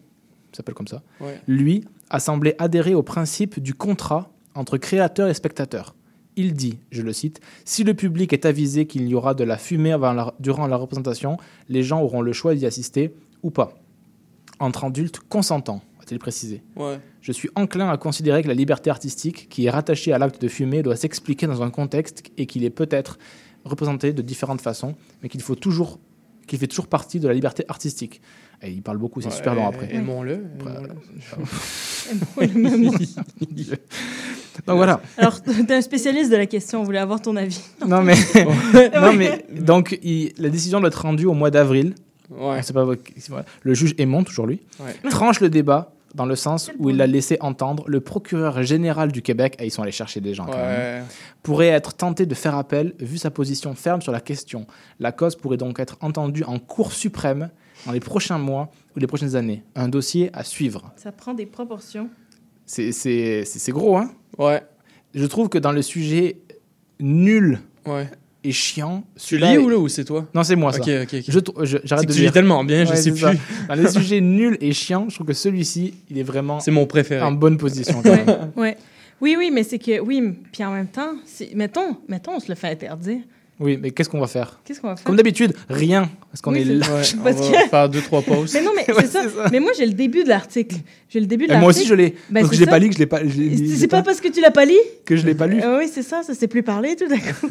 il s'appelle comme ça, Ouais. lui, a semblé adhérer au principe du contrat entre créateur et spectateur. Il dit, je le cite, Si le public est avisé qu'il y aura de la fumée la- durant la représentation, les gens auront le choix d'y assister ou pas. Entre adultes consentants, a-t-il précisé. Ouais. Je suis enclin à considérer que la liberté artistique, qui est rattachée à l'acte de fumer, doit s'expliquer dans un contexte et qu'il est peut-être représenté de différentes façons, mais qu'il faut toujours qu'il fait toujours partie de la liberté artistique. Et il parle beaucoup, c'est Ouais, super long après. aimons-le, Après- Donc voilà. Alors, t'es un spécialiste de la question, on voulait avoir ton avis. Non mais, [laughs] non mais donc il- la décision doit être rendue au mois d'avril. Ouais. Pas. Le juge Aymon, toujours lui, Ouais. tranche le débat dans le sens où il a laissé entendre le procureur général du Québec, et ils sont allés chercher des gens quand Ouais. même, pourrait être tenté de faire appel vu sa position ferme sur la question. La cause pourrait donc être entendue en Cour suprême dans les prochains mois ou les prochaines années. Un dossier à suivre. Ça prend des proportions. C'est- C'est c'est- c'est gros, hein? Ouais. Je trouve que dans le sujet nul Ouais. Et chiant... Tu celui-là lis est- ou là ou c'est toi? Non, c'est moi, ça. Ok, ok, ok. Je trou- je- J'arrête que de tu lis lire. tellement bien, je sais c'est ça. plus. Dans les sujets nuls et chiants, je trouve que celui-ci, il est vraiment... C'est mon préféré. En bonne position, quand Ouais, même. [laughs] ouais. Oui, oui, mais c'est que, oui, puis en même temps, c'est- mettons, mettons, on se le fait interdire. Oui, mais qu'est-ce qu'on va faire Qu'est-ce qu'on va faire? Comme d'habitude, rien. Parce qu'on Oui, est c'est- là. Ouais, [laughs] Parce on va que- faire deux, trois pauses. [laughs] Mais non, mais [laughs] Ouais, c'est ça. Mais moi, j'ai le début de l'article. J'ai le début de l'article. moi aussi, je l'ai. Ben, parce que je l'ai pas lu, que je l'ai pas. C'est pas parce que tu l'as pas lu que je l'ai pas lu. Euh, oui, c'est ça, ça s'est plus parlé tout d'un coup.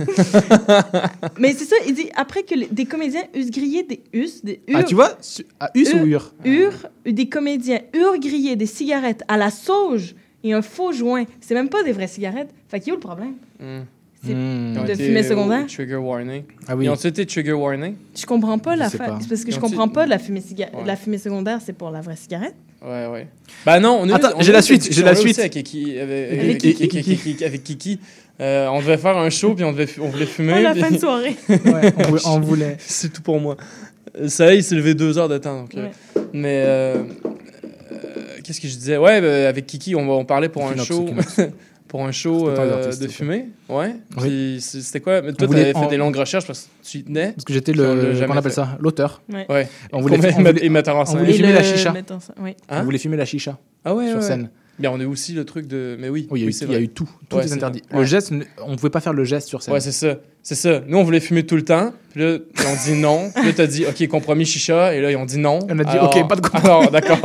Mais c'est ça, il dit après que les- des comédiens eussent grillé des us, des Ah, ur- tu vois À Us ou Ur Ur, des comédiens eurent grillé des cigarettes à la sauge et un faux joint. C'est même pas des vraies cigarettes. Fait qu'il y a où le problème? Hmm. Ont de fumée secondaire? Trigger warning. Ah oui. Ils ont été trigger warning? Je comprends pas Je la sais fa- pas. C'est parce que Ils je comprends pas la fumée, ciga- Ouais. la fumée secondaire, c'est pour la vraie cigarette? Ouais, ouais. Bah non, on Attends, j'ai la suite, j'ai la suite. Avec, Kiki, avec, Kiki. avec- avec- avec- avec Kiki. Euh, on devait faire un show, puis on, devait, on voulait fumer. Oh, la puis- fin de [laughs] soirée. Ouais, on voulait- on voulait. [laughs] C'est tout pour moi. Euh, Ça, il s'est levé deux heures de temps. donc, euh. Mais euh, euh, qu'est-ce que je disais? Ouais, bah, avec Kiki, on, va- on parlait pour un show. [laughs] Pour un show C'était pas les euh, de fumée? Ouais. Oui. C'était quoi? Mais On toi, tu voulait- avais fait on- des longues recherches parce que tu y tenais. Parce que j'étais on le. jamais Qu'on appelle fait. ça? L'auteur. Ouais. Ouais. On voulait, on voulait- et metteur en on scène. voulait Et fumer le la chicha. metteur oui. Hein? On voulait fumer la chicha. Ah ouais, sur ouais. scène. Bien, on a aussi le truc de. Mais oui. Oui, il y a oui, eu- c'est il y a vrai. eu tout. Tout Ouais, est interdit. vrai. Le geste, on ne pouvait pas faire le geste sur scène. Ouais, c'est ça. C'est ça. Nous, on voulait fumer tout le temps. Puis là, on dit non. Puis là, t'as dit, OK, compromis chicha. Et là, ils ont dit non. On a dit, Alors- OK, pas de compromis. D'accord.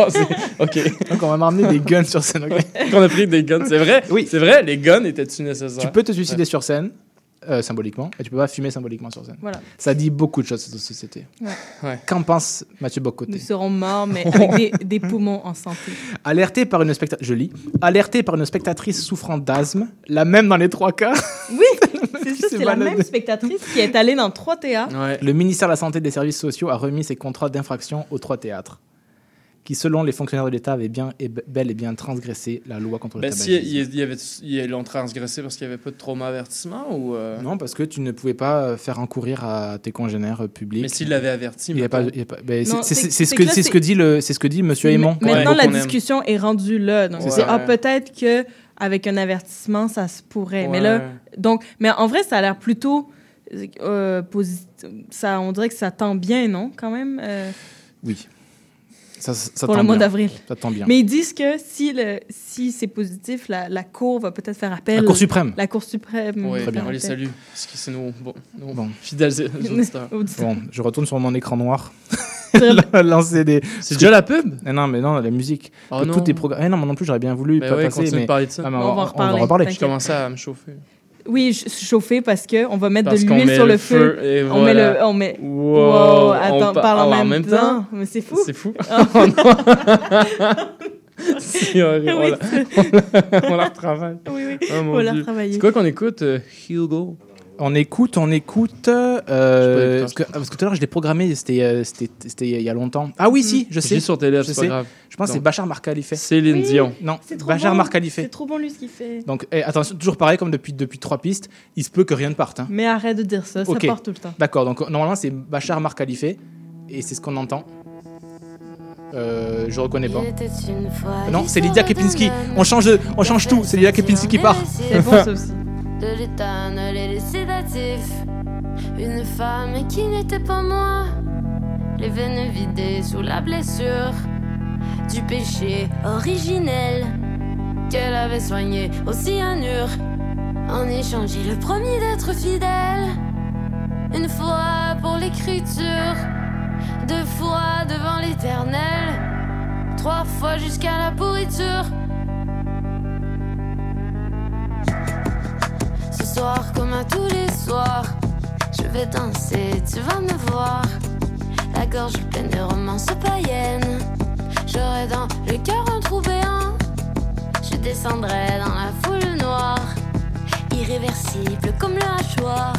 OK. Donc on va m'emmener des guns sur scène. ok [laughs] On a pris des guns. C'est vrai. Oui. C'est vrai, les guns étaient-tu nécessaires? Tu peux te suicider sur scène. Euh, symboliquement, et tu peux pas fumer symboliquement sur scène. Voilà. Ça dit beaucoup de choses sur cette société. Ouais. Qu'en pense Mathieu Bocoté Nous serons morts, mais [laughs] avec des, des poumons en santé. Alerté par une specta- je lis, alerté par une spectatrice souffrant d'asthme, la même dans les trois cas. Oui, [laughs] c'est ça, c'est la même spectatrice qui est allée dans trois théâtres. Le ministère de la Santé et des Services sociaux a remis ses contrats d'infraction aux trois théâtres, qui, selon les fonctionnaires de l'État, avaient bien et bel et bien transgressé la loi contre le Ben, si, tabagisme. il, il y avait, ils l'ont transgressé parce qu'il n'y avait pas de trauma avertissement ou. euh, Non, parce que tu ne pouvais pas euh, faire encourir à tes congénères euh, publics. Mais s'il l'avait averti, il pas, il pas- ben, c'est- ce que c'est ce que dit le c'est ce que dit Monsieur Aymon. Maintenant, la qu'on aime. discussion est rendue là. Donc, ça. ah, peut-être que avec un avertissement, ça se pourrait. Mais là, Ouais. donc, mais en vrai, ça a l'air plutôt euh, positif. Ça, on dirait que ça tend bien, non, quand même. euh, Oui. Ça, ça, ça pour le mois bien. d'avril. Ça tend bien. Mais ils disent que si, le, si c'est positif, la, la Cour va peut-être faire appel. La Cour suprême. La Cour suprême. Oui, va faire on les salue. Parce que c'est nos, bon, nos Bon. fidèles auditeurs. [laughs] Bon, je retourne sur mon écran noir. [laughs] Très [laughs] Lancer des. C'est déjà la pub Eh Non, mais non, la musique. Oh non. Tout est programme. Eh non, moi non plus, j'aurais bien voulu Ben pas ouais, passer. continue de Mais... parler de ça. Ah, mais On va en on va reparler, reparler. Je commençais à me chauffer. Oui, ch- chauffer parce que on va mettre Parce de l'huile sur le feu. feu et on voilà. met le, on met. Wow, Wow, on attends, pa- parle en ah, même, temps. Mais c'est fou. C'est fou. [laughs] Oh [laughs] c'est horrible. Oui, on, la... [laughs] on la retravaille. Oui, oui. Oh, On la retravaille. C'est quoi qu'on écoute, euh, Hugo? On écoute, on écoute. euh, parce, que, parce que tout à l'heure, je l'ai programmé, c'était euh, c'était- c'était il y a longtemps. Ah oui, si, je Je sais. sur tes lèvres, je c'est grave. Je pense que c'est Bachar Mar Khalifa. Céline Dion. Non, C'est trop Bachar bon. Mar Khalifa. C'est trop bon lui ce qu'il fait. Donc, eh, attention, toujours pareil comme depuis, depuis trois pistes, il se peut que rien ne parte. hein. Mais arrête de dire ça, ça Ok. part tout le temps. D'accord, donc normalement c'est Bachar Mar Khalifa et c'est ce qu'on entend. Euh, je reconnais pas. Non, c'est Lydia Kepinski. On change, de- on change tout. C'est Lydia Kepinski qui part. C'est bon ça aussi. De l'éternel et les sédatifs. Une femme qui n'était pas moi, les veines vidées sous la blessure du péché originel qu'elle avait soigné au cyanure. En échange, il a promis d'être fidèle. Une fois pour l'écriture, deux fois devant l'éternel, trois fois jusqu'à la pourriture. Comme à tous les soirs, je vais danser, tu vas me voir. La gorge pleine de romances païennes. J'aurai dans le cœur un trou béant. Je descendrai dans la foule noire, irréversible comme le hachoir.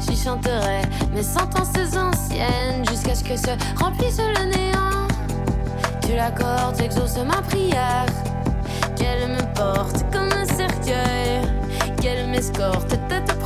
J'y chanterai mes sentences anciennes jusqu'à ce que se remplisse le néant. Tu l'accordes, j'exauce ma prière. Qu'elle me porte comme un cercueil, qu'elle m'escorte. Tête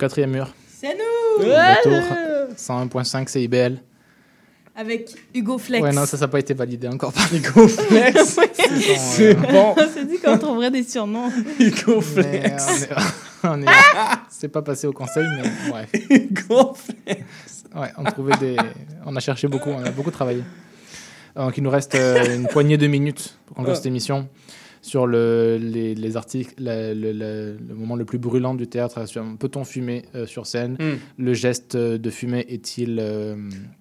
quatrième mur. C'est nous! Retour 101.5 CIBL. Avec Hugo Flex. Ouais, non, ça, ça n'a pas été validé encore par [laughs] Hugo Flex. [laughs] C'est bon. [laughs] On s'est dit qu'on trouverait des surnoms. Hugo Flex. on est- on est- C'est pas passé au conseil, mais bref. Hugo Flex. Ouais, on trouvait des. On a cherché beaucoup, on a beaucoup travaillé. Donc il nous reste euh, une poignée de minutes pour conclure Ouais. cette émission sur le, les, les articles, la- le, le- le moment le plus brûlant du théâtre. sur- Peut-on fumer euh, sur scène? Hmm. Le geste euh, de fumer est-il euh,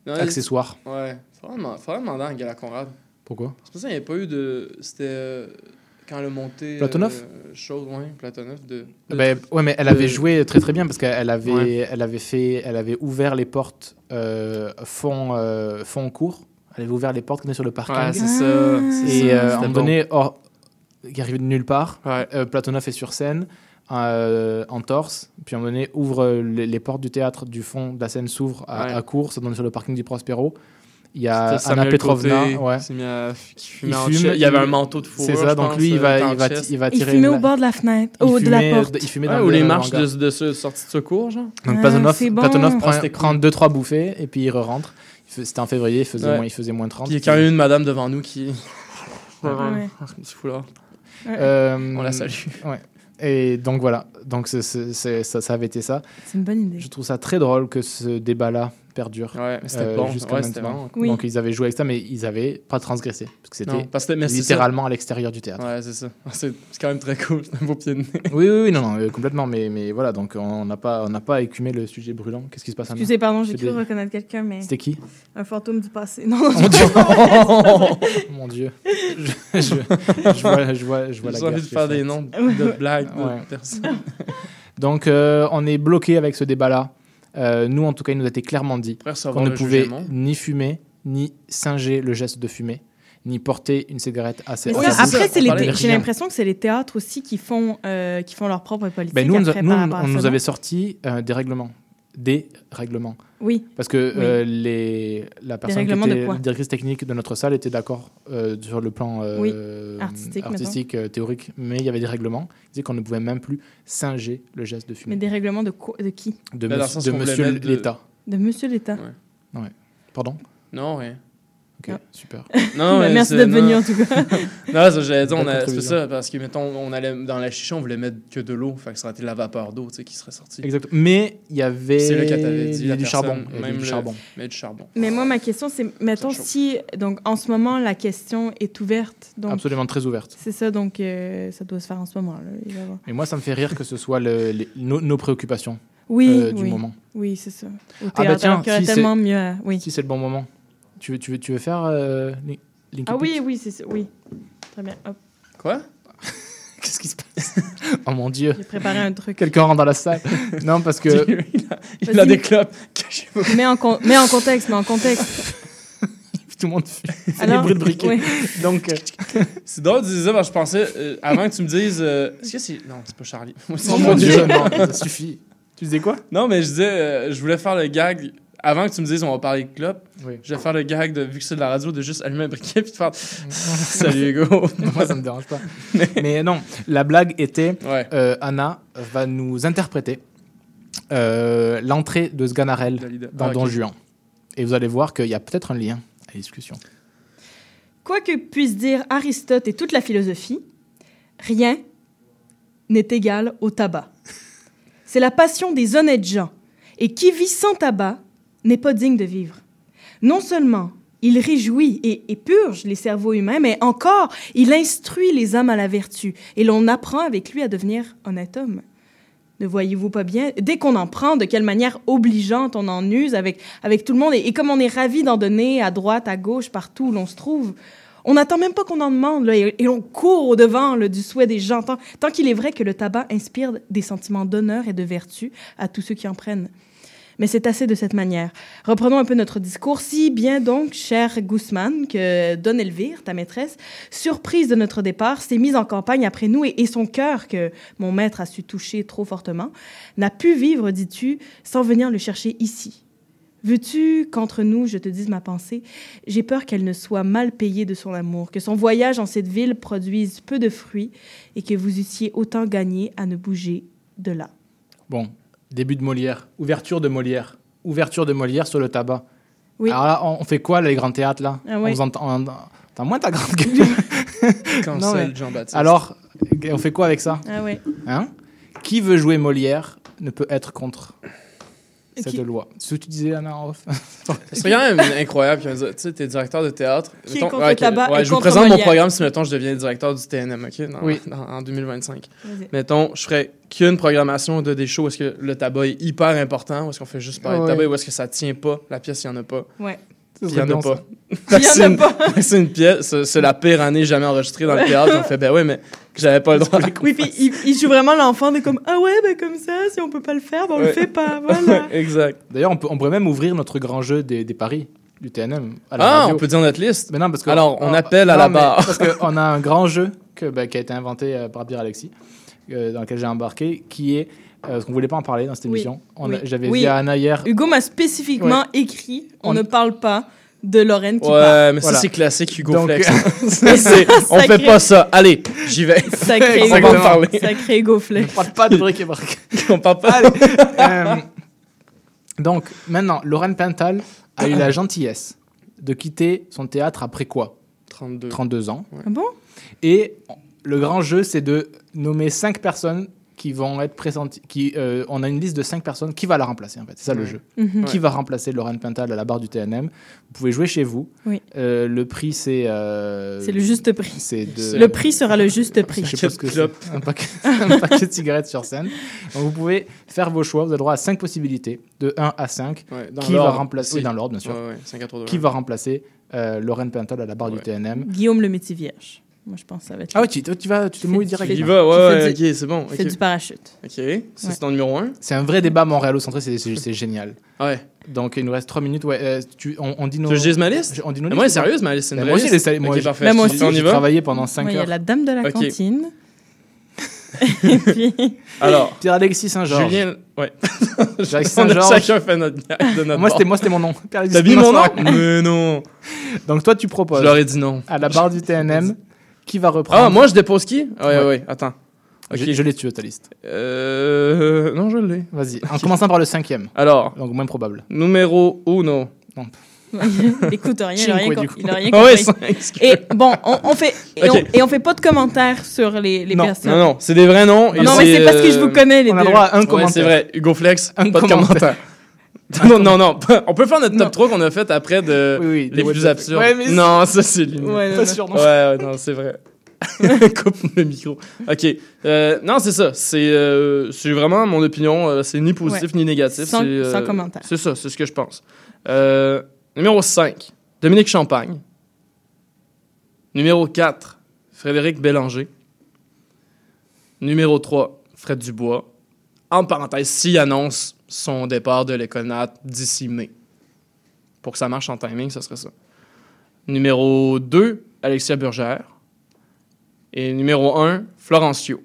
accessoire? Ouais. Faudrait demander, faudrait demander à Gala Conrad. Pourquoi? C'est pour ça qu'il n'y a pas eu de. C'était. euh, quand le monté. Platonov euh, chose, ouais, Platonov. De, de- Ben, ouais, mais elle de- avait joué très très bien parce qu'elle avait, Ouais. elle avait fait, elle avait ouvert les portes euh, fond, euh, fond court. Elle avait ouvert les portes qu'on est sur le parking. Ouais, c'est ça, c'est Et ça, euh, donné, hors, qui arrivait de nulle part, euh, Platonov est sur scène. euh, en torse, puis à un moment donné ouvre euh, les, les portes du théâtre du fond de la scène s'ouvrent à, Ouais. à court, ça donne sur le parking du Prospero. Il y a Anna Petrovna, ouais. à- qui fumait il fume. Il y avait un manteau de fourrure, C'est ça, donc pense, lui il euh, va, il va, il va Il tirer. fumait une- au bord de la fenêtre, au de la fumait, porte. il fumait Ouais, dans ou le- les marches de, de ce- sortie de secours, genre. Donc Platonov, bon. Platonov Ah, prend, prend deux trois bouffées et puis il rentre. C'était en février, il faisait, Ouais. moins, il faisait moins 30. Puis il y a quand même une madame devant nous qui. Ouais. [laughs] Foulard. Euh, On la salue. Ouais. Et donc voilà, donc ça, ça avait été ça. C'est une bonne idée. Je trouve ça très drôle que ce débat-là perdure Ouais, mais c'était bon. jusqu'à Ouais, maintenant. Donc ils avaient joué avec ça, mais ils avaient pas transgressé parce que c'était littéralement à l'extérieur du théâtre. Ouais, c'est ça. [laughs] C'est c'est quand même très cool. Un beau pied de nez. Oui, oui, oui, non, non, euh, complètement. Mais, mais voilà, donc on n'a pas, on n'a pas écumé le sujet brûlant. Qu'est-ce qui se passe Excusez, pardon, j'ai cru des- reconnaître quelqu'un, mais. C'était qui Un fantôme du passé. Non, Mon Dieu [laughs] Mon Dieu Je, je, je vois, je vois, je vois la J'ai envie de faire est des noms de blagues de Ouais. personnes. Donc euh, on est bloqué avec ce débat-là. Euh, nous, en tout cas, il nous a été clairement dit qu'on ne pouvait jugement. ni fumer, ni singer le geste de fumer, ni porter une cigarette à ses sa après, c'est j'ai l'impression que c'est les théâtres aussi qui font, euh, qui font leur propre politique. Ben, nous, on nous, après, on- on avait sorti euh, des règlements. Des règlements. Oui. Parce que euh, les, la personne qui était la directrice technique de notre salle était d'accord euh, sur le plan euh, Oui. Artistique, artistique, euh, théorique, mais il y avait des règlements qui disaient qu'on ne pouvait même plus singer le geste de fumer. Mais des règlements de, quoi- de qui? De, monsieur- sens de monsieur l'État. De Monsieur l'État. Ouais. Pardon? Non, rien. Ok, super. [laughs] Non, mais merci d'être venu, en tout cas. [laughs] non, ça, j'allais dire, on Belle a- c'est ça, parce que, mettons, on allait dans la chicha, on voulait mettre que de l'eau. Fait que ça aurait été la vapeur d'eau, tu sais, qui serait sortie. Exactement. Mais il y avait C'est là qu'elle t'avait dit, du, la du personne, charbon. même du le- charbon. Mais du charbon. Mais moi, ma question, c'est, mettons, si, donc, en ce moment, la question est ouverte. Donc, Absolument très ouverte. C'est ça, donc, euh, ça doit se faire en ce moment. Là, Et moi, ça me fait rire que ce soit le- les- nos, nos préoccupations Oui, euh, du oui. moment. Oui, c'est ça. Au Ah bah théâtre, tiens, si tellement mieux à- oui. si c'est le bon moment. Tu veux, tu veux, tu veux faire euh, Lin- Linky Ah oui, oui, c'est ça. Oui. Très bien. Hop. Quoi? [laughs] Qu'est-ce qui se passe? Oh mon Dieu. J'ai préparé un truc. Quelqu'un rentre dans la salle. non, parce que. [laughs] il a, il Vas-y, a des mais- clopes. Mets en, con- mets en contexte, mets en contexte. [laughs] Tout le monde fait Alors, des bruits de briquet. oui. Donc, euh, C'est drôle de dire ça, parce que je pensais, euh, avant que tu me dises. euh, Est-ce que c'est. Non, c'est pas Charlie. Oh mon Dieu, non, ça suffit. Tu disais quoi? Non, mais je disais, euh, je voulais faire le gag. Avant que tu me dises, on va parler de club, Oui. je vais faire le gag, de, vu que c'est de la radio, de juste allumer un briquet puis de faire [laughs] Salut Hugo. [laughs] Moi, ça me dérange pas. Mais non, la blague était Ouais. euh, Anna va nous interpréter euh, l'entrée de Sganarelle dans Ah. Don Juan. Et vous allez voir qu'il y a peut-être un lien à la discussion. Quoi que puisse dire Aristote et toute la philosophie, rien n'est égal au tabac. C'est la passion des honnêtes gens, et qui vit sans tabac n'est pas digne de vivre. Non seulement Il réjouit et, purge les cerveaux humains, mais encore, il instruit les hommes à la vertu, et l'on apprend avec lui à devenir honnête homme. Ne voyez-vous pas bien, dès qu'on en prend, de quelle manière obligeante on en use avec, avec tout le monde, et, comme on est ravi d'en donner à droite, à gauche, partout où l'on se trouve, on n'attend même pas qu'on en demande, et, on court au devant du souhait des gens, tant, tant qu'il est vrai que le tabac inspire des sentiments d'honneur et de vertu à tous ceux qui en prennent. Mais c'est assez de cette manière. Reprenons un peu notre discours. Si bien donc, cher Guzman, que Don Elvire, ta maîtresse, surprise de notre départ, s'est mise en campagne après nous et, et son cœur, que mon maître a su toucher trop fortement, n'a pu vivre, dis-tu, sans venir le chercher ici. Veux-tu qu'entre nous, je te dise ma pensée? J'ai peur qu'elle ne soit mal payée de son amour, que son voyage en cette ville produise peu de fruits et que vous eussiez autant gagné à ne bouger de là. Bon, début de Molière, ouverture de Molière, ouverture de Molière sur le tabac. Oui. Alors là, on on fait quoi, les grands théâtres, là Ah On oui. vous entend- on- T'as moins ta grande [laughs] gueule. Cancel Non, mais- Jean-Baptiste. Alors, on fait quoi avec ça Ah ouais. Hein? Qui veut jouer Molière ne peut être contre cette Qui- loi. Ce que tu disais, Anna, en off. C'est quand même incroyable. Tu sais, t'es directeur de théâtre. Qui est Mettons- contre ouais, le ok, tabac ouais, et je vous présente mon programme si, mettons, je deviens directeur du TNM, OK? Dans- Oui. dans- en 2025. Vas-y. Mettons, je ferais qu'une programmation de des shows où est-ce que le tabac est hyper important, où est-ce qu'on fait juste parler Ouais. de tabac, où est-ce que ça tient pas, la pièce, il y en a pas. Ouais. Il y en a pas. C'est une- pas. [laughs] c'est une pièce, c'est- la pire année jamais enregistrée dans le théâtre. On fait, ben oui, mais j'avais pas le droit. Oui, puis il, il joue vraiment l'enfant de comme Ah ouais, ben comme ça, si on peut pas le faire, ben on le Ouais. fait pas. Voilà. [laughs] exact. D'ailleurs, on, peut- on pourrait même ouvrir notre grand jeu des, des paris du TNM. À la Ah, radio. on peut dire notre liste. Mais non, parce que Alors, on appelle à la barre. Parce qu'on [laughs] a un grand jeu que, bah, qui a été inventé euh, par Pierre Alexis, euh, dans lequel j'ai embarqué, qui est. euh, parce qu'on voulait pas en parler dans cette Oui, émission. On oui. J'avais Oui. dit à Anna hier. Hugo m'a spécifiquement Ouais. écrit On On- ne parle pas de Lorraine qui Ouais, parle. mais Voilà. ça, c'est classique, Hugo Donc, Flex. euh, [laughs] [laughs] Ça, c'est- on fait pas ça. Allez, j'y vais. [laughs] Sacré on va en Hugo. parler. Sacré Hugo On Flex. ne parle pas de briques et brac. On parle pas. Euh, donc, maintenant, Lorraine Pintal a eu la [coughs] gentillesse de quitter son théâtre après quoi? 32. 32 ans. Ah bon? Et le grand jeu, c'est de nommer 5 personnes qui vont être présentes. Qui, euh, on a une liste de 5 personnes. Qui va la remplacer, en fait? C'est ça le jeu. Mhm. Qui va remplacer Lorraine Pintal à la barre du TNM Vous pouvez jouer chez vous. Oui. Euh, le prix, c'est. euh, C'est le juste prix. C'est de. Le prix sera le juste prix. Je sais pas ce que c'est. Un paquet, [laughs] un paquet de cigarettes sur scène. Donc vous pouvez faire vos choix. Vous avez droit à 5 possibilités, de 1 à 5. Ouais, dans qui va remplacer. Oui. Dans l'ordre, bien sûr. Ouais, à Qui va remplacer euh, Lorraine Pintal à la barre du TNM Guillaume le métier vierge. Moi, je pense que ça va être. Ah ouais, tu, tu vas, tu te mouilles tu direct. fais- Il Qui va, ouais, ok, c'est bon. Fait ok. du parachute. Ok, ça, c'est ton numéro 1. C'est un vrai débat montréalocentré, c'est c'est- c'est génial. Ouais. Donc il nous reste 3 minutes. Ouais, euh, tu, on, on dit nos. Tu je ma liste? On dit nos Mais moi, sérieuse, ma liste, c'est une vraie Moi aussi, les- moi, parfait. Ben, moi Tu- aussi. y J'ai va? travaillé pendant 5 Ouais, Il y a heures. la dame de la cantine. [laughs] Et puis, Alors, Pierre-Alexis Saint-Georges. Julien, ouais. [laughs] Pierre-Alexis Saint-Georges. chacun fait notre gag de notre Moi, c'était moi, c'était mon nom. T'as mis mon nom? Saint-Georges. Mais non. Donc toi, tu Je proposes leur ai dit non. à la barre du TNM qui va reprendre. Ah, moi, je dépose qui? Ouais, ouais, Ouais. attends. Ok. Je, je l'ai tué ta liste. Euh. Non, je l'ai. Vas-y. [laughs] En commençant par le cinquième. Alors, Donc moins probable. numéro uno. [laughs] écoute, rien, il a rien, du com- coup. il a rien Ah [laughs] ouais, compris. cinq. Et bon, on, on fait et, Ok. on, et on fait pas de commentaires sur les, les Non. personnes. Non, non, c'est des vrais noms. et Non, mais c'est parce que je euh, vous connais les On a deux. droit à un Ouais, commentaire. c'est vrai. Hugo Flex, Un pas de commentaire. commentaire. [laughs] non, non, non. On peut faire notre top Non. 3 qu'on a fait après de Oui, oui, les plus absurdes. Ouais, non, ça, c'est limite. Ouais, Pas sûr, non. Ouais, ouais, non, c'est vrai. [laughs] Coupe le micro. OK. Euh, non, c'est ça. C'est euh, vraiment mon opinion. euh, c'est ni positif ni négatif. Sans- c'est, euh, sans commentaire. C'est ça, c'est ce que je pense. Euh, numéro 5, Dominique Champagne. Numéro 4, Frédéric Bélanger. Numéro 3, Fred Dubois. En parenthèse, s'il annonce son départ de l'école nat d'ici mai. Pour que ça marche en timing, ça serait ça. Numéro 2, Alexia Burgère. Et numéro 1, Florencio.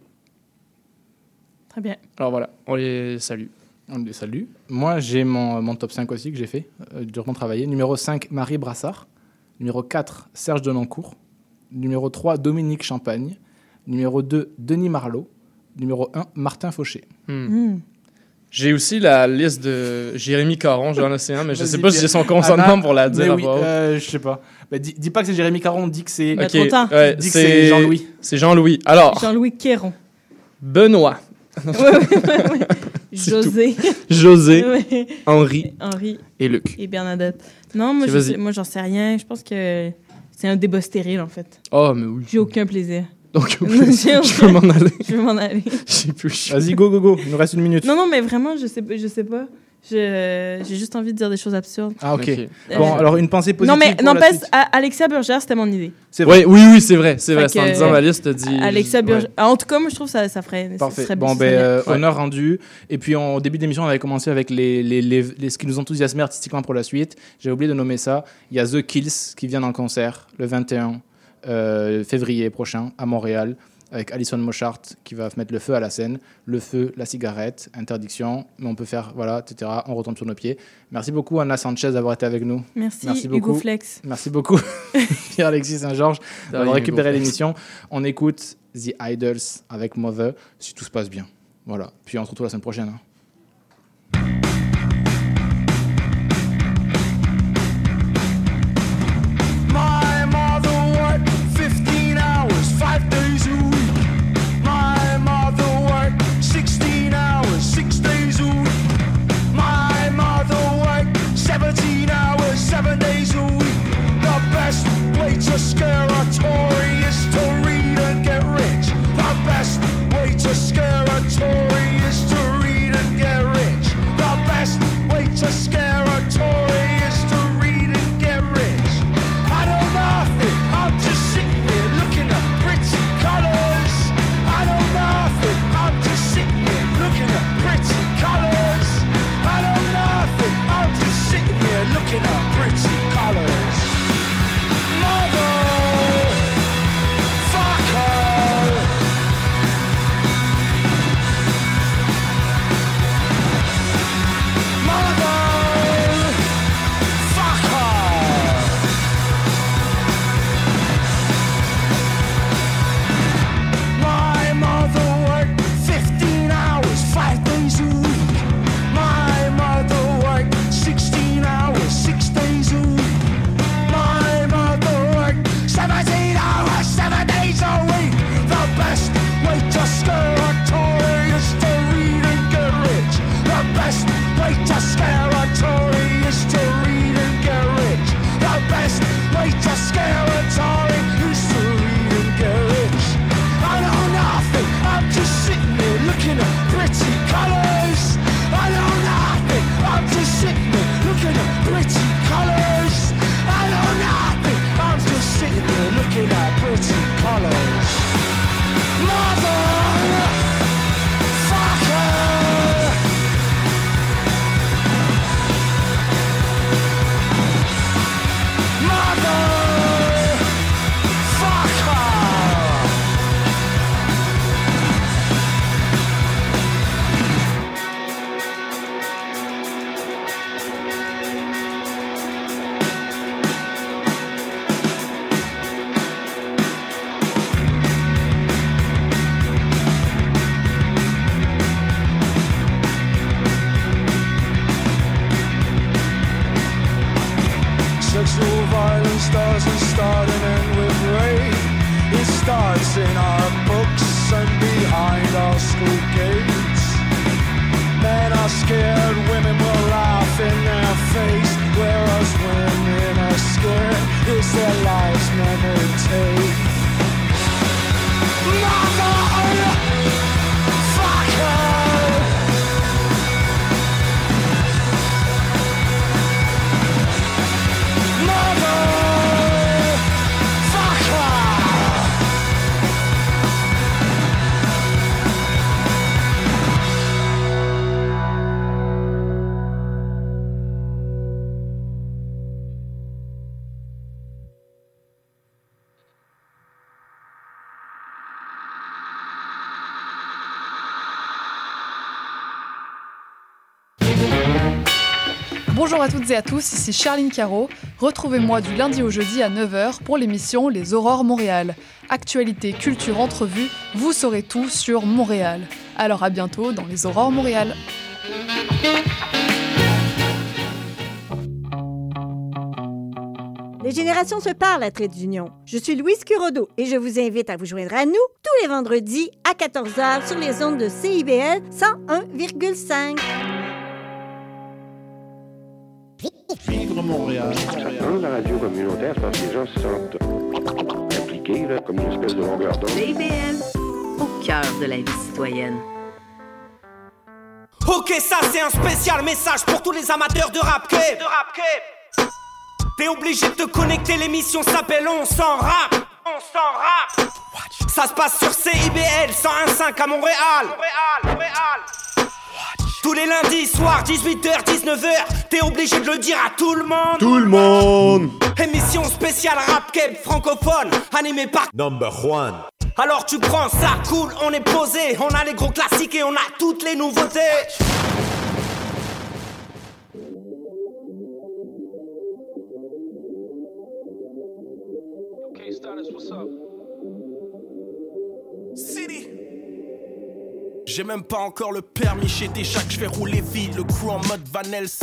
Très bien. Alors voilà, on les salue. On les salue. Moi, j'ai mon, mon top 5 aussi que j'ai fait, euh, durement travaillé. Numéro 5, Marie Brassard. Numéro 4, Serge Denoncourt. Numéro 3, Dominique Champagne. Numéro 2, Denis Marlot. Numéro 1, Martin Fauché. Hmm. Hmm. J'ai aussi la liste de Jérémy Caron, Jean Océan, mais je sais pas si j'ai son consentement pour la dire oui, euh, je sais pas. Bah, dis, dis pas que c'est Jérémy Caron, dis que c'est. Ok, trop tard. ouais, Dis que c'est Jean-Louis. C'est Jean-Louis. Alors, Jean-Louis Quéron. Benoît. Ouais, ouais, ouais, ouais. [laughs] C'est José. tout. José. [laughs] Henri Henri et Luc. et Bernadette. Non, moi, je moi, j'en sais rien. Je pense que c'est un débat stérile, en fait. Oh, mais oui. J'ai aucun plaisir. Donc, [laughs] je aucun- m'en aller. [laughs] Je veux m'en aller. [laughs] J'ai plus Vas-y, go, go, go. Il nous reste une minute. Non, non, mais vraiment, je sais, pas- je sais pas. J'ai juste envie de dire des choses absurdes. Ah, ok. Ok. Bon, Euh, alors une pensée positive. Non, mais n'empêche, Alexia Burgers, c'était mon idée. C'est Ouais, oui, oui, c'est vrai. C'est vrai. C'est en disant ma liste, dit. Alexia ouais. Burgers. En tout cas, moi, je trouve que ça, ça ferait. ça Parfait. serait- Bon, ça ben, serait bien. euh, Ouais. honneur rendu. Et puis, en- au début de l'émission, on avait commencé avec les, les, les, les- ce qui nous enthousiasmait artistiquement pour la suite. J'ai oublié de nommer ça. Il y a The Kills qui vient en concert le 21 euh, février prochain à Montréal avec Alison Mochart qui va mettre le feu à la scène. Le feu, la cigarette, interdiction. Mais on peut faire, voilà, etc. On retombe sur nos pieds. Merci beaucoup, Anna Sanchez, d'avoir été avec nous. Merci, Merci Hugo beaucoup. Flex. Merci beaucoup, [laughs] Pierre-Alexis Saint-Georges, d'avoir récupéré l'émission. On écoute The Idols avec Mother, si tout se passe bien. Voilà. Puis on se retrouve la semaine prochaine. hein. Five days a week. My mother worked 16 hours, six days a week. My mother worked 17 hours, seven days a week. The best way to scare a Tory is to read and get rich. The best way to scare a Tory is to read and get rich. The best way to scare Bonjour à toutes et à tous, ici Charline Caro. Retrouvez-moi du lundi au jeudi à 9h pour l'émission Les Aurores Montréal. Actualité, culture, entrevue, vous saurez tout sur Montréal. Alors à bientôt dans Les Aurores Montréal. Les générations se parlent à Trait d'Union. Je suis Louise Curodo et je vous invite à vous joindre à nous tous les vendredis à 14h sur les ondes de CIBL 101,5. Vivre Montréal. Dans la radio communautaire, parce que les gens se sentent impliqués, là, comme une espèce de longueur d'onde. CIBL, au cœur de la vie citoyenne. Ok, ça c'est un spécial message pour tous les amateurs de rap De rap T'es obligé de te connecter, l'émission s'appelle On s'en rap. On s'en rap. Ça se passe sur CIBL 101.5 à Montréal. Montréal, Montréal. Tous les lundis soirs, 18h, 19h, t'es obligé de le dire à tout le monde. Tout le monde. Émission spéciale rap keb francophone, animée par Number one. Alors tu prends ça, cool, on est posé, on a les gros classiques et on a toutes les nouveautés. J'ai même pas encore le permis chez Téchac, je fais rouler vite, le crew en mode Van Helsing.